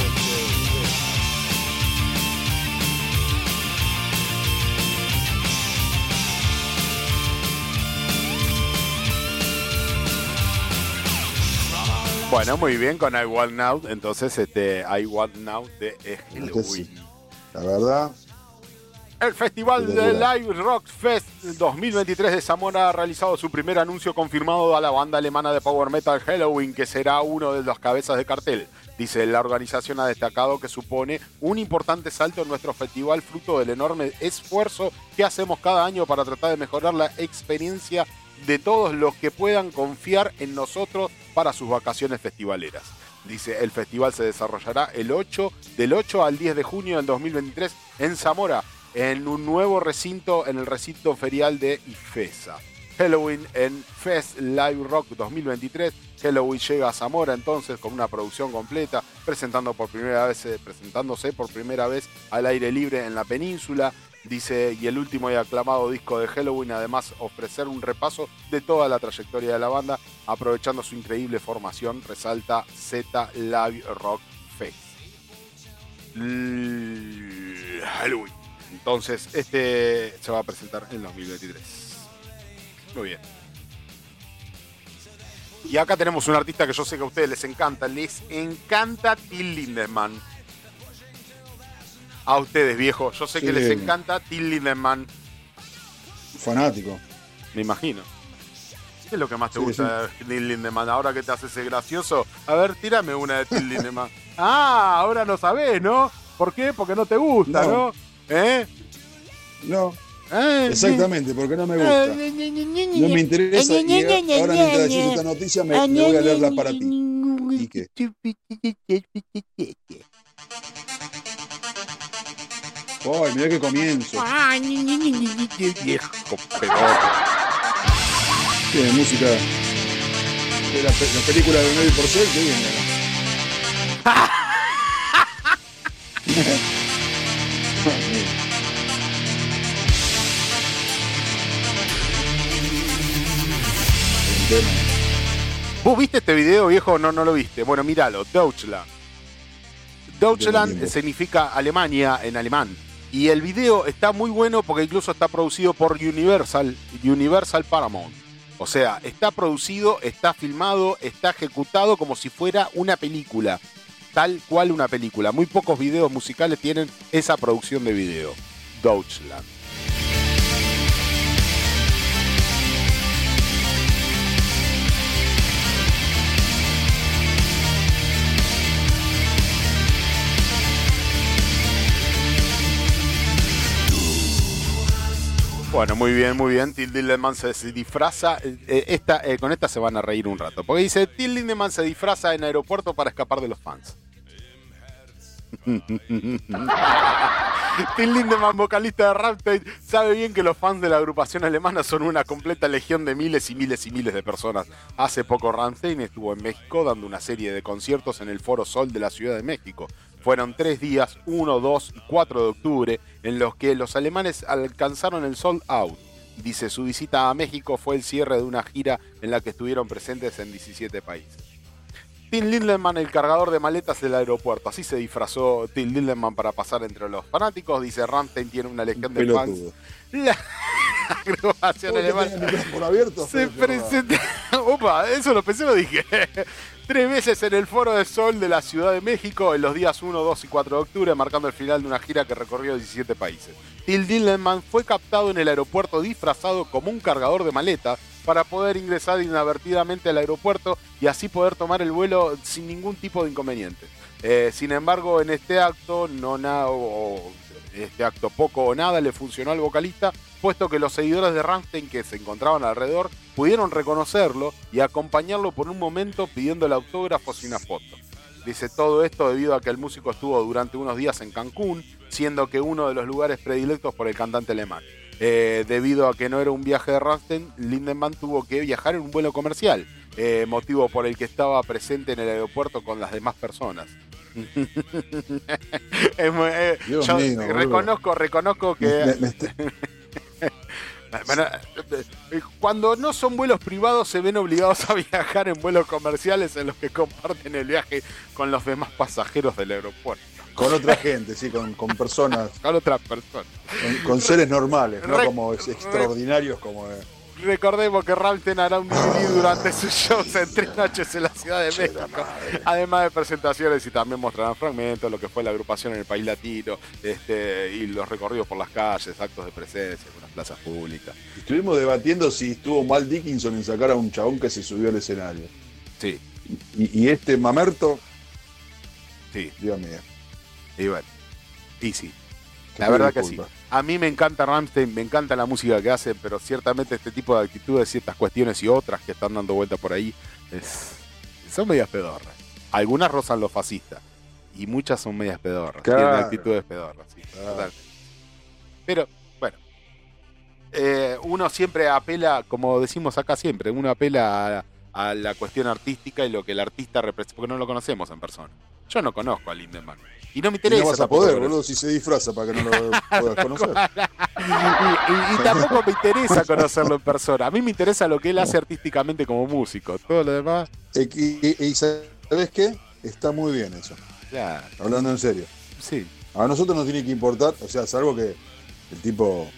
Bueno, muy bien con I Want Now. Entonces, este, I Want Now de Halloween. La verdad, El Festival de. Live Rock Fest 2023 de Zamora ha realizado su primer anuncio confirmado a la banda alemana de power metal Halloween, que será uno de los cabezas de cartel. Dice, la organización ha destacado que supone un importante salto en nuestro festival, fruto del enorme esfuerzo que hacemos cada año para tratar de mejorar la experiencia de todos los que puedan confiar en nosotros para sus vacaciones festivaleras. Dice, el festival se desarrollará el 8, del 8 al 10 de junio del 2023 en Zamora, en un nuevo recinto, en el recinto ferial de Ifesa. Halloween en Fest Live Rock 2023. Halloween llega a Zamora entonces con una producción completa, presentando por primera vez, eh, presentándose por primera vez al aire libre en la península. Dice, y el último y aclamado disco de Halloween, además ofrecer un repaso de toda la trayectoria de la banda, aprovechando su increíble formación, resalta Z Live Rock Fest. Halloween. Entonces, este se va a presentar en 2023. Muy bien. Y acá tenemos un artista que yo sé que a ustedes les encanta. Les encanta Till Lindemann. A ustedes, viejo. Yo sé que Sí. les encanta Till Lindemann. fanático. Me imagino. ¿Qué es lo que más te Sí, gusta de Till Lindemann? Ahora que te haces ese gracioso. A ver, tírame una de Till Lindemann. ah, ahora no sabés, ¿no? ¿Por qué? Porque no te gusta, ¿no? No. ¿Eh? No, Eh, exactamente, porque no me gusta. No me interesa y ahora mientras decís esta noticia me, me voy a leerla para ti. ¿Y qué? Ay, mirá qué comienzo. Viejo pelote. Tiene música de la, la película de Nelly Porcel, qué bien. ¿Vos viste este video, viejo? No, no lo viste. Bueno, míralo. Deutschland. Deutschland significa Alemania en alemán. Y el video está muy bueno porque incluso está producido por Universal, Universal Paramount. O sea, está producido, está filmado, está ejecutado como si fuera una película. Tal cual una película. Muy pocos videos musicales tienen esa producción de video. Deutschland. Bueno, muy bien, muy bien. Till Lindemann se, disfraza. eh, eh, esta, eh, con esta se van a reír un rato. Porque dice: Till Lindemann se disfraza en aeropuerto para escapar de los fans. Till Lindemann, vocalista de Rammstein, sabe bien que los fans de la agrupación alemana son una completa legión de miles y miles y miles de personas. Hace poco Rammstein estuvo en México dando una serie de conciertos en el Foro Sol de la Ciudad de México. Fueron tres días, 1, 2 y 4 de octubre, en los que los alemanes alcanzaron el sold out. Dice, su visita a México fue el cierre de una gira en la que estuvieron presentes en 17 países. Tim Lindemann, el cargador de maletas del aeropuerto. Así se disfrazó Tim Lindemann para pasar entre los fanáticos. Dice, Ramstein tiene una legión de fans. La agrupación ¿Vos que alemana tenés el micrófono abierto? se presenta. Opa, eso lo pensé, lo dije. Tres veces en el Foro de Sol de la Ciudad de México en los días 1, 2 y 4 de octubre, marcando el final de una gira que recorrió 17 países. Till Lindemann fue captado en el aeropuerto disfrazado como un cargador de maleta para poder ingresar inadvertidamente al aeropuerto y así poder tomar el vuelo sin ningún tipo de inconveniente. Eh, sin embargo, en este acto, no nada, o- este acto poco o nada le funcionó al vocalista, puesto que los seguidores de Rammstein que se encontraban alrededor pudieron reconocerlo y acompañarlo por un momento pidiéndole autógrafos y una foto. Dice todo esto debido a que el músico estuvo durante unos días en Cancún, siendo que uno de los lugares predilectos por el cantante alemán. Eh, debido a que no era un viaje de Rammstein, Lindemann tuvo que viajar en un vuelo comercial, eh, motivo por el que estaba presente en el aeropuerto con las demás personas. Es muy- eh, yo mío, reconozco, reconozco que Me- me- me- bueno, eh, cuando no son vuelos privados se ven obligados a viajar en vuelos comerciales en los que comparten el viaje con los demás pasajeros del aeropuerto, con otra gente, sí, con, con personas, con otras personas. con, con seres normales, no Re- como ex- extraordinarios como, eh, Recordemos que Ramstein hará un DVD durante sus shows en tres noches en la Ciudad de México. Además de presentaciones y también mostrarán fragmentos lo que fue la agrupación en el país latino este, y los recorridos por las calles, actos de presencia en las plazas públicas. Estuvimos debatiendo si estuvo mal Dickinson en sacar a un chabón que se subió al escenario. Sí, Y, y este mamerto, sí. Dios mío. Y bueno, y sí. La verdad que sí. A mí me encanta Ramstein, me encanta la música que hacen, pero ciertamente este tipo de actitudes, ciertas cuestiones y otras que están dando vuelta por ahí, es- son medias pedorras. Algunas rozan lo fascista y muchas son medias pedorras. Claro. Tienen actitudes pedorras, sí. Pero, bueno, eh, uno siempre apela, como decimos acá siempre, uno apela a, a la cuestión artística y lo que el artista representa, porque no lo conocemos en persona. Yo no conozco a Lindemann. Y no me Y interesa. no vas a poder, boludo, si se disfraza para que no lo puedas conocer. y, y- y tampoco me interesa conocerlo en persona. A mí me interesa lo que él hace artísticamente como músico. Todo lo demás, Eh, Y, y- y ¿sabes qué? Está muy bien eso. Hablando en serio. sí. A nosotros nos tiene que importar, o sea, salvo que el tipo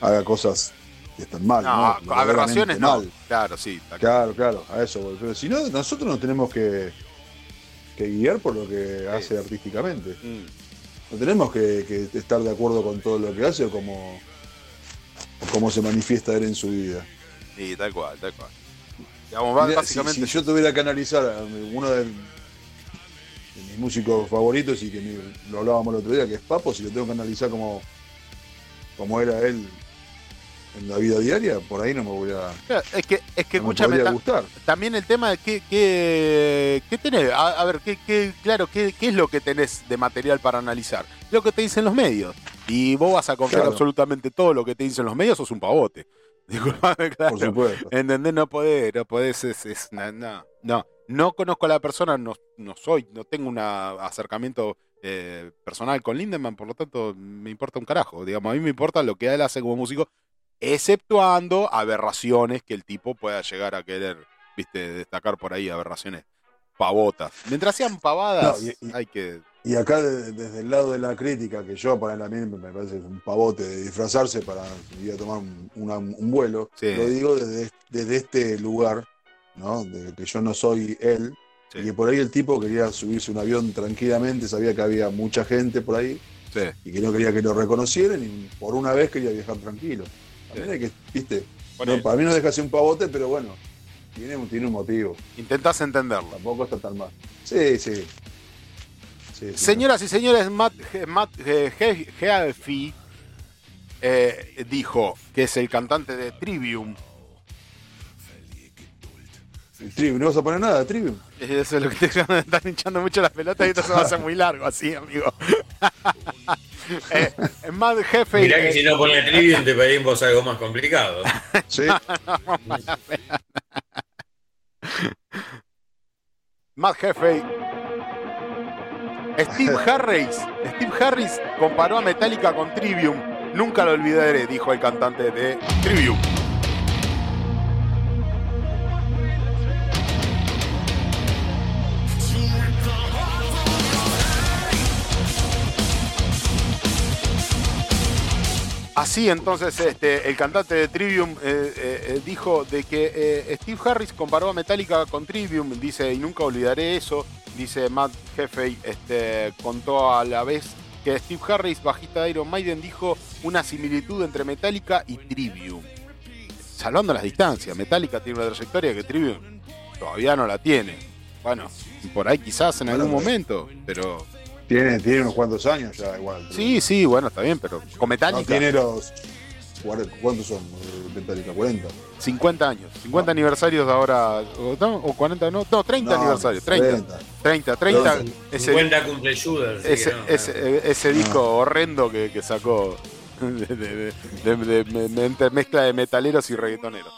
haga cosas que están mal. No, ¿no? aberraciones no. Mal. Claro, sí. claro. Claro, a eso. Pero si no, nosotros nos tenemos que, que guiar por lo que hace artísticamente. Mm, No tenemos que, que estar de acuerdo con todo lo que hace o cómo, o cómo se manifiesta él en su vida. Sí, tal cual, tal cual. Digamos, básicamente. si, si yo tuviera que analizar a uno de, de mis músicos favoritos y que lo hablábamos el otro día, que es Papo, si lo tengo que analizar como, como era él en la vida diaria, por ahí no me voy a Claro, Es que, es que no me escúchame, ta- gustar. también el tema de qué, qué, qué tenés. A, a ver, qué, qué- claro, qué, qué es lo que tenés de material para analizar. Lo que te dicen los medios. Y vos vas a confiar Claro. absolutamente todo lo que te dicen los medios, sos un pavote. Disculpame, claro. Por supuesto. ¿Entendés? No podés, no podés, es, es- no, no, no. No conozco a la persona, no, no soy, no tengo un acercamiento eh, personal con Lindemann, por lo tanto me importa un carajo. Digamos, a mí me importa lo que él hace como músico, exceptuando aberraciones que el tipo pueda llegar a querer, viste, destacar por ahí, aberraciones pavotas. Mientras sean pavadas, No, y- y- hay que... Y acá de- desde el lado de la crítica, que yo para mí me parece un pavote de disfrazarse para ir a tomar un, una- un vuelo, Sí. lo digo desde, desde este lugar, ¿no? De que yo no soy él, Sí. y que por ahí el tipo quería subirse un avión tranquilamente, sabía que había mucha gente por ahí, Sí. y que no quería que lo reconocieran, y por una vez quería viajar tranquilo. Hay que, viste, no, para mí no deja de ser un pavote, pero bueno, tiene, un- tiene un motivo, Intentás entenderlo. tampoco está tan mal. Sí, sí. Sí, sí. Señoras y señores, Matt, Matt eh, Healthy eh, dijo que es el cantante de Trivium. Trivium, ¿no vas a poner nada, Trivium? Eso es lo que te están hinchando mucho las pelotas y esto se va a hacer muy largo así, amigo. eh, Matt Jefe. Mirá que si no pones Trivium te pedimos algo más complicado. Sí. Matt Jefe. Steve Harris. Steve Harris comparó a Metallica con Trivium. Nunca lo olvidaré, dijo el cantante de Trivium. Así entonces este, el cantante de Trivium eh, eh, eh, dijo de que eh, Steve Harris comparó a Metallica con Trivium, dice, y nunca olvidaré eso, dice Matt Jeffey, este, contó a la vez que Steve Harris, bajista de Iron Maiden, dijo una similitud entre Metallica y Trivium. Salvando las distancias, Metallica tiene una trayectoria que Trivium todavía no la tiene. Bueno, por ahí quizás en algún momento, pero... Tiene, tiene unos cuantos años ya igual. Sí, sí, bueno, está bien, pero con No Metallica... tiene los. ¿Cuántos son? Metallica, 40. 50 años, 50 aniversarios de ahora, o, no, o 40, no, no, 30 No, aniversarios, 30, 30, 30, Treinta. ese, 50 cumple así ese, no, ese, ese disco horrendo que, que sacó de, de- de- de- de- de intermezcla de metaleros y reggaetoneros.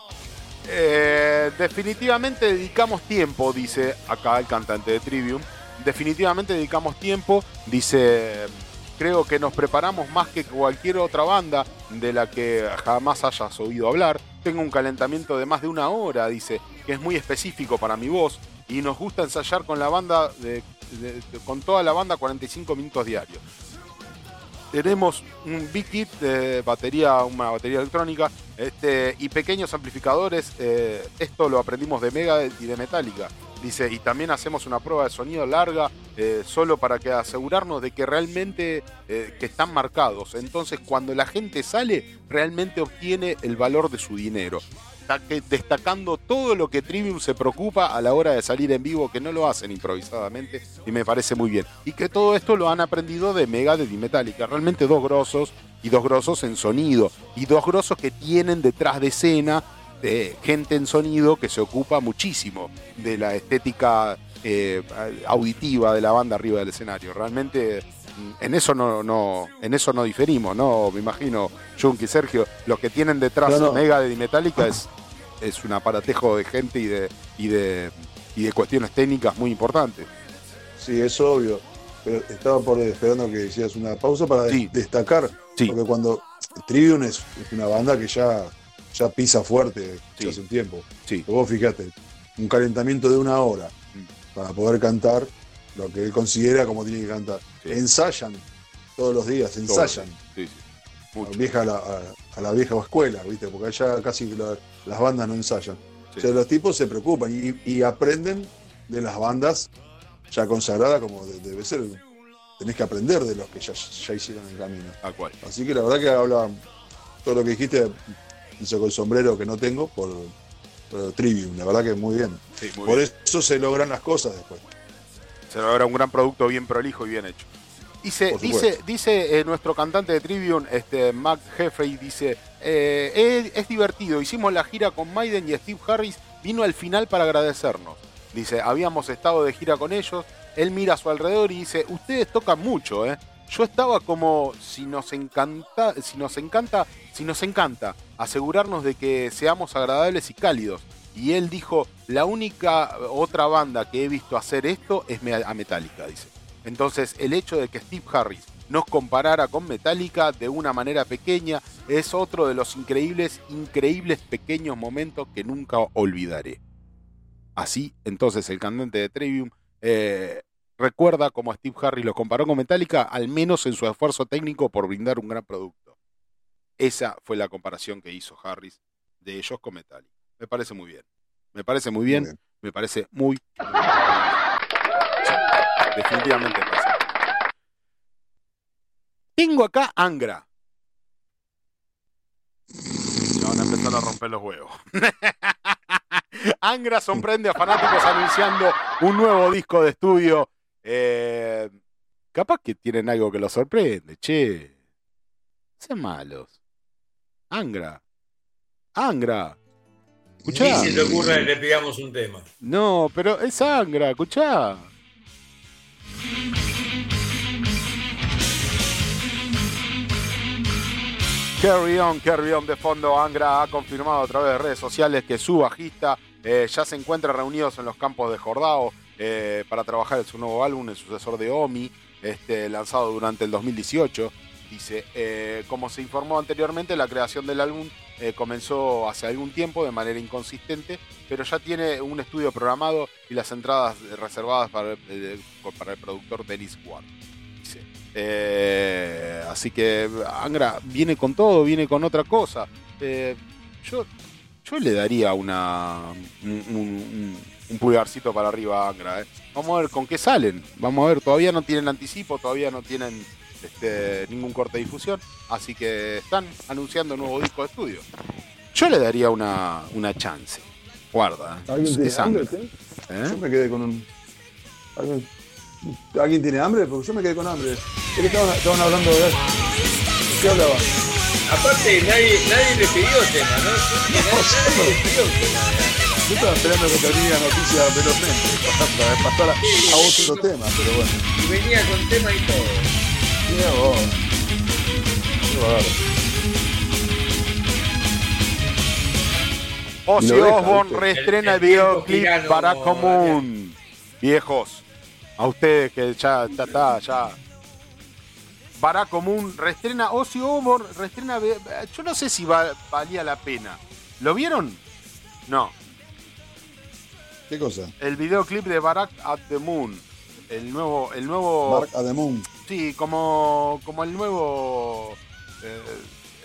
Eh, definitivamente dedicamos tiempo, dice acá el cantante de Trivium. Definitivamente dedicamos tiempo, dice. Creo que nos preparamos más que cualquier otra banda de la que jamás hayas oído hablar. Tengo un calentamiento de más de una hora, dice, que es muy específico para mi voz. Y nos gusta ensayar con la banda, con toda la banda 45 minutos diarios. Tenemos un big kit de batería, una batería electrónica Este, y pequeños amplificadores, eh, esto lo aprendimos de Mega y de Metallica. Dice, y también hacemos una prueba de sonido larga, eh, solo para que asegurarnos de que realmente eh, que están marcados. Entonces, cuando la gente sale, realmente obtiene el valor de su dinero. Destacando todo lo que Trivium se preocupa a la hora de salir en vivo, que no lo hacen improvisadamente, y me parece muy bien. Y que todo esto lo han aprendido de Mega, de Metallica. Realmente dos grosos, y dos grosos en sonido, y dos grosos que tienen detrás de escena eh, gente en sonido que se ocupa muchísimo de la estética eh, auditiva de la banda arriba del escenario. Realmente mm, en eso no, no, en eso no diferimos, ¿no? Me imagino, Junk y Sergio, los que tienen detrás No, no. Mega de Metallica es, es un aparatejo de gente y de, y de, y de cuestiones técnicas muy importantes. Sí, es obvio. Pero estaba por esperando que hicieras una pausa para Sí. destacar. Sí. Porque cuando Trivium es, es una banda que ya, ya pisa fuerte Sí. hace un tiempo. Sí. Vos fíjate, un calentamiento de una hora para poder cantar lo que él considera como tiene que cantar. Sí. Ensayan todos los días, ensayan. Sí, sí. A, vieja, a, la, a- a la vieja escuela, ¿viste? Porque allá casi la- las bandas no ensayan. O sea, los tipos se preocupan y, y aprenden de las bandas ya consagradas como de- debe ser. Tenés que aprender de los que ya, ya hicieron el camino. Tal cual. Así que la verdad que habla todo lo que dijiste, hizo con el sombrero que no tengo por, por Trivium. La verdad que muy bien. Sí, muy por bien. eso se logran las cosas después. Se logra un gran producto bien prolijo y bien hecho. Dice, dice, dice eh, nuestro cantante de Trivium, este, Mac Jeffrey, dice, eh, es, es divertido, hicimos la gira con Maiden y Steve Harris vino al final para agradecernos. Dice, habíamos estado de gira con ellos, él mira a su alrededor y dice, ustedes tocan mucho, ¿eh? Yo estaba como, si nos encanta, si nos encanta, si nos encanta asegurarnos de que seamos agradables y cálidos. Y él dijo, la única otra banda que he visto hacer esto es a Metallica, dice. Entonces, el hecho de que Steve Harris nos comparara con Metallica de una manera pequeña es otro de los increíbles, increíbles pequeños momentos que nunca olvidaré. Así, entonces, el cantante de Trivium eh, recuerda cómo Steve Harris lo comparó con Metallica, al menos en su esfuerzo técnico por brindar un gran producto. Esa fue la comparación que hizo Harris de ellos con Metallica. Me parece muy bien. Me parece muy bien. Muy bien. Me parece muy, muy bien. Sí, definitivamente me parece. Tengo acá Angra. Se van a empezar a romper los huevos. Angra sorprende a fanáticos anunciando un nuevo disco de estudio. Eh, capaz que tienen algo que los sorprende, che. Sean malos. Angra. Angra. Escuchá. Ni se te ocurra que le pidamos un tema. No, pero es Angra, escuchá. Carry on, carry on de fondo. Angra ha confirmado a través de redes sociales que su bajista eh, ya se encuentra reunidos en los campos de Jordao eh, para trabajar en su nuevo álbum, el sucesor de Omi, este, lanzado durante el 2018. Dice, eh, como se informó anteriormente, la creación del álbum eh, comenzó hace algún tiempo de manera inconsistente, pero ya tiene un estudio programado y las entradas reservadas para, el- eh, para el productor Dennis Ward. Dice. Eh, así que Angra viene con todo, viene con otra cosa. Yo, yo le daría un, un- pulgarcito para arriba a Angra. Vamos a ver con qué salen. Vamos a ver, todavía no tienen anticipo, todavía no tienen este, ningún corte de difusión. Así que están anunciando un nuevo disco de estudio. Yo le daría una, una chance. Guarda. eh. ¿Alguien Es- tiene es hambre? ¿Eh? Yo me quedé con un. ¿Alguien, ¿Alguien tiene hambre? Porque yo me quedé con hambre. Es que estaban, estaban hablando de. ¿Qué hablaban? Aparte, nadie, nadie le pidió tema, ¿no? Nadie, nadie le pidió tema. Yo estaba esperando que termine la noticia velozmente para pasar a, a otro tema, pero bueno. Y venía con tema y todo. Mira vos. Reestrena el, El- videoclip para común. Viejos, a ustedes que ya ya está, ya. Para común, reestrena Ozzy Osbourne, reestrena. Yo no sé si va- valía la pena. ¿Lo vieron? No. ¿Qué cosa? El videoclip de Barack at the Moon. El nuevo. El nuevo Mark Ademun. Sí, como, como el nuevo. eh,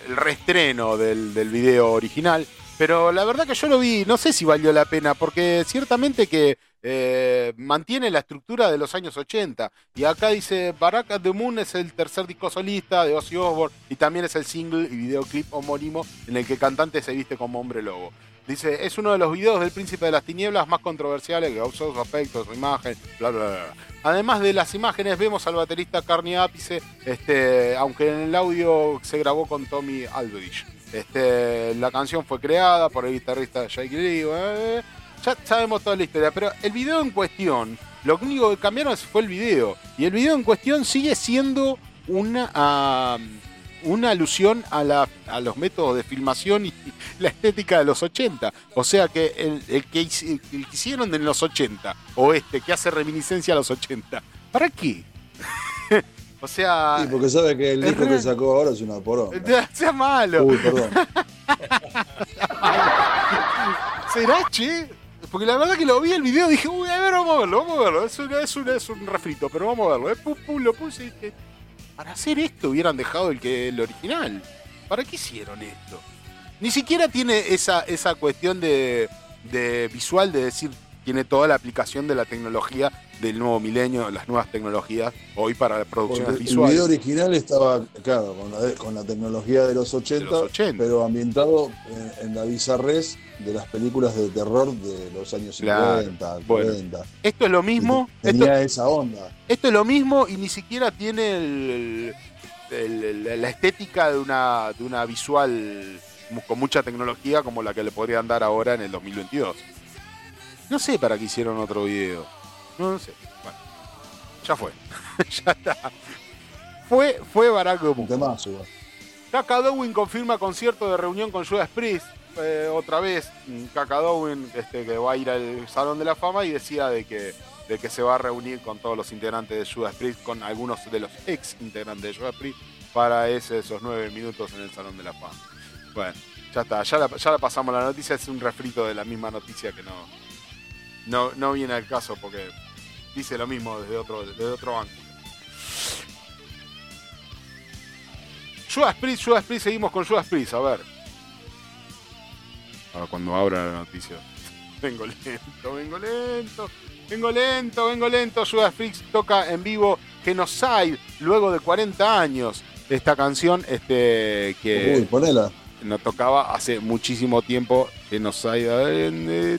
el reestreno del, del video original. Pero la verdad que yo lo vi, no sé si valió la pena, porque ciertamente que eh, mantiene la estructura de los años 80. Y acá dice, Baraka the Moon es el tercer disco solista de Ozzy Osbourne y también es el single y videoclip homónimo en el que el cantante se viste como hombre lobo. Dice, es uno de los videos del Príncipe de las Tinieblas más controversiales que causó su aspecto, su imagen, bla, bla, bla. Además de las imágenes, vemos al baterista Carney Ápice, este, aunque en el audio se grabó con Tommy Aldrich. Este, la canción fue creada por el guitarrista Jake Lee. eh, ya sabemos toda la historia, pero el video en cuestión, lo único que cambiaron fue el video. Y el video en cuestión sigue siendo una, una alusión a, la- a los métodos de filmación y la estética de los 80. O sea que el, el que, el hicieron en los 80, o este, que hace reminiscencia a los 80, ¿para qué? o sea, Sí, porque sabe que el disco que sacó ahora es una poronga. sea malo. Uy, perdón. ¿Será, che? Porque la verdad que lo vi el video y dije, uy, a ver, vamos a verlo, vamos a verlo. Es un, es un, es un refrito, pero vamos a verlo. Eh, pum, pum, lo puse y dije, para hacer esto hubieran dejado el, que, el original. ¿Para qué hicieron esto? Ni siquiera tiene esa, esa cuestión de, de visual de decir, tiene toda la aplicación de la tecnología del nuevo milenio, las nuevas tecnologías hoy para Porque producciones el visuales. video original estaba, claro, con la, con la tecnología de los 80, De los 80. pero ambientado en, en la bizarrez de las películas de terror de los años Claro, 50, bueno. 40. Esto es lo mismo. Esto, Tenía esa onda. Esto es lo mismo y ni siquiera tiene el- el- el- la estética de una, de una visual con mucha tecnología como la que le podrían dar ahora en el 2022. No sé para qué hicieron otro video. No, no sé. Bueno, ya fue. ya está. Fue, fue Barack Obama. Un temazo, igual. Kaka Dowin confirma concierto de reunión con Judas Priest. Eh, otra vez, mm, Kaka Dowin este, que va a ir al Salón de la Fama y decía de que, de que se va a reunir con todos los integrantes de Judas Priest, con algunos de los ex integrantes de Judas Priest, para ese, esos nueve minutos en el Salón de la Fama. Bueno, ya está, ya la, ya la pasamos la noticia, es un refrito de la misma noticia que no, no, no viene al caso porque dice lo mismo desde otro, desde otro ángulo. Judas Priest, Judas Priest, seguimos con Judas Priest, a ver. Ahora cuando abra la noticia. Vengo lento, vengo lento, vengo lento, vengo lento. Judas Priest toca en vivo Genocide luego de 40 años. Esta canción este, que Uy, ponela. No tocaba hace muchísimo tiempo. Genocide.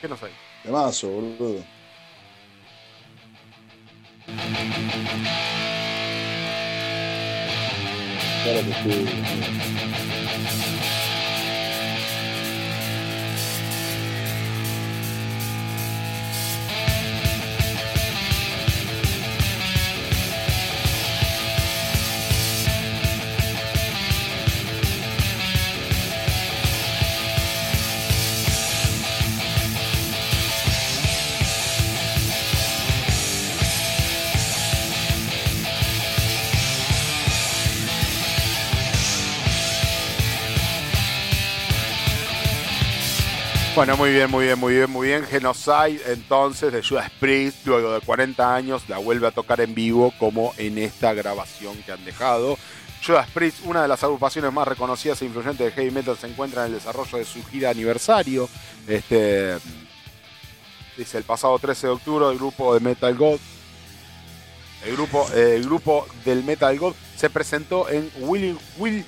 Genocide. Temazo, boludo. Claro que sí. Bueno, muy bien, muy bien, muy bien, muy bien. Genocide, entonces, de Judas Priest, luego de 40 años, la vuelve a tocar en vivo como en esta grabación que han dejado. Judas Priest, una de las agrupaciones más reconocidas e influyentes de heavy metal, se encuentra en el desarrollo de su gira aniversario. Este, dice el pasado 13 de octubre, el grupo de Metal God, el grupo, eh, el grupo del Metal God se presentó en Willing, Will,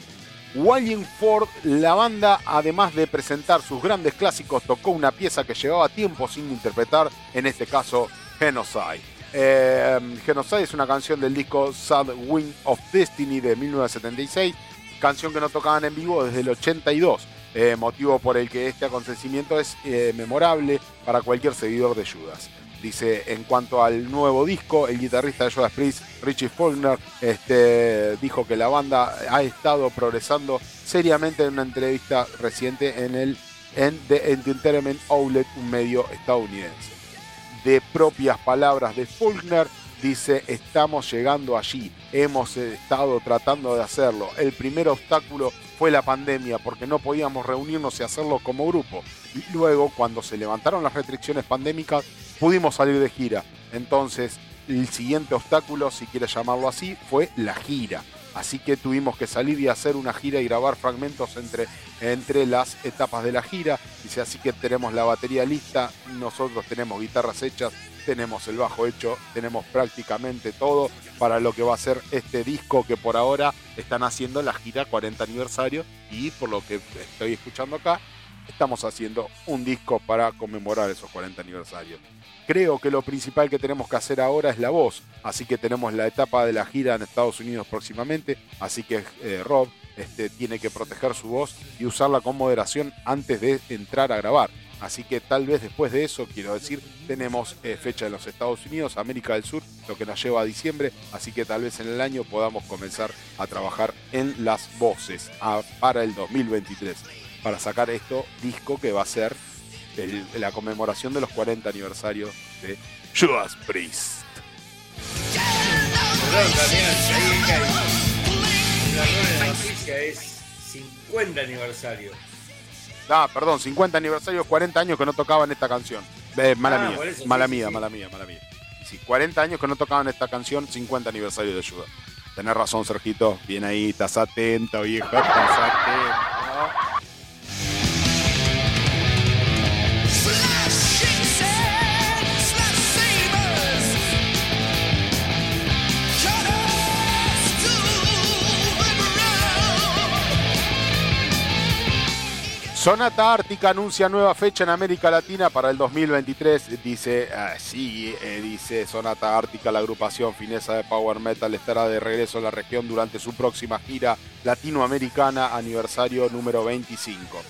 Wallingford, la banda, además de presentar sus grandes clásicos, tocó una pieza que llevaba tiempo sin interpretar, en este caso Genocide. Eh, Genocide es una canción del disco Sad Wing of Destiny de 1976, canción que no tocaban en vivo desde el 82, eh, motivo por el que este acontecimiento es eh, memorable para cualquier seguidor de Judas. Dice, en cuanto al nuevo disco, el guitarrista de Judas Priest, Richie Faulkner, este, dijo que la banda ha estado progresando seriamente en una entrevista reciente en el en The Entertainment Outlet, un medio estadounidense. De propias palabras de Faulkner, dice, estamos llegando allí, hemos estado tratando de hacerlo. El primer obstáculo fue la pandemia, porque no podíamos reunirnos y hacerlo como grupo. Y luego, cuando se levantaron las restricciones pandémicas, pudimos salir de gira. Entonces, el siguiente obstáculo, si quieres llamarlo así, fue la gira. Así que tuvimos que salir y hacer una gira y grabar fragmentos entre, entre las etapas de la gira. Dice, así que tenemos la batería lista, nosotros tenemos guitarras hechas, tenemos el bajo hecho, tenemos prácticamente todo para lo que va a ser este disco que por ahora están haciendo la gira 40 aniversario y por lo que estoy escuchando acá, estamos haciendo un disco para conmemorar esos 40 aniversarios. Creo que lo principal que tenemos que hacer ahora es la voz, así que tenemos la etapa de la gira en Estados Unidos próximamente, así que eh, Rob este, tiene que proteger su voz y usarla con moderación antes de entrar a grabar. Así que tal vez después de eso, quiero decir, tenemos eh, fecha en los Estados Unidos, América del Sur, lo que nos lleva a diciembre, así que tal vez en el año podamos comenzar a trabajar en las voces para el 2023, para sacar esto disco que va a ser el- la conmemoración de los 40 aniversarios de Judas Priest. Perdón, también la noticia, es 50 aniversario. Ah, perdón, 50 aniversarios, 40 años que no tocaban esta canción. Eh, mala Ah, mía, eso, mala sí, mía, sí. mala mía, mala mía. Sí, 40 años que no tocaban esta canción, 50 aniversario de Judas. Tenés razón, Sergito. Bien ahí, estás atento, viejo, estás atento. Sonata Ártica anuncia nueva fecha en América Latina para el 2023. Dice, ah, sí, eh, dice Sonata Ártica, la agrupación finesa de Power Metal estará de regreso en la región durante su próxima gira latinoamericana, aniversario número 25.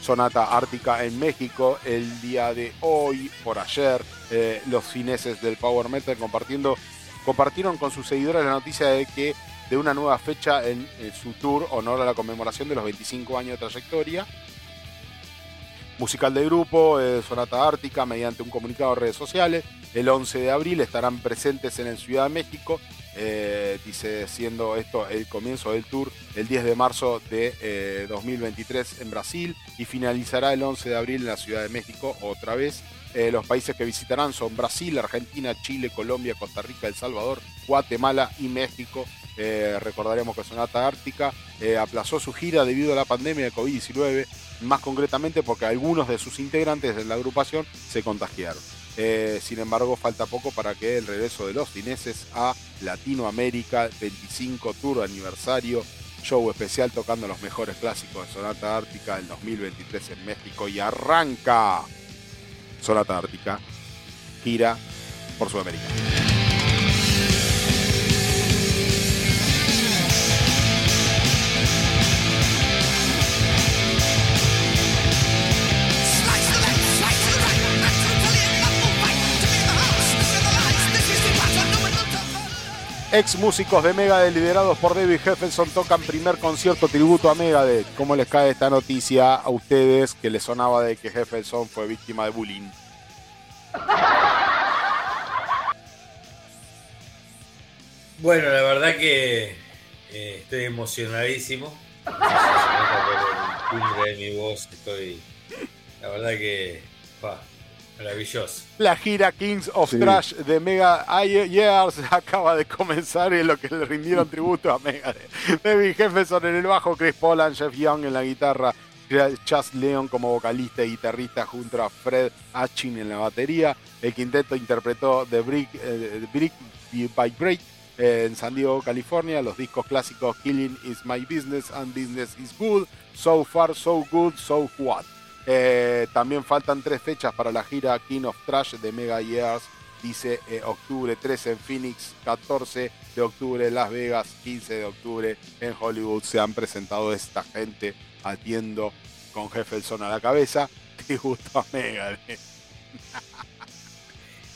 Sonata Ártica en México el día de hoy, por ayer, eh, los fineses del Power Metal compartiendo, compartieron con sus seguidores la noticia de que de una nueva fecha en, en su tour honor a la conmemoración de los 25 años de trayectoria musical del grupo, eh, Sonata Ártica, mediante un comunicado en redes sociales. El 11 de abril estarán presentes en el Ciudad de México, eh, dice siendo esto el comienzo del tour el 10 de marzo de eh, 2023 en Brasil y finalizará el 11 de abril en la Ciudad de México otra vez. Eh, los países que visitarán son Brasil, Argentina, Chile, Colombia, Costa Rica, El Salvador, Guatemala y México. Eh, recordaremos que Sonata Ártica eh, aplazó su gira debido a la pandemia de COVID-19, más concretamente porque algunos de sus integrantes de la agrupación se contagiaron. Eh, sin embargo, falta poco para que el regreso de los fineses a Latinoamérica, 25 Tour aniversario, show especial tocando los mejores clásicos de Sonata Ártica del 2023 en México y arranca Sonata Ártica, gira por Sudamérica. Ex músicos de Megadeth liderados por David Heffelson tocan primer concierto tributo a Megadeth. ¿Cómo les cae esta noticia a ustedes que les sonaba de que Heffelson fue víctima de bullying? Bueno, la verdad que eh, estoy emocionadísimo. No sé si por el timbre de mi voz. Estoy, la verdad que, pa, maravilloso. La gira Kings of Sí. Trash de Mega Years acaba de comenzar en lo que le rindieron tributo a Megadeth. David Heffelson en el bajo, Chris Poland, Jeff Young en la guitarra, Chas Leon como vocalista y guitarrista junto a Fred Atchin en la batería. El quinteto interpretó The Brick, eh, The Brick Vibrate eh, en San Diego, California. Los discos clásicos Killing is My Business and Business is Good, So Far, So Good, So What. Eh, también faltan tres fechas para la gira King of Trash de Mega Years. Dice eh, octubre 13 en Phoenix, 14 de octubre en Las Vegas, 15 de octubre en Hollywood. Se han presentado esta gente atiendo con Heffelson a la cabeza. Tributo a Megadeth.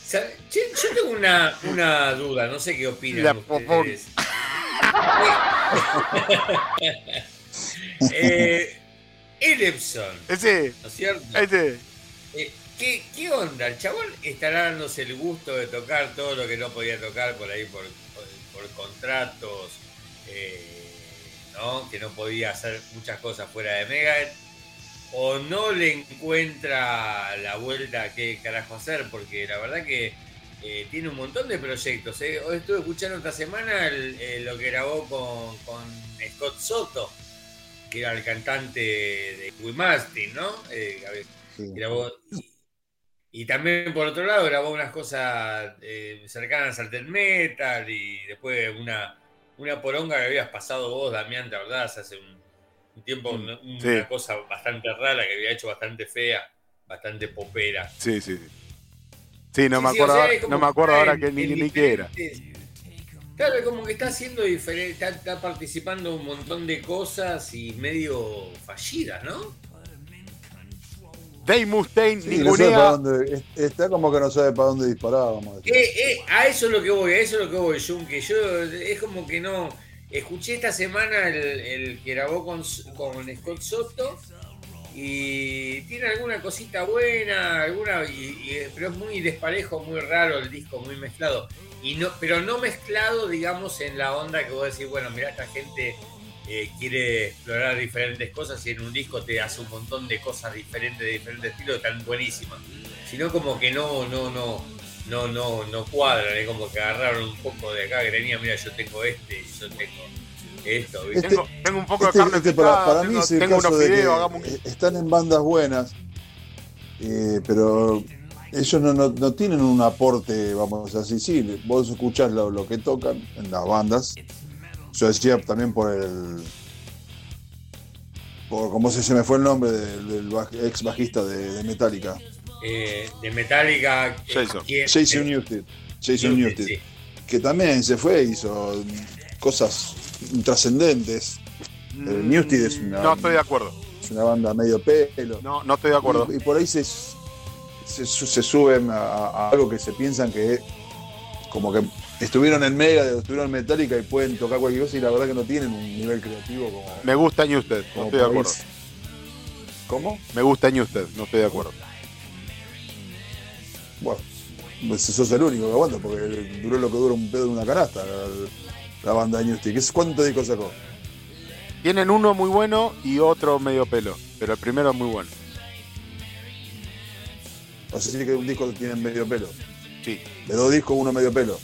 ¿Sabe? Yo, yo tengo una, una duda, no sé qué opinan La ustedes. eh, Ellefson, Ese, ¿no es cierto? Eh, ¿qué, ¿Qué onda? ¿El chabón estará dándose el gusto de tocar todo lo que no podía tocar por ahí por, por- por contratos? eh, ¿no? Que no podía hacer muchas cosas fuera de Megadeth. ¿O no le encuentra la vuelta a qué carajo hacer? Porque la verdad que eh, tiene un montón de proyectos. Hoy estuve escuchando esta semana el- lo que grabó con, con Scott Soto, que era el cantante de Wimastin, ¿no? Eh, a ver, Sí. grabó, y, y también por otro lado grabó unas cosas eh, cercanas al death metal y después una, una poronga que habías pasado vos, Damián, ¿te acordás? Hace un, un tiempo, una, una Sí. cosa bastante rara que había hecho bastante fea, bastante popera. Sí, sí, sí. Sí, no Sí, me o acuerdo, sea, no me acuerdo ahora que ni, ni qué era. Claro, es como que está haciendo diferente, está, está participando un montón de cosas y medio fallidas, ¿no? Dave Mustaine Sí, no sabe ningunea. dónde, está como que no sabe para dónde disparar, vamos a decir. Eh, eh, a eso es lo que voy, a eso es lo que voy, Jun, que yo es como que no. Escuché esta semana el, el que grabó con, con Scott Soto y tiene alguna cosita buena, alguna, y- pero es muy desparejo, muy raro el disco, muy mezclado. Y no, pero no mezclado, digamos, en la onda que vos decís, bueno, mira, esta gente eh, quiere explorar diferentes cosas y en un disco te hace un montón de cosas diferentes, de diferentes estilos, tan buenísimas. Sino como que no, no, no, no, no, no cuadran, es como que agarraron un poco de acá, que tenía, mira, yo tengo este, yo tengo esto, ¿viste? Este- Tengo, tengo un poco Este- de carne este picada, para mí tengo, es el tengo caso unos de que videos, hagamos un... eh, están en bandas buenas, eh, pero ellos no, no- no tienen un aporte, vamos a decir, sí, vos escuchás lo, lo que tocan en las bandas. Yo decía también por el. Por, ¿Cómo se, se me fue el nombre del, del baj- ex bajista de, de Metallica? Eh, de Metallica. eh, Jason. Jason Newsted. Jason Newsted, Newsted. sí. Que también se fue, hizo cosas trascendentes. Eh, Newsted es una- No estoy de acuerdo. Es una banda medio pelo. No, no estoy de acuerdo. Y, y por ahí se, se, se suben a, a algo que se piensan que es como que estuvieron en Mega, estuvieron en Metallica y pueden tocar cualquier cosa y la verdad que no tienen un nivel creativo como, Me gusta Newsted, no estoy de acuerdo. ¿Cómo? Me gusta Newsted, no estoy de acuerdo. Bueno, pues sos el único que aguanta porque duró lo que dura un pedo de una canasta la, banda de Newsted. ¿Qué es- ¿Cuántos discos sacó? Tienen uno muy bueno y otro medio pelo, pero el primero es muy bueno. O sea, sí que un disco tiene medio pelo. Sí. De dos discos, uno medio pelo.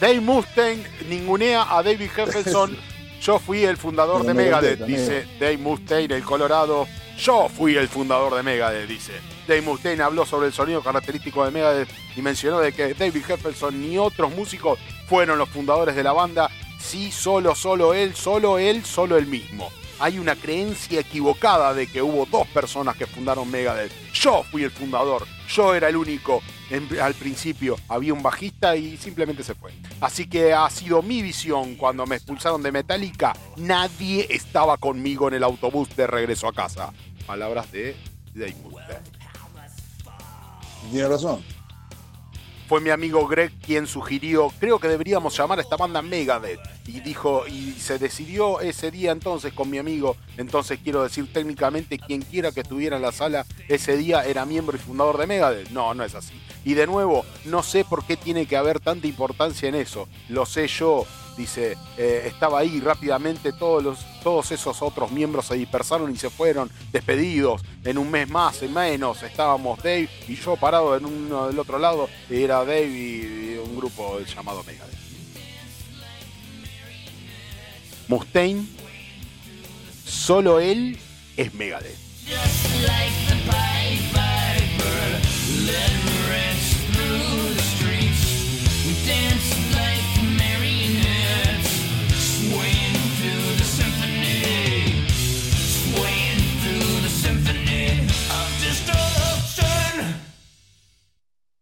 Dave Mustaine ningunea a David Jefferson. Yo fui el fundador de Megadeth, dice Dave Mustaine, el Colorado. Yo fui el fundador de Megadeth, dice. Dave Mustaine habló sobre el sonido característico de Megadeth y mencionó de que David Jefferson ni otros músicos fueron los fundadores de la banda. Sí, solo, solo él, solo él, solo él mismo. Hay una creencia equivocada de que hubo dos personas que fundaron Megadeth. Yo fui el fundador, yo era el único. En- al principio había un bajista y simplemente se fue. Así que ha sido mi visión cuando me expulsaron de Metallica. Nadie estaba conmigo en el autobús de regreso a casa. Palabras de Dave Mustaine. Tiene razón. Fue mi amigo Greg quien sugirió, creo que deberíamos llamar a esta banda Megadeth. Y dijo, y se decidió ese día entonces con mi amigo. Entonces quiero decir técnicamente quien quiera que estuviera en la sala ese día era miembro y fundador de Megadeth. No, no es así. Y de nuevo, no sé por qué tiene que haber tanta importancia en eso. Lo sé yo. Dice, eh, estaba ahí rápidamente, todos, los, todos esos otros miembros se dispersaron y se fueron despedidos. En un mes más, en menos, estábamos Dave y yo parado en uno del otro lado. Era Dave y, y un grupo llamado Megadeth. Mustaine, solo él es Megadeth.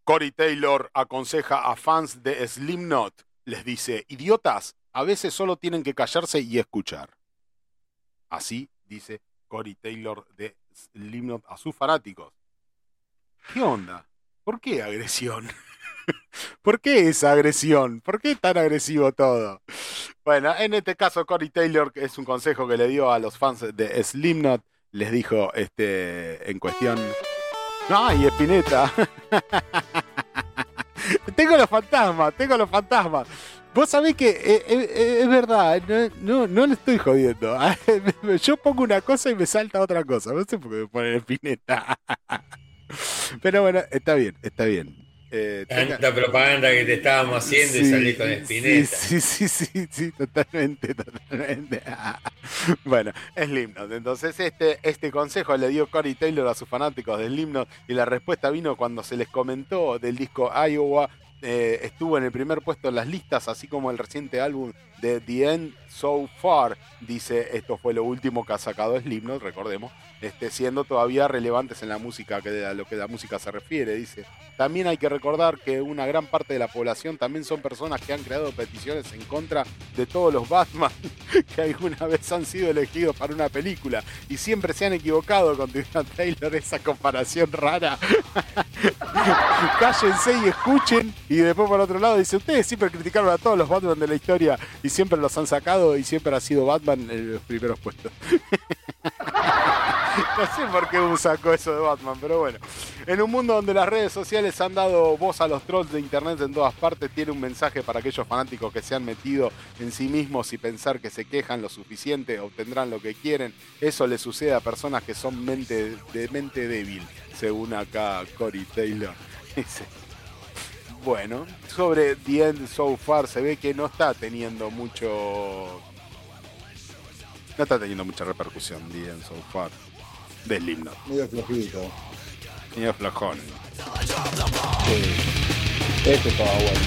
Cory Taylor aconseja a fans de Slipknot. Les dice, idiotas, a veces solo tienen que callarse y escuchar. Así dice Cory Taylor de Slipknot a sus fanáticos. ¿Qué onda? ¿Por qué agresión? ¿Por qué esa agresión? ¿Por qué tan agresivo todo? Bueno, en este caso Cory Taylor, es un consejo que le dio a los fans de Slipknot, les dijo este en cuestión ¡Ay, Espineta! tengo los fantasmas, tengo los fantasmas. Vos sabés que eh, eh, es verdad, no, no, no le estoy jodiendo. Yo pongo una cosa y me salta otra cosa. No sé por qué me ponen Espineta. Pero bueno, está bien, está bien. Eh, tenga- Tanta propaganda que te estábamos haciendo y Sí, salís con sí, Spinetta. Sí, sí, sí, sí, sí, totalmente, totalmente. Bueno, Slipknot. Entonces, este, este consejo le dio Corey Taylor a sus fanáticos de Slipknot y la respuesta vino cuando se les comentó del disco Iowa. eh, estuvo en el primer puesto en las listas, así como el reciente álbum de The End So Far. Dice, esto fue lo último que ha sacado Slipknot, recordemos, este, siendo todavía relevantes en la música, que a lo que la música se refiere. Dice, también hay que recordar que una gran parte de la población también son personas que han creado peticiones en contra de todos los Batman que alguna vez han sido elegidos para una película y siempre se han equivocado con Taylor esa comparación rara. Cállense y escuchen y después por otro lado dice, ustedes siempre criticaron a todos los Batman de la historia y siempre los han sacado y siempre ha sido Batman en los primeros puestos. No sé por qué sacó eso de Batman, pero bueno. En un mundo donde las redes sociales han dado voz a los trolls de internet en todas partes, tiene un mensaje para aquellos fanáticos que se han metido en sí mismos y pensar que se quejan lo suficiente, obtendrán lo que quieren. Eso le sucede a personas que son mente, de mente débil, según acá Cory Taylor. Bueno, sobre The End So Far se ve que no está teniendo mucho. No está teniendo mucha repercusión The End So Far. De Slipknot. Medio flojito. Medio flojón. Sí. Este estaba bueno.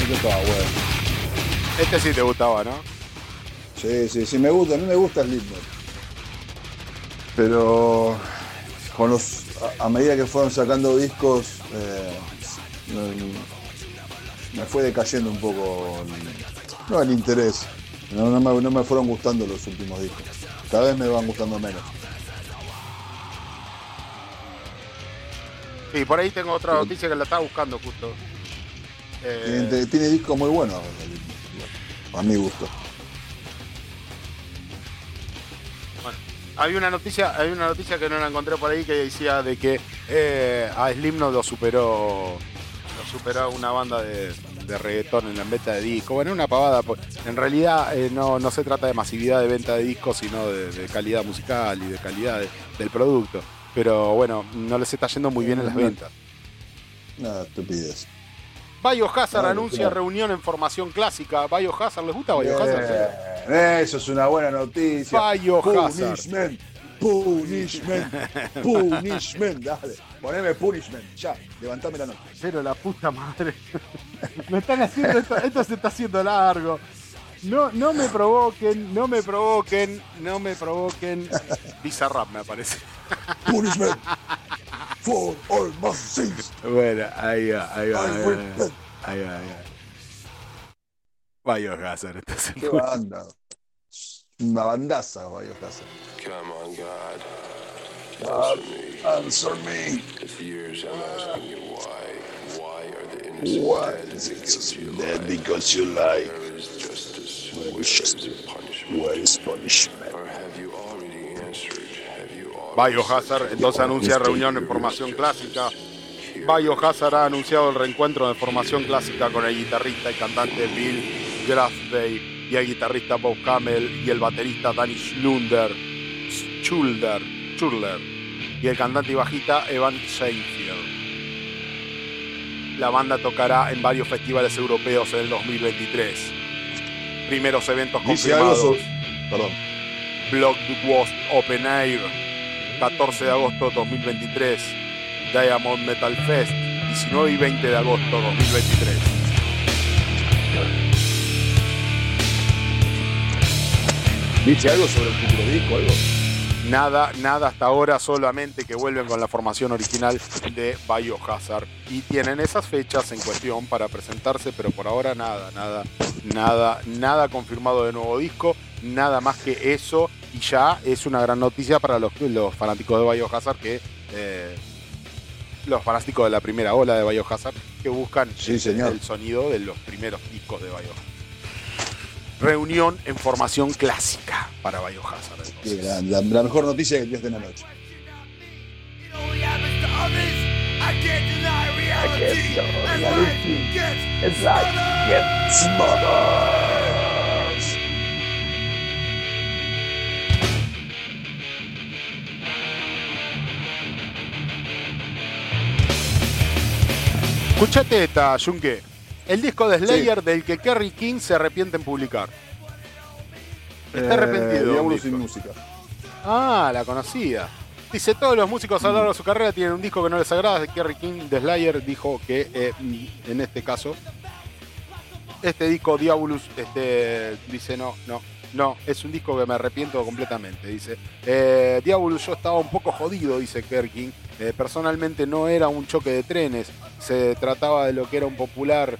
Este estaba bueno. Este sí te gustaba, ¿no? Sí, sí, sí, me gusta. Mí me gusta Slipknot. Pero con los, a, a medida que fueron sacando discos, eh, me, me fue decayendo un poco el- no el interés. No, no me, no me fueron gustando los últimos discos. Cada vez me van gustando menos. Y por ahí tengo otra noticia que la estaba buscando justo. Eh, Tiene, tiene discos muy buenos, a mi gusto. Hay una noticia, hay una noticia que no la encontré por ahí que decía de que eh, a Slipknot lo superó, lo superó una banda de, de reggaetón en la venta de discos. Bueno, una pavada. pues, En realidad eh, no, no se trata de masividad de venta de discos, sino de, de calidad musical y de calidad de- del producto. Pero bueno, no les está yendo muy bien en las ventas. Nada, estupidez. Biohazard Claro, anuncia claro. reunión en formación clásica. Biohazard, ¿les gusta Biohazard? Bien, Eso es una buena noticia. Biohazard. Punishment. Punishment. Punishment. Dale. Poneme punishment. Ya. Levantame la nota. Pero la puta madre. me están haciendo esto, esto se está haciendo largo. No, no me provoquen, no me provoquen, no me provoquen. Bizarrap me aparece. Punishment. For all my sins. Bueno, ahí va, ahí va. I Ahí va, repent. ahí va. Ahí va. Biohazard, entonces. Qué banda. Una bandaza, Biohazard. Come on, God. God, answer me. For years I'm asking you why. Why are the innocent Why dead? is it Because you dead? Because you lie. Where is justice? Where is Where is justice? punishment? Where is punishment? Biohazard entonces anuncia reunión en formación clásica. Biohazard ha anunciado el reencuentro de formación clásica con el guitarrista y cantante Bill Grafday y el guitarrista Bob Camel y el baterista Danny Schlunder, Schulder, y el cantante y bajista Evan Seinfeld. La banda tocará en varios festivales europeos en el 2023. Primeros eventos Dice algo confirmados. sobre. Perdón. Bloodwast Open Air, 14 de agosto 2023. Diamond Metal Fest, 19 y 20 de agosto 2023. ¿Dice algo sobre el futuro disco? Algo. Nada, nada hasta ahora, solamente que vuelven con la formación original de Biohazard. Y tienen esas fechas en cuestión para presentarse, pero por ahora nada, nada, nada, nada confirmado de nuevo disco, nada más que eso. Y ya es una gran noticia para los, los fanáticos de Biohazard que. eh, los fanáticos de la primera ola de Biohazard que buscan Sí, el- el sonido de los primeros discos de Biohazard reunión en formación clásica para Biohazard. La, la, la, mejor noticia que Dios de la noche. Escuchate esta, Junque. El disco de Slayer del que Kerry King se arrepiente en publicar. Está arrepentido. Eh, Diablo un sin música. Ah, la conocía. Dice, todos los músicos a lo largo de su carrera tienen un disco que no les agrada. Kerry King de Slayer dijo que eh, en este caso, este disco Diabolus, este, dice, no, no, no, es un disco que me arrepiento completamente. Dice, eh, Diabolus yo estaba un poco jodido, dice Kerry King. Eh, personalmente no era un choque de trenes, se trataba de lo que era un popular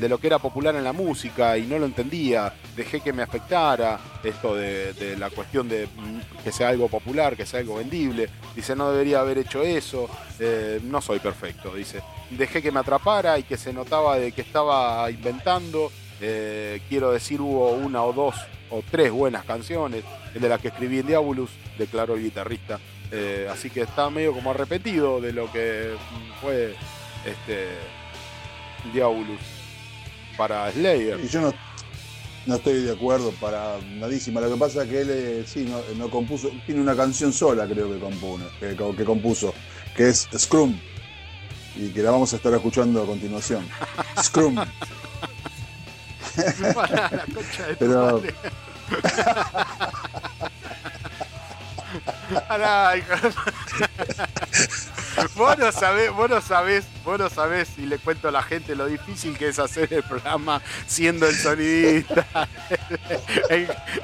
de lo que era popular en la música y no lo entendía, dejé que me afectara esto de, la cuestión de mm, que sea algo popular, que sea algo vendible, dice no debería haber hecho eso, eh, no soy perfecto, dice, dejé que me atrapara y que se notaba de que estaba inventando, eh, quiero decir hubo una o dos o tres buenas canciones, de las que escribí en Diabolus, declaró el guitarrista, Eh, así que está medio como arrepentido de lo que mm, fue este Diabolus para Slayer. Y yo no, no estoy de acuerdo para nadísima. Lo que pasa es que él eh, sí no, no compuso, tiene una canción sola creo que, compone, que, que compuso, que es Scrum. Y que la vamos a estar escuchando a continuación. Scrum. Para la concha de tu Pero- de- Vos no sabés, vos no sabés, vos no sabés y le cuento a la gente lo difícil que es hacer el programa siendo el sonidista.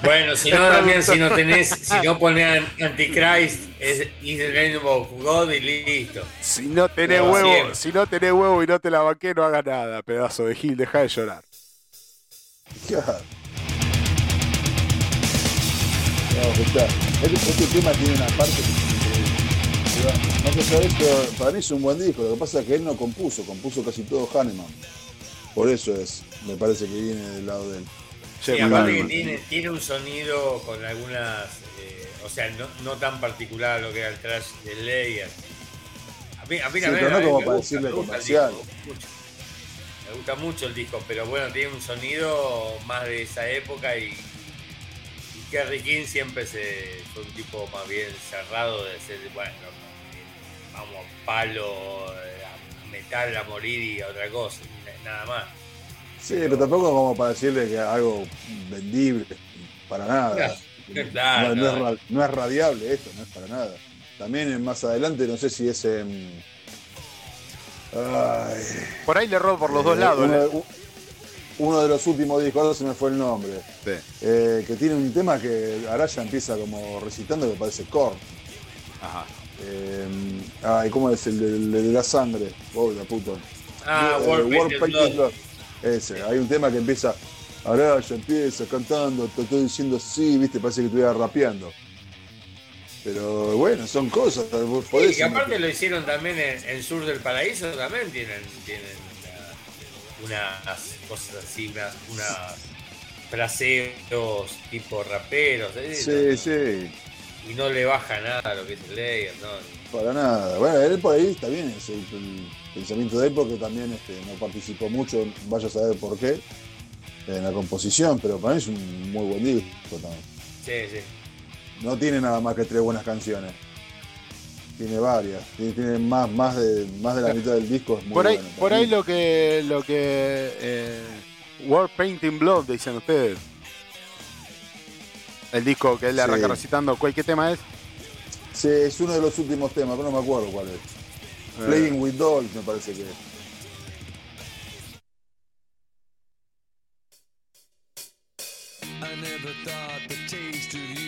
Bueno, si no, también, si no tenés, si no pones Antichrist, es Is the of God y listo. si no tenés No, huevo, siempre. si no tenés huevo y no te la banqué, no hagas nada, pedazo de Gil, deja de llorar. Claro. No, este, este tema tiene una parte que No sé saber, pero para mí es un buen disco. Lo que pasa es que él no compuso, compuso casi todo Hahnemann. Por eso es, me parece que viene del lado de él. Sí, aparte Hahnemann. que tiene, tiene un sonido con algunas, eh, o sea, no, no tan particular a lo que era el trash de Slayer. A mí, a mí Sí, también pero no a mí como me para gusta, decirle comercial. mucho. Me gusta mucho el disco, pero bueno, tiene un sonido más de esa época y Kerry King siempre se, fue un tipo más bien cerrado de ser, bueno, vamos, palo, eh, a metal a morir y a otra cosa, nada más. Sí, pero tampoco como para decirle que algo vendible, para nada. Claro, claro, no, no es, no. es radiable esto, no es para nada. También eh, más adelante, no sé si es. ay, Por ahí le erró por los eh, dos lados. Uno, ¿eh? Uno de los últimos discos, ahora se me fue el nombre. Sí. eh, que tiene un tema que Araya empieza como recitando que parece Korn. Ajá. Eh, ay, ¿cómo es? El de, el de la sangre. Oh, la puta. Ah, Eh, Painted Blood. Blood. Ese, hay un tema que empieza, Araya empieza cantando, te estoy diciendo así, viste, parece que estuviera rapeando. Pero bueno, son cosas, Sí, podés y aparte lo hicieron también en, en Sur del Paraíso, también tienen, tienen unas cosas así, unas, unas fraseos tipo raperos, ¿eh? Sí, sí, y no le baja nada a lo que es Slayer, ¿no? para nada. Bueno, él por ahí está bien, es el, el pensamiento de él porque también este, no participó mucho, vaya a saber por qué, en la composición, pero para mí es un muy buen disco también. Sí, sí. No tiene nada más que tres buenas canciones. Tiene varias. Tiene, tiene más, más, de, más de la mitad del disco. Es muy Por ahí, bueno. por ahí lo que lo que eh, War Painting Blood dicen ustedes. El disco que él Sí. arranca recitando, ¿cuál qué tema es? Sí, es uno de los últimos temas, pero no me acuerdo cuál es. Eh, Playing with Dolls me parece que es.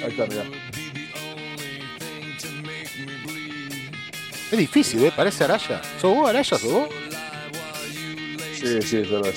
Ahí está, mirá. Es difícil, ¿eh? Parece Araya. ¿Sos vos, Araya? ¿Sos vos? Sí, sí, es verdad.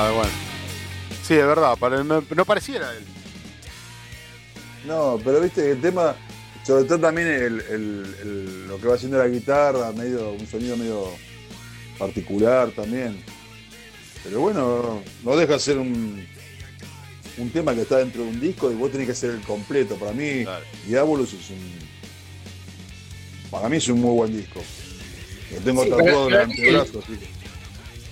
Ah, bueno. Sí, es verdad, no, no pareciera él. No, pero viste que el tema Sobre todo también el- el- el- lo que va haciendo la guitarra, medio, un sonido medio particular también. Pero bueno, no deja de ser un, un tema que está dentro de un disco y vos tenés que hacer el completo. Para mí, Claro. Diabolus es un. Para mí es un muy buen disco. Lo tengo Sí, tatuado en el antebrazo, así que-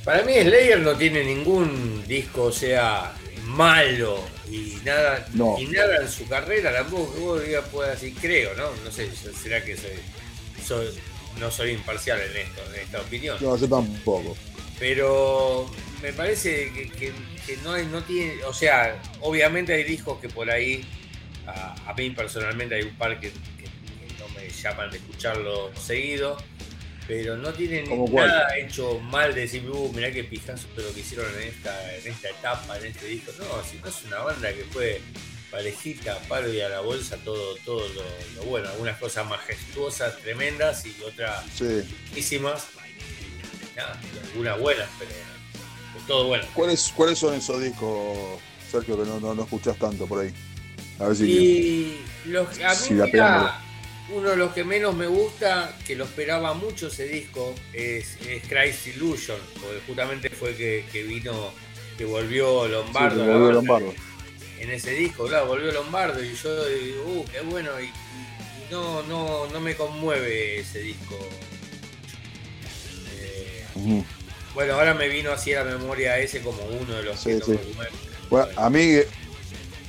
Para mí Slayer no tiene ningún disco, o sea, malo y nada, No. y nada en su carrera, tampoco que vos digas pueda así, creo, ¿no? No sé, será que soy, soy- no soy imparcial en esto, en esta opinión. No, yo tampoco. Pero me parece que, que- que no, hay- no tiene, o sea, obviamente hay discos que por ahí, a, a mí personalmente hay un par que, que- que no me llaman de escucharlo seguido, pero no tienen nada hecho mal de decir, uh, mirá qué pijazo lo que hicieron en esta, en esta etapa, en este disco. No, si no es una banda que fue parejita, palo y a la bolsa, todo, todo lo, lo bueno, algunas cosas majestuosas, tremendas y otras Sí. Nada, y algunas buenas, pero, todo bueno. ¿Cuáles, ¿Cuáles son esos discos, Sergio, que no, no, no escuchás tanto por ahí? A ver si. Y los, a mí, Sí, la mirá, pegamos. Uno de los que menos me gusta, que lo esperaba mucho ese disco, es, es Christ Illusion, porque justamente fue que, que vino, que volvió Sí, Lombardo. que la volvió Lombardo. En ese disco, claro, volvió Lombardo y yo digo, uh, qué bueno, y, no, no, no me conmueve ese disco. Eh, bueno, ahora me vino así a la memoria ese como uno de los Sí, que no sí. me conmueve. Bueno, a mí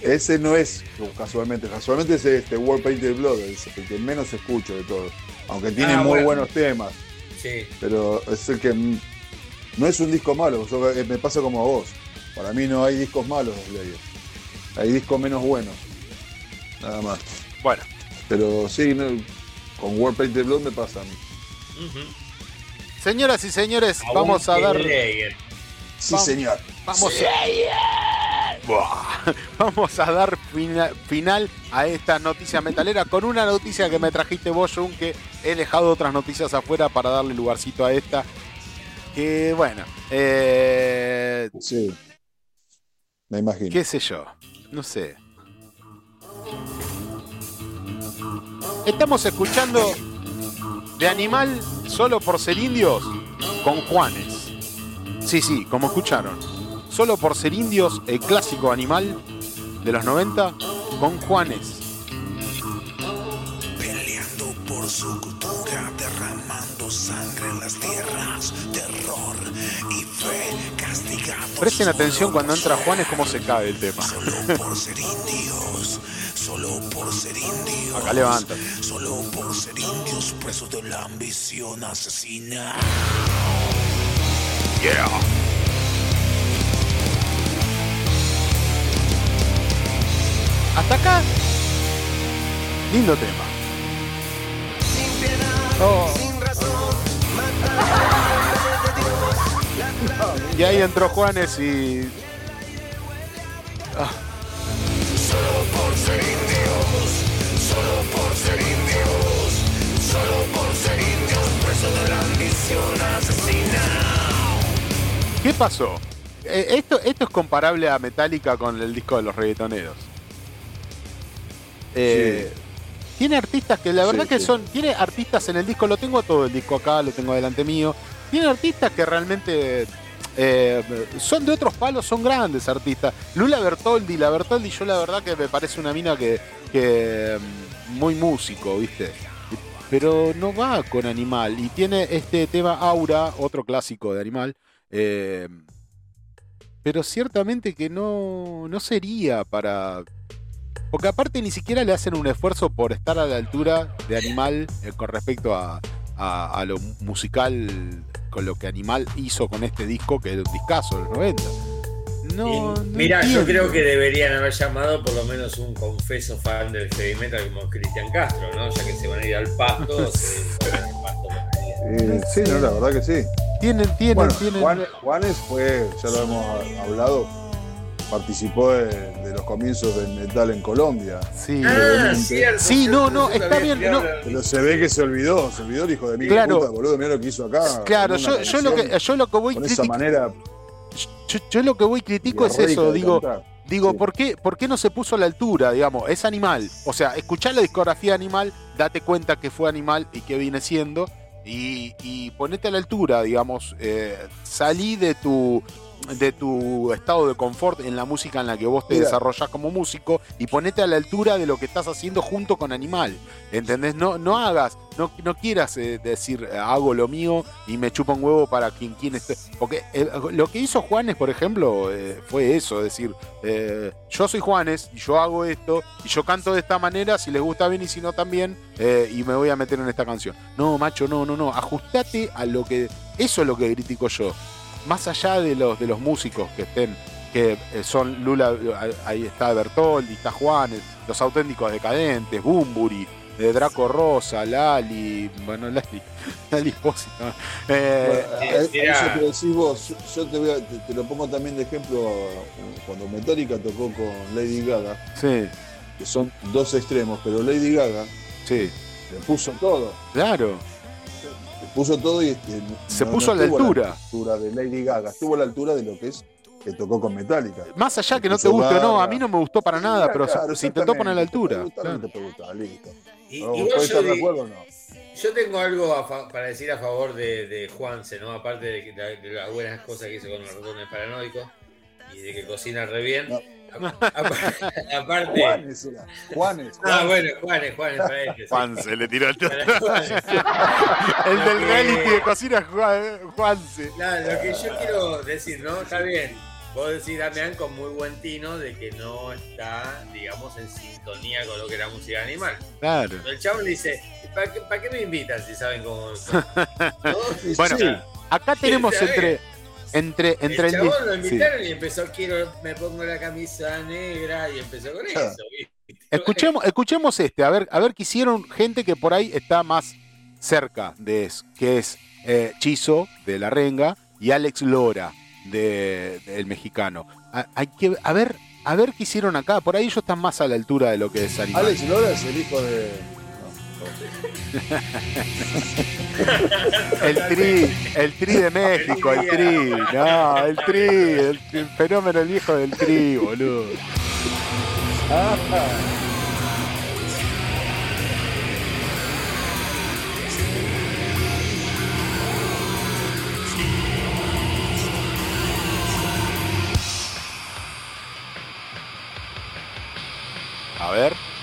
ese no es casualmente, casualmente es este World Painted Blood, es el que menos escucho de todos. Aunque tiene Ah, muy bueno. buenos temas, Sí. pero es el que no es un disco malo, yo, eh, me pasa como a vos. Para mí no hay discos malos de Slayer. Hay discos menos buenos. Nada más. Bueno, Pero sí, no, con World Painted Blood me pasa a mí. Señoras y señores, vamos a dar. Slayer. Sí, Vamos. señor. Vamos a, Buah. Vamos a dar fina- final a esta noticia metalera con una noticia que me trajiste vos, Jun, que he dejado otras noticias afuera para darle lugarcito a esta. Que bueno, eh, Sí. Me imagino. qué sé yo, no sé. Estamos escuchando de Animal solo por ser indios con Juanes. Sí, sí, como escucharon. Solo por ser indios, el clásico Animal de los 90 con Juanes. Peleando por su cultura, derramando sangre en las tierras, terror y fe, castigados. Presten atención cuando entra Juanes cómo se cae el tema. Solo por ser indios, solo por ser indios. Acá levanta. Solo por ser indios, presos de la ambición asesina. Yeah. Hasta acá. Lindo tema. Oh. Y ahí entró Juanes y. Ah, Solo por ser indios, solo por ser indios, solo por ser indios, presos de la ambición asesina. ¿Qué pasó? Eh, esto, esto es comparable a Metallica con el disco de los reggaetoneros. Eh, Tiene artistas que la Sí, verdad que sí. son. Tiene artistas en el disco, lo tengo todo el disco acá, lo tengo delante mío. Tiene artistas que realmente eh, son de otros palos, son grandes artistas. Lula Bertoldi, la Bertoldi, yo la verdad que me parece una mina que, que muy músico, ¿viste? Pero no va con Animal. Y tiene este tema Aura, otro clásico de Animal. eh, pero ciertamente que no, no sería para. Porque aparte ni siquiera le hacen un esfuerzo por estar a la altura de Animal eh, con respecto a, a- a lo musical, con lo que Animal hizo con este disco, que era un discazo de los 90. No, Y, no Mira, yo creo que deberían haber llamado por lo menos un confeso fan del heavy metal como Cristian Castro, ¿no? Ya que se van a ir al pasto, se van al pasto. Eh, sí, no, la verdad que sí. Tienen, tienen, Bueno, tienen. Juan- Juanes fue, ya lo hemos hablado, participó de, de los comienzos del metal en Colombia. Sí, Ah, cierto. Sí, cierto, no, no, está bien, no. Pero se ve que se olvidó, se olvidó el hijo de mil Claro. puta, boludo, mira lo que hizo acá. Claro, yo, yo lo que, yo lo que voy Con esa manera. yo, yo lo que voy critico es eso, digo, cantar. Digo, Sí. ¿por, qué, ¿por qué no se puso a la altura? Digamos, es animal. O sea, escuchá la discografía animal, date cuenta que fue animal y que viene siendo. Y, y ponete a la altura, digamos. eh, salí de tu, de tu estado de confort en la música en la que vos te Mira. desarrollás como músico y ponete a la altura de lo que estás haciendo junto con Animal. ¿Entendés? No, no hagas, no, no quieras eh, decir eh, hago lo mío y me chupa un huevo para quien, quien esté. Porque eh, lo que hizo Juanes, por ejemplo, eh, fue eso: decir, eh, yo soy Juanes y yo hago esto y yo canto de esta manera, si les gusta bien y si no también, eh, y me voy a meter en esta canción. No, macho, no, no, no. Ajustate a lo que. Eso es lo que critico yo. Más allá de los, de los músicos que estén, que eh, son Lula, ahí está Bertoldi, está Juanes, los auténticos decadentes, Bumburi, de Draco Rosa, Lali, bueno, Lali, Lali ¿no? Eh, Bueno, eh, eso que decís vos, yo, te, voy a- te, te lo pongo también de ejemplo eh, cuando Metallica tocó con Lady Gaga, sí, que son dos extremos, pero Lady Gaga sí, le puso todo, claro. Puso todo y este, Se puso a la altura. altura de Lady Gaga, estuvo a la altura de lo que es que tocó con Metallica. Más allá que no te guste o no, a mí no me gustó para nada, Claro, pero se- claro, se, intentó poner a la altura. Te claro. gustar, listo. Y- No, igual ¿Puedes yo estar de di- acuerdo o no? Yo tengo algo a fa- para decir a favor de, de Juanse, ¿no? Aparte de, que- de- de las buenas cosas que hizo con los ratones paranoicos y de que cocina re bien. Aparte. Juanes era. Juanes. Ah, bueno, Juanes, Juanes, para sí. Juan se le tiró el Juanes. El del reality de cocina Juan, Juanse. Nada, lo que yo quiero decir, ¿no? Está bien. Vos decís, Damián, con muy buen tino de que no está, digamos, en sintonía con lo que era música animal. Claro. El chavo le dice, ¿para qué, para qué me invitan si saben cómo.? ¿No? Y Bueno, sí, Acá tenemos entre. Entre, entre el el, chabón lo sí. invitaron y empezó, quiero, me pongo la camisa negra y empezó con Claro. eso. ¿viste? Escuchemos, escuchemos este, a ver, a ver qué hicieron gente que por ahí está más cerca de eso, que es eh, Chizo de La Renga y Alex Lora de, del mexicano. A, hay que, a ver, a ver qué hicieron acá. Por ahí ellos están más a la altura de lo que es Animal. Alex Lora es el hijo de. El tri, el tri de México, el tri. No, el tri, el, fenómeno el viejo del tri, boludo. A ver.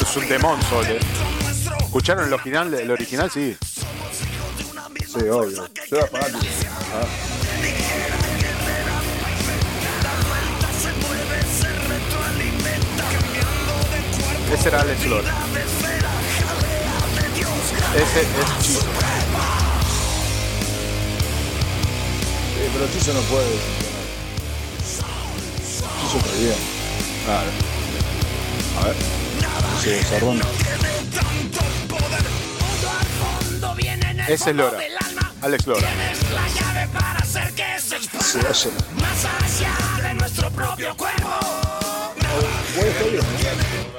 Es un demon sol, eh. ¿Escucharon el original? El original sí. Sí, obvio. Yo era fanático. Ah, Ese era Alex Lora. Ese es Chizo. sí, pero Chizo no puede. Está bien. Claro. A ver. Ese Zarrón. Ese es Lora. Alex Lora. Sí, ese.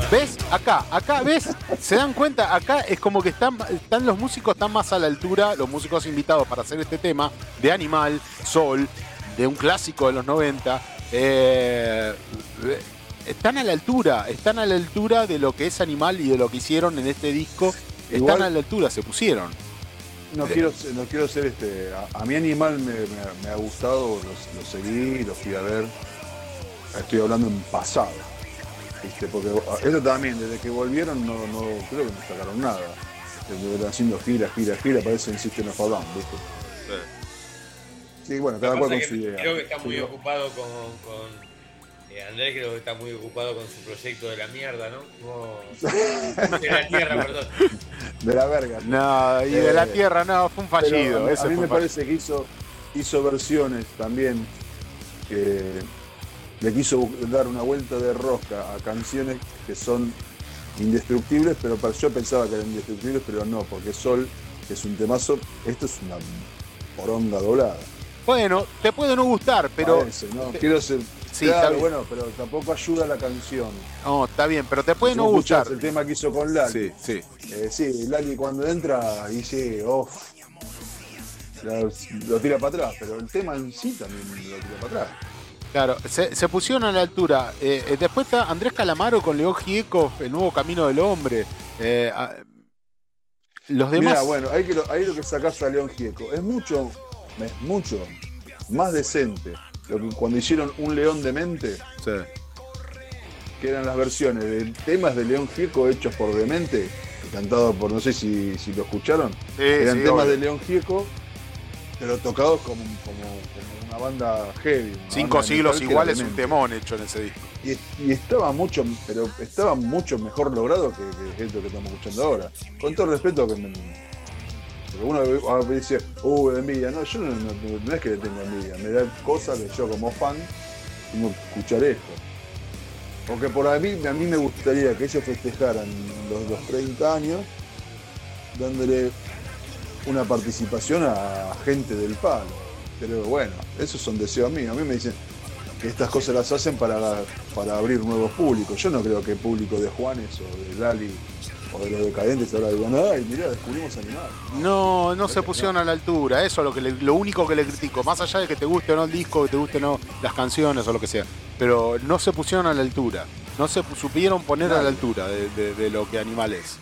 ¿Ves? Acá, acá, ¿ves? ¿Se dan cuenta? Acá es como que están, están los músicos están más a la altura, los músicos invitados para hacer este tema, de Animal, Sol, de un clásico de los 90. eh, están a la altura, están a la altura de lo que es Animal y de lo que hicieron en este disco. Están Igual- a la altura, se pusieron. No quiero, ser- no quiero ser este. A, a mi animal me, me- me ha gustado, lo, lo seguí, lo fui a ver. Estoy hablando en pasado. ¿viste? Porque esto también, desde que volvieron, no, no creo que no sacaron nada. Están haciendo gira, gira, gira, parece en System of a Down, ¿viste? Sí, bueno, cada cual con su idea. Creo que está muy Sí, ocupado con. con eh, Andrés creo que está muy ocupado con su proyecto de la mierda, ¿no? Como- de la tierra, perdón. De la verga. No, y de la Eh, Tierra no, fue un Pero fallido. a, ese a mí me fallido. parece que hizo, hizo versiones también que le quiso dar una vuelta de rosca a canciones que son indestructibles, pero para- yo pensaba que eran indestructibles, pero no, porque Sol es un temazo, esto es una poronga doblada. Bueno, te puede no gustar, pero. Parece, ¿no? Quiero ser. Sí, está claro, bien. bueno, pero tampoco ayuda la canción. No, está bien, pero te puede no gustar. El tema que hizo con Lali. Sí, sí. Eh, sí, Lali cuando entra dice, oh, lo tira para atrás, pero el tema en sí también lo tira para atrás. Claro, se, se pusieron a la altura. Eh, eh, después está Andrés Calamaro con León Gieco, El Nuevo Camino del Hombre. Eh, los demás. Mira, bueno, ahí, que lo, ahí lo que sacás a León Gieco es mucho, es mucho más decente lo que cuando hicieron Un León de Mente, Sí. que eran las versiones de temas de León Gieco hechos por Demente, cantados por, no sé si, si lo escucharon, Sí, eran sí, temas obvio. de León Gieco, pero tocados como, como, como una banda heavy. una Cinco banda siglos metal que igual era es un temón hecho en ese disco. Y, y estaba mucho, pero estaba mucho mejor logrado que, que esto que estamos escuchando ahora. Con todo respeto que me, uno a veces dice, uh, envidia. No, yo no, no- no es que le tengo envidia, me da cosa que yo como fan tengo que escuchar esto. Porque por a mí, a mí me gustaría que ellos festejaran los, los 30 años dándole una participación a gente del palo. Pero bueno, esos son deseos míos. A mí me dicen que estas cosas las hacen para, para abrir nuevos públicos. Yo no creo que público de Juanes o de Lali o de los decadentes ahora digan, ay, mirá, descubrimos animal. No, no se pusieron a la altura. Eso es lo, que le- lo único que le critico. Más allá de que te guste o no el disco, que te guste o no las canciones o lo que sea. Pero no se pusieron a la altura. No se supieron poner a la altura de, de- de lo que Animal es.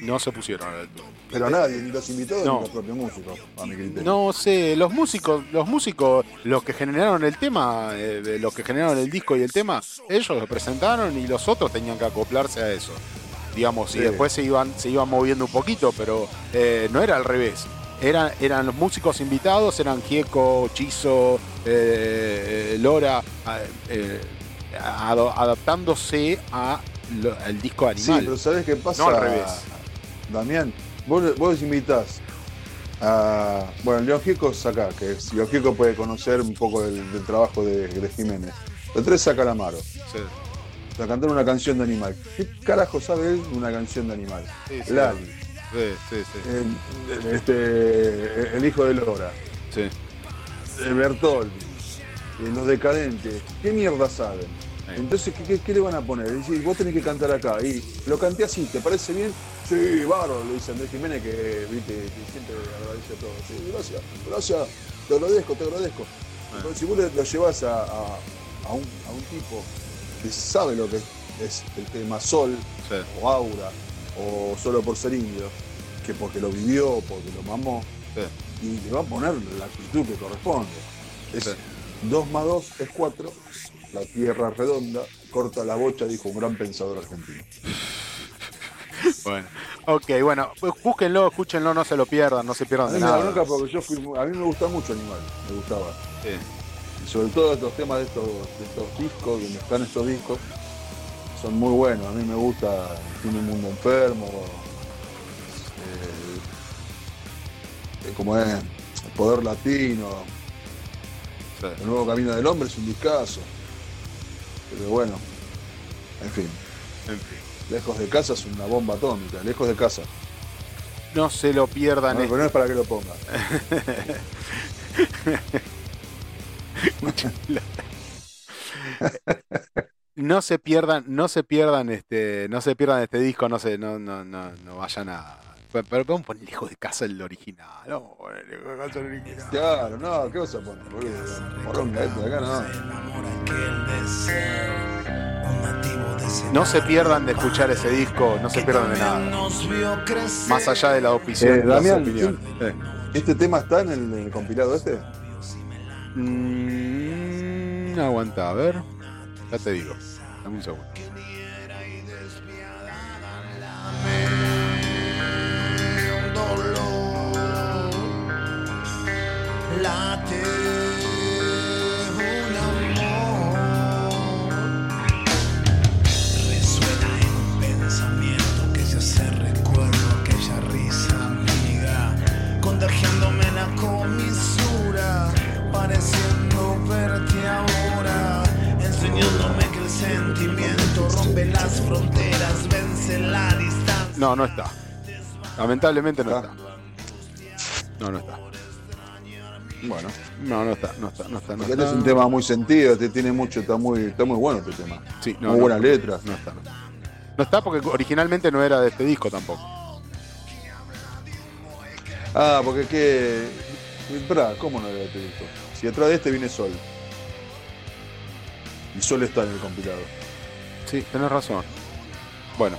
No se pusieron a la altura. Pero nadie, ni los invitados No. ni los propios músicos, a mi criterio. No sé, los músicos, los músicos, los que generaron el tema, eh, los que generaron el disco y el tema, ellos lo presentaron y los otros tenían que acoplarse a eso. Digamos, y Sí. después se iban, se iban moviendo un poquito, pero eh, no era al revés. Eran, eran los músicos invitados, eran Gieco, Chizo, eh, eh, Lora, eh, adaptándose a lo- al disco Sí, animal. pero ¿sabés qué pasa? No al revés. Damián, vos, vos invitás a. Bueno, León Gieco saca, que León Gieco puede conocer un poco del, del trabajo de, de Jiménez. Los tres saca la Amaro. Sí. A cantar una canción de animal. ¿Qué carajo sabe él de una canción de animal? Sí, sí. Lali, Sí, el, el- este, el hijo de Lora, sí. el Bertoldi, eh, los decadentes. ¿Qué mierda saben? Entonces, ¿qué, qué, qué le van a poner? Dice, vos tenés que cantar acá. Y lo canté así, ¿te parece bien? Sí, bárbaro, le dice Andrés Jiménez, que, viste, que siempre agradece a todo. Sí, gracias, gracias, te agradezco, te agradezco. Pero si vos lo llevas a, a- a un, a un tipo que sabe lo que es el tema sol, Sí. o aura, o solo por ser indio, que porque lo vivió, porque lo mamó, Sí. y le va a poner la actitud que corresponde. Es Sí. 2 más 2 es 4, la tierra redonda, corta la bocha, dijo un gran pensador argentino. Bueno, ok, bueno, pues búsquenlo, escúchenlo, no se lo pierdan, no se A pierdan mí de nada. bronca porque yo fui, a mí me gusta mucho Animal, me gustaba. Sí. Sobre todo estos temas de estos, de estos discos, donde están estos discos, son muy buenos. A mí me gusta Tiene un mundo enfermo, eh, como es, El Poder Latino, Sí. El Nuevo Camino del Hombre es un discazo. Pero bueno, en fin, En fin. Lejos de casa es una bomba atómica, lejos de casa. No se lo pierdan. No, este- pero no es para que lo no se pierdan, no se pierdan este, no se pierdan este disco, no se, no, no, no, no vayan a. Pero, vamos a poner lejos de casa el original. No, poner lejos de casa el original. Claro, no, ¿qué vas a poner, esto de acá, no. No se pierdan de escuchar ese disco, no se pierdan de nada. Más allá de la opinión. Eh, Damián, opiniones. Eh. ¿Este tema está en el, en el compilado este? Mm, aguanta, a ver. Ya te digo. Dame un segundo. Sentimiento rompe las fronteras Vence la distancia No, no está. Lamentablemente no está. No, no está. Bueno, No, no está, no está, no está. No porque este está. es un tema muy sentido, este tiene mucho, está muy, está muy bueno este tema. Sí, no, muy no, buenas no, letras. No está, no está. No está porque originalmente no era de este disco tampoco. Ah, porque qué. ¿cómo no debe tener esto? Si atrás de este viene Sol. Y Sol está en el compilador. Sí, tenés razón. Bueno,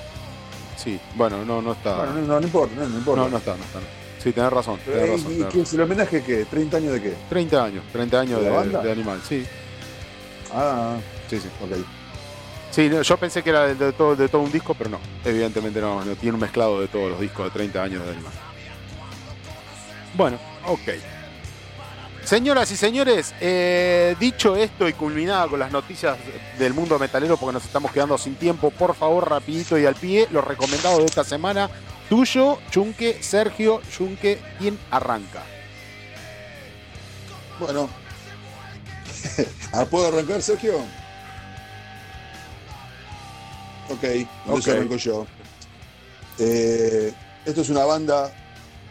sí, bueno, no, no está. Bueno, no, no, no importa, no, no importa. no, no está, no está. Sí, tenés razón. Tenés ¿y- razón, ¿Y, tenés razón. el homenaje qué? ¿30 años de qué? 30 años, 30 años ¿De de, de animal, sí. Ah, Sí, sí. ok. Sí, yo pensé que era de, de todo, de todo un disco, pero no. Evidentemente no, no tiene un mezclado de todos los discos de 30 años de animal. Bueno, ok. Señoras y señores, eh, dicho esto y culminada con las noticias del mundo metalero, porque nos estamos quedando sin tiempo, por favor, rapidito y al pie, los recomendados de esta semana. Tuyo, Chunque, Sergio, Chunque, ¿quién arranca? Bueno. Ah, ¿Puedo arrancar, Sergio? Ok, entonces Ok. arranco yo. Eh, esto es una banda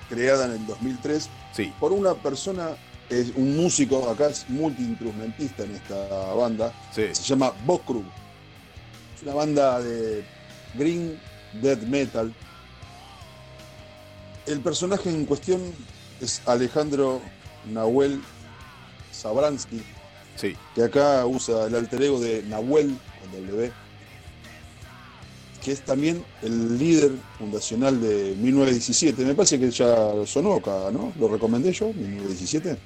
creada en el 2003 Sí, por una persona, es un músico, acá es multiinstrumentista en esta banda, sí. se llama Bokru. Es una banda de green death metal. El personaje en cuestión es Alejandro Nahuel Sabransky, Sí, que acá usa el alter ego de Nahuel con W, que es también el líder fundacional de 1917. Me parece que ya sonó acá, ¿no? ¿Lo recomendé yo? 1917.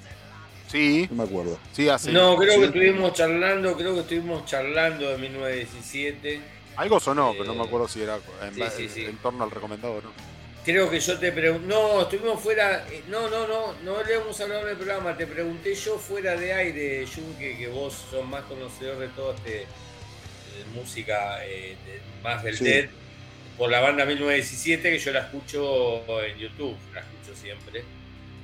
Sí, No me acuerdo. sí, hace. No, creo Sí. que estuvimos charlando, creo que estuvimos charlando de 1917. Algo sonó, pero no Eh, me acuerdo si era en, sí, sí, sí. en torno al recomendado o no. Creo que yo te pregunté. No, estuvimos fuera. eh, No, no, no, no le hemos hablado en el programa. Te pregunté yo fuera de aire, Junque, que vos sos más conocedor de todo este. de música eh, de- más del Sí. Dead. Por la banda 1917, que yo la escucho en YouTube, la escucho siempre.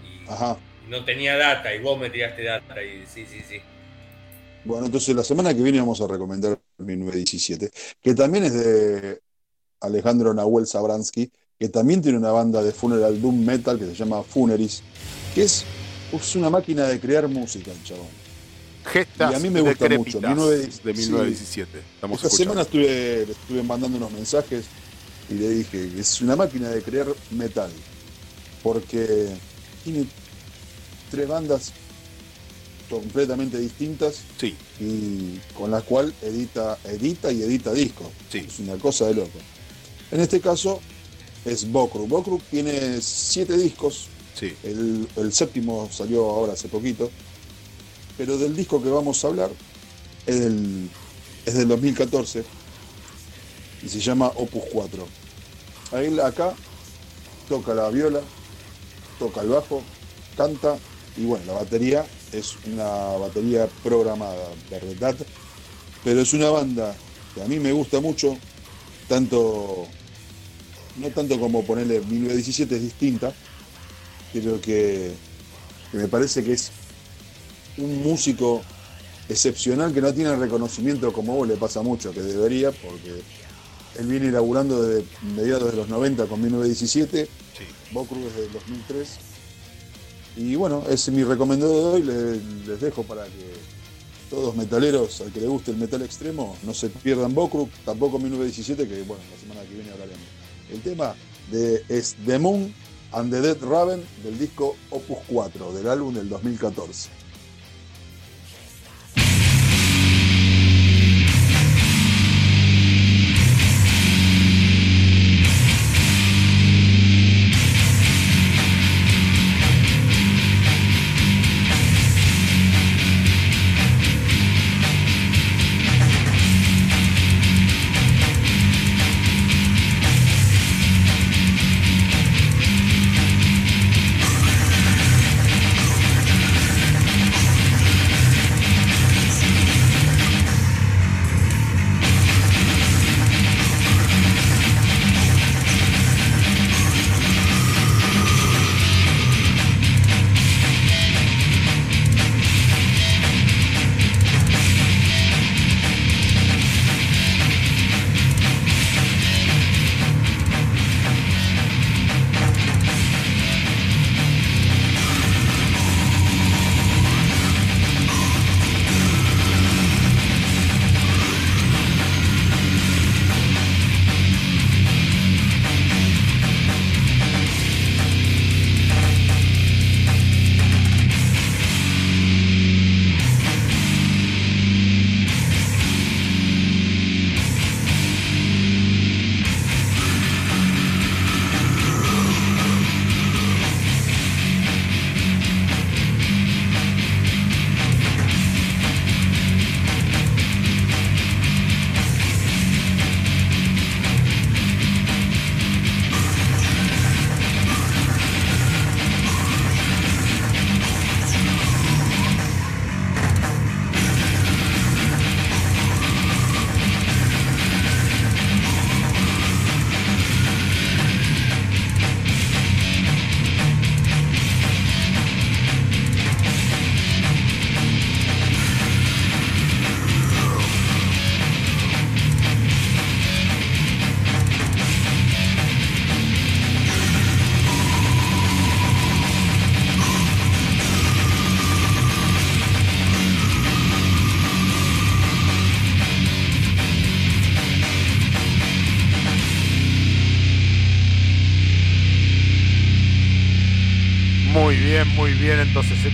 Y Ajá. No tenía data, y vos me tiraste data, y sí, sí, sí. Bueno, entonces la semana que viene vamos a recomendar 1917, que también es de Alejandro Nahuel Sabransky, que también tiene una banda de funeral doom metal que se llama Funeris, que es, es una máquina de crear música, el chabón. Gestas Y a mí me gusta mucho, 19 de sí. 1917. Estamos Esta escuchando. semana estuve, le estuve mandando unos mensajes y le dije que es una máquina de crear metal, porque tiene tres bandas completamente distintas Sí, y con la cual edita, edita y edita discos. Sí. Es una cosa de loco. En este caso es Bokru. Bokru tiene siete discos, sí. el, el séptimo salió ahora hace poquito, pero del disco que vamos a hablar es del, es del 2014 y se llama Opus 4. Ahí acá toca la viola, toca el bajo, canta y bueno, la batería es una batería programada, verdad, pero es una banda que a mí me gusta mucho, tanto no tanto como ponerle 1917 es distinta, pero que, que me parece que es un músico excepcional que no tiene reconocimiento como vos le pasa mucho, que debería, porque él viene laburando desde mediados de los 90 con 1917, Sí. Bokru desde el 2003. Y bueno, ese es mi recomendado de hoy, les, dejo para que todos metaleros, al que le guste el metal extremo, no se pierdan Bokru, tampoco 1917, que bueno, la semana que viene hablaremos. El tema de, es The Moon and the Dead Raven del disco Opus 4, del álbum del 2014.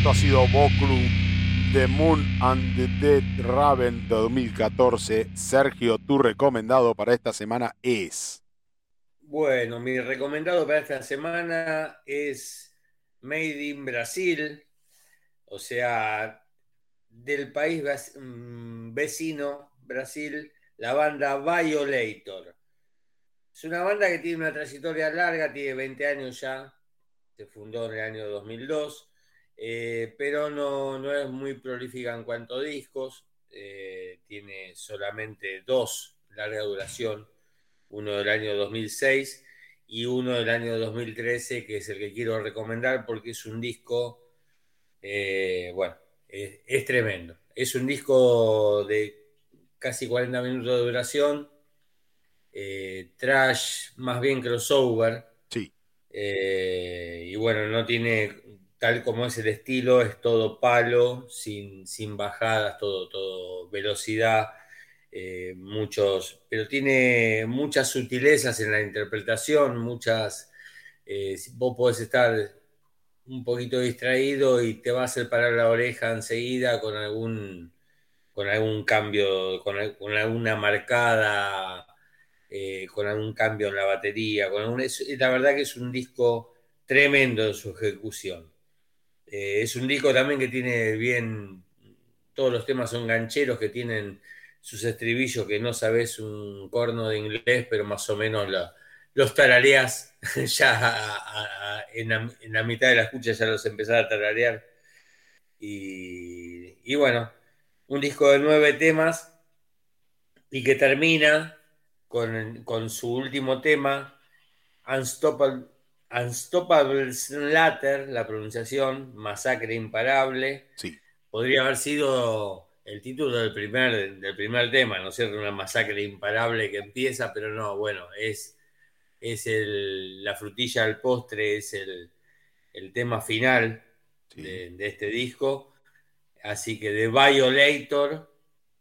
Esto ha sido Bokru The Moon and the Dead Raven 2014. Sergio, tu recomendado para esta semana es. Bueno, mi recomendado para esta semana es Made in Brasil, o sea, del país mm, vecino, Brasil, la banda Violator. Es una banda que tiene una trayectoria larga, tiene 20 años ya, se fundó en el año 2002, eh, pero no, no es muy prolífica en cuanto a discos, eh, tiene solamente dos larga duración, uno del año 2006 y uno del año 2013, que es el que quiero recomendar porque es un disco, eh, bueno, es, es tremendo. Es un disco de casi 40 minutos de duración, eh, trash, más bien crossover. Sí. Eh, y bueno, no tiene, tal como es el estilo, es todo palo, sin, sin bajadas, todo, todo velocidad, eh, muchos, pero tiene muchas sutilezas en la interpretación, muchas, eh, vos podés estar un poquito distraído y te va a hacer parar la oreja enseguida con algún, con algún cambio, con, con alguna marcada, eh, con algún cambio en la batería. Con algún- la verdad que es un disco tremendo en su ejecución. Eh, es un disco también que tiene bien, todos los temas son gancheros que tienen sus estribillos que no sabes un corno de inglés, pero más o menos los tarareas ya en la mitad de la escucha ya los empezás a tararear. Y, y bueno, un disco de nueve temas y que termina con, con su último tema, Unstoppable, Unstoppable Slater, la pronunciación, Masacre Imparable. Sí. Podría haber sido el título del primer, del primer tema, ¿no es cierto? Una masacre imparable que empieza, pero no, bueno, es, es el- la frutilla al postre, es el, el tema final de, de este disco. Así que de Violator,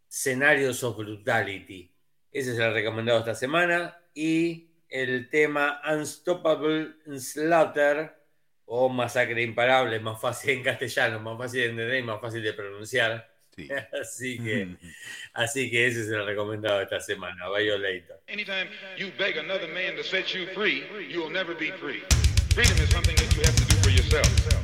Scenarios of Brutality. Ese es el recomendado esta semana. Y el tema Unstoppable Slaughter o Masacre Imparable, más fácil en castellano, más fácil de entender y más fácil de pronunciar. así, que, así que ese es el recomendado esta semana, Violator. Anytime you beg another man to set you free, you will never be free. Freedom is something that you have to do for yourself.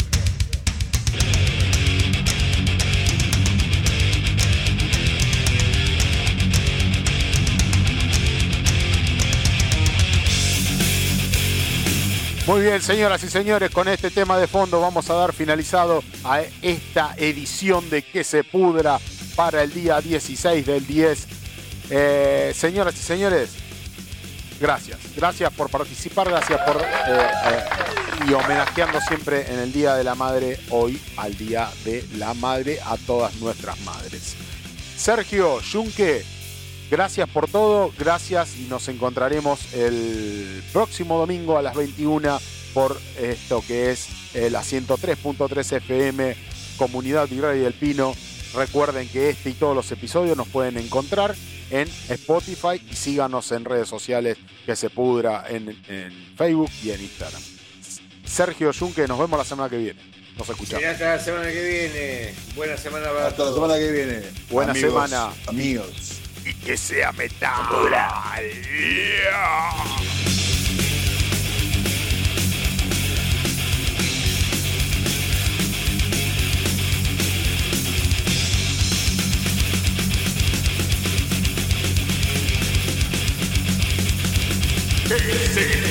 Muy bien, señoras y señores, con este tema de fondo vamos a dar finalizado a esta edición de Que se pudra para el día 16 del 10. Eh, señoras y señores, gracias. Gracias por participar, gracias por... eh, y homenajeando siempre en el Día de la Madre, hoy al Día de la Madre, a todas nuestras madres. Sergio Junque, Gracias por todo, gracias y nos encontraremos el próximo domingo a las 21 por esto que es la 103.3 FM Comunidad Vibraria del Pino. Recuerden que este y todos los episodios nos pueden encontrar en Spotify y síganos en redes sociales que se pudra en, en Facebook y en Instagram. Sergio Junque, nos vemos la semana que viene. Nos escuchamos. Será hasta la semana que viene. Buena semana para Hasta la semana que viene. Buena Amigos, semana. Amigos. Y que sea metal. Que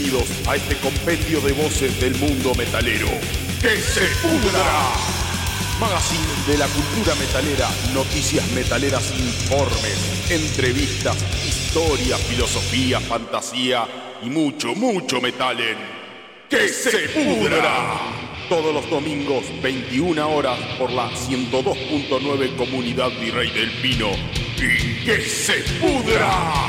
bienvenidos a este compendio de voces del mundo metalero. ¡Que se pudra! Magazine de la cultura metalera, noticias metaleras, informes, entrevistas, historia, filosofía, fantasía y mucho, mucho metal en ¡Que se pudra! Todos los domingos, 21 horas, por la 102.9 Comunidad Virrey del Pino. ¡Y que se pudra!